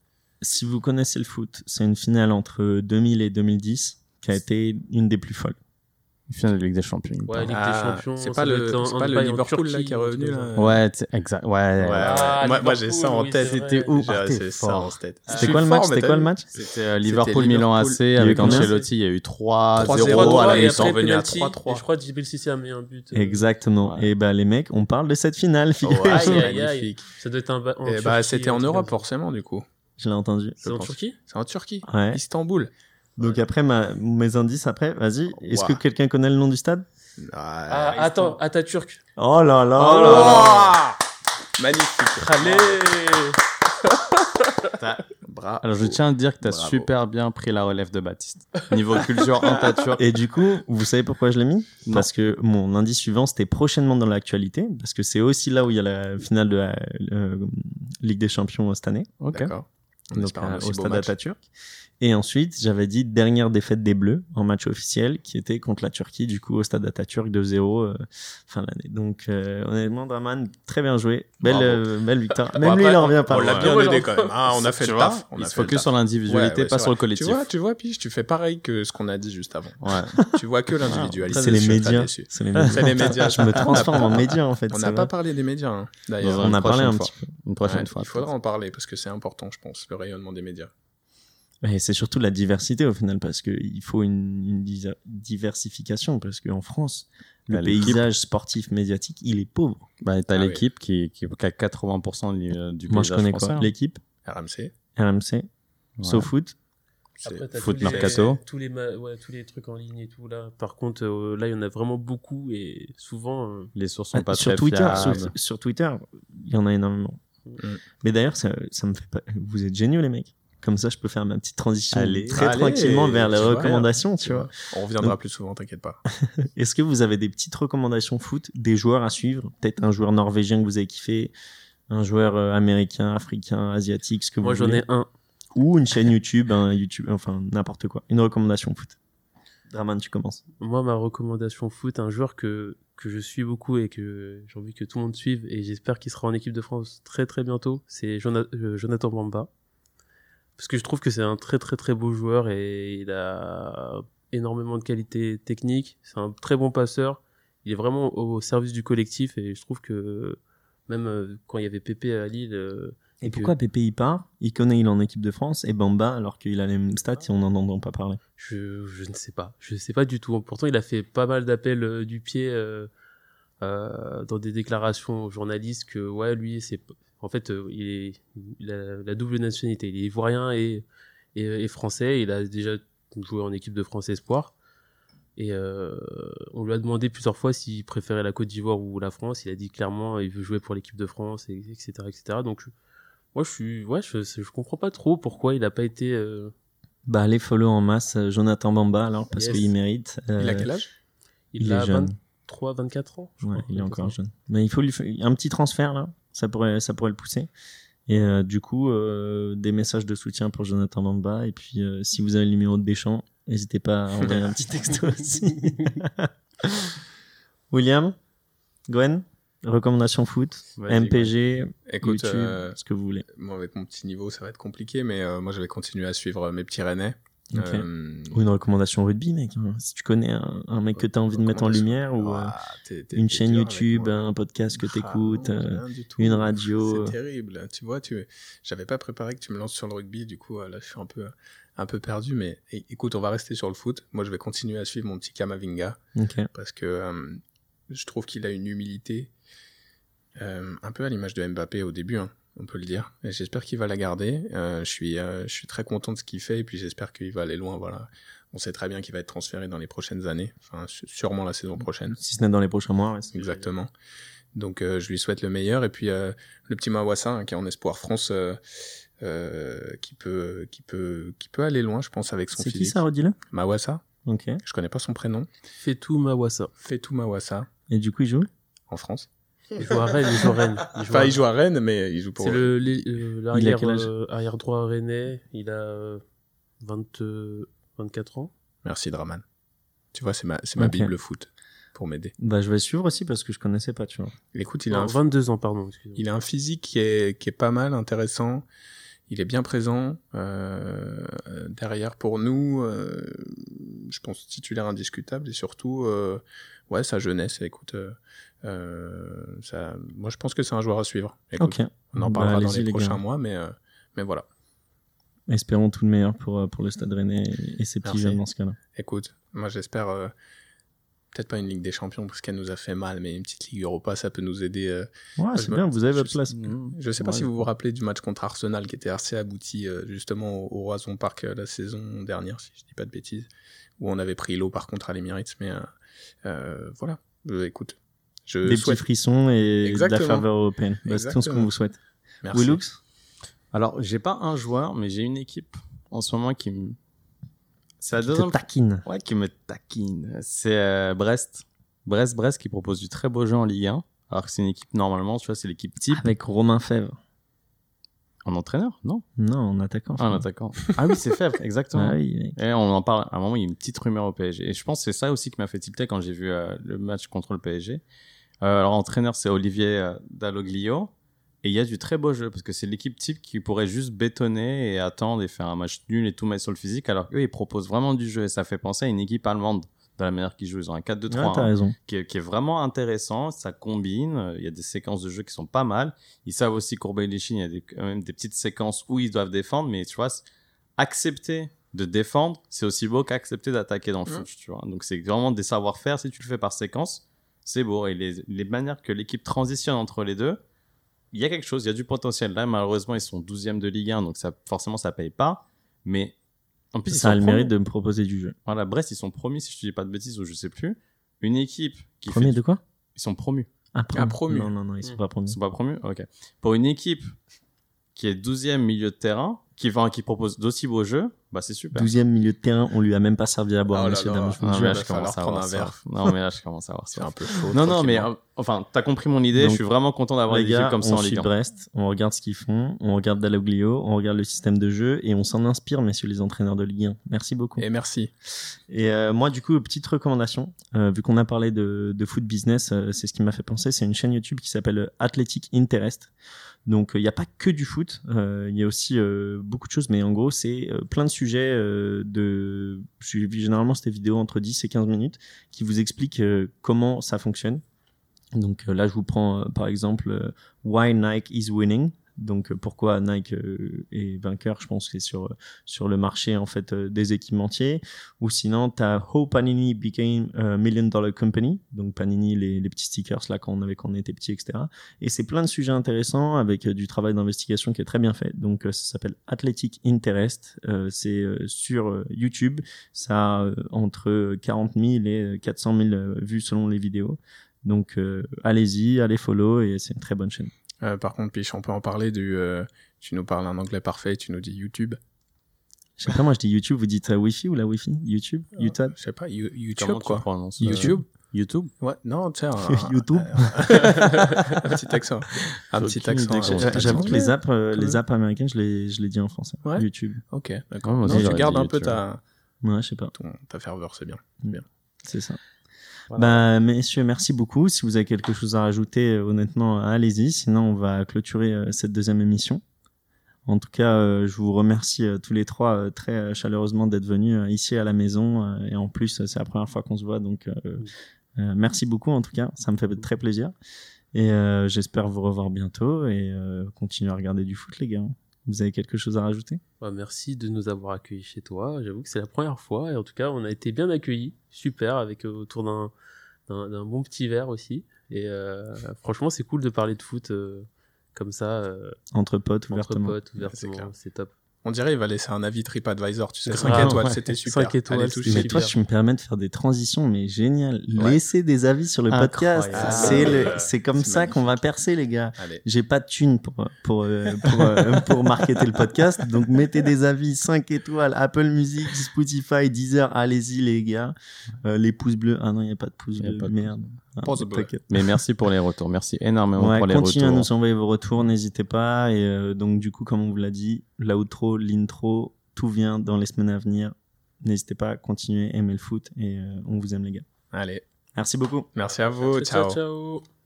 si vous connaissez le foot, c'est une finale entre 2000 et 2010 qui a été une des plus folles. Finale de Ligue des Champions. Ouais. Ligue Ah, des Champions. c'est pas le- un- pas le Liverpool, là, qui est revenu, là. Ouais, exact. Ouais. Ouais, Ah, moi, moi, j'ai ça en oui, tête. C'était vrai. où Ah, t'es c'est ça fort. en tête. Je C'était quoi le match? C'était quoi le match? C'était euh, Liverpool. AC Il y a eu avec Ancelotti. Il y a eu 3-0 3-0 à la 3-3, mi-temps. et ils sont revenus à penalty, 3-3. Et je crois que Djibril a mis un but. euh, Exactement. Et bah les mecs, on parle de cette finale. aïe. magnifique. Ça doit être un. Eh bah, c'était en Europe, forcément, du coup. Je l'ai entendu. C'est en. Turquie? C'est en Turquie. Ouais. Istanbul. Donc après ma, mes indices après, vas-y. Est-ce que quelqu'un connaît le nom du stade? Ah, attends, Atatürk. Oh là là. Oh là là. Magnifique. Allez [laughs] Bravo. Alors, je tiens à dire que tu as Bravo. super bien pris la relève de Baptiste. Niveau culture [laughs] Antaturk. Et du coup, vous savez pourquoi je l'ai mis? Non. Parce que mon indice suivant, c'était prochainement dans l'actualité, parce que c'est aussi là où il y a la finale de la euh, Ligue des Champions cette année, Ok. D'accord. On donc euh, au stade match. Atatürk. Et ensuite, j'avais dit dernière défaite des Bleus en match officiel, qui était contre la Turquie, du coup au stade Atatürk 2-0 euh, fin de l'année. Donc euh, honnêtement, Draman, très bien joué, belle euh, belle victoire. Bon, Même lui, il en revient pas. On l'a bien Ouais, aidé quand même. Ah, on a [laughs] fait Tu le vois, taf. On il se focus sur l'individualité, Ouais, pas sur le collectif. Tu vois, tu vois, Pige, tu fais pareil que ce qu'on a dit juste avant. Ouais. tu vois que l'individualité. C'est les médias. C'est les médias. [laughs] Je me transforme en média en fait. On n'a pas parlé des médias, hein, d'ailleurs. On a parlé un petit peu. Une prochaine fois. Il faudra en parler parce que c'est important, je pense, le rayonnement des médias. Et c'est surtout la diversité au final, parce qu'il faut une, diversification, parce qu'en France, le paysage sportif médiatique, il est pauvre. Bah, t'as Ah oui. l'équipe qui, qui, qui a 80% du, du Moi, je paysage connais français, quoi hein. L'équipe, RMC. RMC, Ouais. SoFoot. c'est- Après, t'as Foot tous les- Mercato. tous les, ma- ouais, tous les trucs en ligne et tout là. Par contre, euh, là, il y en a vraiment beaucoup et souvent. euh, Les sources sont Ah, pas sur très Twitter, fiables. sur, sur Twitter, il y en a énormément. Mm. Mais d'ailleurs, ça, ça me fait pas. Vous êtes géniaux, les mecs. Comme ça, je peux faire ma petite transition Allez. très Allez, tranquillement vers les recommandations, tu vois. On reviendra Donc- plus souvent, t'inquiète pas. [laughs] Est-ce que vous avez des petites recommandations foot, des joueurs à suivre? Peut-être un joueur norvégien que vous avez kiffé, un joueur euh, américain, africain, asiatique, ce que Moi, vous j'en voulez. ai un. Ou une chaîne YouTube, un YouTube, enfin n'importe quoi. Une recommandation foot. Draman, tu commences. Moi, ma recommandation foot, un joueur que, que je suis beaucoup et que j'ai envie que tout le monde suive et j'espère qu'il sera en équipe de France très très bientôt, c'est euh, Jonathan Bamba. Parce que je trouve que c'est un très très très beau joueur et il a énormément de qualités techniques. C'est un très bon passeur. Il est vraiment au service du collectif et je trouve que même euh, quand il y avait Pépé à Lille, euh, Et que- pourquoi Pépé il part? Il connaît, il est en équipe de France et Bamba alors qu'il a les mêmes stats et on n'en entend pas parler. Je, je ne sais pas. Je ne sais pas du tout. Pourtant, il a fait pas mal d'appels euh, du pied euh, euh, dans des déclarations aux journalistes que, ouais, lui, c'est. En fait, euh, il, est, il a la double nationalité. Il est ivoirien et, et, et français. Il a déjà joué en équipe de France Espoir. Et euh, on lui a demandé plusieurs fois s'il préférait la Côte d'Ivoire ou la France. Il a dit clairement il veut jouer pour l'équipe de France, et, etc., etc. Donc, je- moi, je suis, ouais, je, je comprends pas trop pourquoi il n'a pas été. euh, Bah allez follow en masse euh, Jonathan Bamba alors parce Yes. qu'il mérite. Il a quel âge? Il, il a est jeune. 23, 24 ans. je Ouais, crois, il est encore jeune. Mais il faut lui faire un petit transfert là, ça pourrait, ça pourrait le pousser. Et euh, du coup, euh, des messages de soutien pour Jonathan Bamba. Et puis, euh, si vous avez le numéro de Deschamps, n'hésitez pas à envoyer un petit texto [laughs] aussi. [laughs] William, Gwen, recommandation foot, Vas-y, MPG, Écoute, YouTube, euh, ce que vous voulez. moi avec mon petit niveau, ça va être compliqué, mais euh, moi je vais continuer à suivre mes petits Rennais. Euh, Ou une recommandation rugby, mec. hein. Si tu connais un, un mec que tu as envie de mettre en lumière ou euh, t'es- t'es- une chaîne YouTube, un podcast que Ah, tu écoutes. tout. une radio. C'est terrible. Tu vois, tu, j'avais pas préparé que tu me lances sur le rugby. Du coup, euh, là, je suis un peu, un peu perdu. Mais écoute, on va rester sur le foot. Moi, je vais continuer à suivre mon petit Kamavinga parce que euh, je trouve qu'il a une humilité euh, un peu à l'image de Mbappé au début. hein, on peut le dire. Et j'espère qu'il va la garder. Euh, je suis, euh, je suis très content de ce qu'il fait et puis j'espère qu'il va aller loin. Voilà. On sait très bien qu'il va être transféré dans les prochaines années. Enfin, sûrement la saison prochaine. Si ce n'est dans les prochains mois. ouais, Exactement. Donc euh, je lui souhaite le meilleur. Et puis euh, le petit Mawassa hein, qui est en espoir France, euh, euh, qui peut, qui peut, qui peut aller loin, je pense, avec son C'est qui physique. ça, redis-le? Mawassa. Ok. Je connais pas son prénom. Fetou Mawassa. Fetou Mawassa Et du coup, il joue? En France. Il joue à Rennes, il joue à Rennes. Il joue Enfin, à- il joue à Rennes, mais il joue pour. C'est le, euh, l'arrière, euh, arrière droit rennais. Il a euh, 20, euh, 24 ans. Merci Draman. Tu vois, c'est ma, c'est ma Ok. bible foot pour m'aider. Bah, je vais suivre aussi parce que je connaissais pas, tu vois. Écoute, il a, Non, un, 22 ans, pardon. excusez-moi. il a un physique qui est, qui est pas mal, intéressant. Il est bien présent euh, euh, derrière pour nous. euh, je pense titulaire indiscutable et surtout, euh, ouais, sa jeunesse. Écoute, euh, euh, ça, moi je pense que c'est un joueur à suivre. Écoute, Ok. On en Bah, parlera dans allez-y, les les prochains gars. mois, mais, euh, mais voilà. Espérons tout le meilleur pour, euh, pour le Stade Rennais et ses petits Merci. jeunes dans ce cas-là. Écoute, moi j'espère euh, peut-être pas une Ligue des Champions parce qu'elle nous a fait mal, mais une petite Ligue Europa, ça peut nous aider. euh. Ouais, c'est me- bien, vous avez votre place. Je sais pas si vous vous rappelez du match contre Arsenal qui était assez abouti euh, justement au, au Roison Park euh, la saison dernière, si je dis pas de bêtises, où on avait pris l'eau par contre à l'Emirates, mais euh, euh, voilà. Euh, écoute, je Des petits souhaite. frissons et de Exactement. la faveur européenne. Bah, c'est tout ce qu'on vous souhaite. Merci. Willux Alors, j'ai pas un joueur, mais j'ai une équipe en ce moment qui me. C'est la Qui te deuxième taquine. Ouais, qui me taquine. C'est euh, Brest. Brest, Brest qui propose du très beau jeu en Ligue 1. Alors que c'est une équipe, normalement, tu vois, c'est l'équipe type. Avec Romain Fèvre. En entraîneur Non? Non, en attaquant. Ah, en attaquant. ah oui, c'est Fèvre, exactement. Ah oui. Et on en parle. À un moment, il y a une petite rumeur au PSG. Et je pense que c'est ça aussi qui m'a fait tilter quand j'ai vu euh, le match contre le PSG. Euh, alors, entraîneur, c'est Olivier euh, Dalloglio. Et il y a du très beau jeu parce que c'est l'équipe type qui pourrait juste bétonner et attendre et faire un match nul et tout mettre sur le physique. Alors qu'eux, ils proposent vraiment du jeu et ça fait penser à une équipe allemande de la manière qu'ils jouent. Ils ont un 4-2-3. Ouais, t'as hein, raison. qui, est, qui est vraiment intéressant. Ça combine. euh, Il y a des séquences de jeu qui sont pas mal. Ils savent aussi courber les chines. Il y a des, quand même des petites séquences où ils doivent défendre. Mais tu vois, accepter de défendre, c'est aussi beau qu'accepter d'attaquer dans le foot, tu vois. Donc c'est vraiment des savoir-faire. Si tu le fais par séquence, c'est beau. Et les, les manières que l'équipe transitionne entre les deux, il y a quelque chose, il y a du potentiel. Là, malheureusement, ils sont 12e de Ligue 1, donc ça, forcément, ça paye pas. Mais en plus, ils Ça a sont le promus. mérite de me proposer du jeu. Voilà, Brest, ils sont promis, si je te dis pas de bêtises, ou je sais plus. Une équipe qui Premier fait... de quoi? Ils sont promus. Ah, Ah, promu. Non, non, non, ils sont Mm. pas Ils promus. sont pas promus Ok. Pour une équipe qui est 12e milieu de terrain, qui, va, qui propose d'aussi beaux jeux, bah c'est super. 12 milieu de terrain, on lui a même pas servi à boire, Oh monsieur, là. Non, le mais jure. là, je commence à prendre avoir un verre. Non, mais là, je commence à avoir C'est un peu chaud. Non, non, mais euh, enfin, t'as compris mon idée. Donc, je suis vraiment content d'avoir Les des gars, comme ça on en suit Ligue 1. Brest, on regarde ce qu'ils font, on regarde Dalloglio, on regarde le système de jeu et on s'en inspire, messieurs les entraîneurs de Ligue 1. Merci beaucoup. Et merci. Et euh, moi, du coup, petite recommandation, euh, vu qu'on a parlé de, de foot business, euh, c'est ce qui m'a fait penser. C'est une chaîne YouTube qui s'appelle Athletic Interest. Donc, il n'y a pas que du foot, euh, il y a aussi euh, beaucoup de choses, mais en gros, c'est euh, plein de sujets de. je- Généralement, c'est des vidéos entre 10 et 15 minutes qui vous expliquent comment ça fonctionne. Donc là, je vous prends par exemple Why Nike is winning. Donc euh, pourquoi Nike euh, est vainqueur, je pense que c'est sur euh, sur le marché en fait des équipementiers. Ou sinon, tu as How Panini became a million dollar company. Donc Panini, les, les petits stickers là quand on avait quand on était petit, etc. Et c'est plein de sujets intéressants avec du travail d'investigation qui est très bien fait. Donc ça s'appelle Athletic Interest. C'est sur YouTube. Ça a entre 40 000 et 400 000 euh, vues selon les vidéos. Donc allez-y, allez follow et c'est une très bonne chaîne. Euh, par contre, Piche, on peut en parler du. euh, tu nous parles un anglais parfait, tu nous dis YouTube. Je sais pas, moi je dis YouTube, vous dites euh, Wi-Fi ou la Wi-Fi? YouTube? YouTube Je sais pas, You- YouTube Comment tu quoi. prononces, euh, YouTube? YouTube Ouais, non, tu sais. un- [laughs] YouTube. [laughs] un petit accent. Un petit accent. J'avoue que les apps, euh, les apps américaines, je les, je les dis en français. Ouais. YouTube. Ok, d'accord. Non, tu gardes un peu ta, Ouais, je sais pas. ton- ta ferveur, c'est bien. C'est ça. Voilà. Bah, messieurs, merci beaucoup. Si vous avez quelque chose à rajouter, euh, honnêtement, allez-y. Sinon, on va clôturer euh, cette deuxième émission. En tout cas, euh, je vous remercie euh, tous les trois euh, très chaleureusement d'être venus ici à la maison. et en plus, c'est la première fois qu'on se voit. Donc, merci beaucoup en tout cas. Ça me fait très plaisir. Et j'espère vous revoir bientôt et continuer à regarder du foot, les gars. Vous avez quelque chose à rajouter? Bah, merci de nous avoir accueillis chez toi. J'avoue que c'est la première fois et en tout cas, on a été bien accueillis. Super, avec euh, autour d'un d'un d'un bon petit verre aussi. Et euh, franchement, c'est cool de parler de foot euh, comme ça, euh, Entre potes, entre ouvertement. potes, c'est ouvertement. C'est top. On dirait il va laisser un avis TripAdvisor, tu sais, Grave, 5 étoiles, ouais. c'était super. Cinq étoiles, Allez, Mais toi, tu me permets de faire des transitions, mais génial. Ouais. Laissez des avis sur le podcast. Incroyable. C'est le, Ah, c'est comme c'est ça qu'on va percer, les gars. Allez. J'ai pas de thune pour, pour, euh, pour, euh, [laughs] pour marketer le podcast. Donc, mettez des avis 5 étoiles, Apple Music, Spotify, Deezer. Allez-y, les gars. Euh, les pouces bleus. Ah non, il n'y a pas de pouces bleus. Merde. Ah, T'inquiète. Mais merci pour les retours. Merci énormément Ouais, pour les continuez à retours. nous envoyer vos retours, n'hésitez pas. Et euh, donc, du coup, comme on vous l'a dit, l'outro, l'intro, tout vient dans les semaines à venir. N'hésitez pas à continuer, aimer le foot et euh, on vous aime, les gars. Allez. Merci beaucoup. Merci à vous. ciao. ciao. ciao.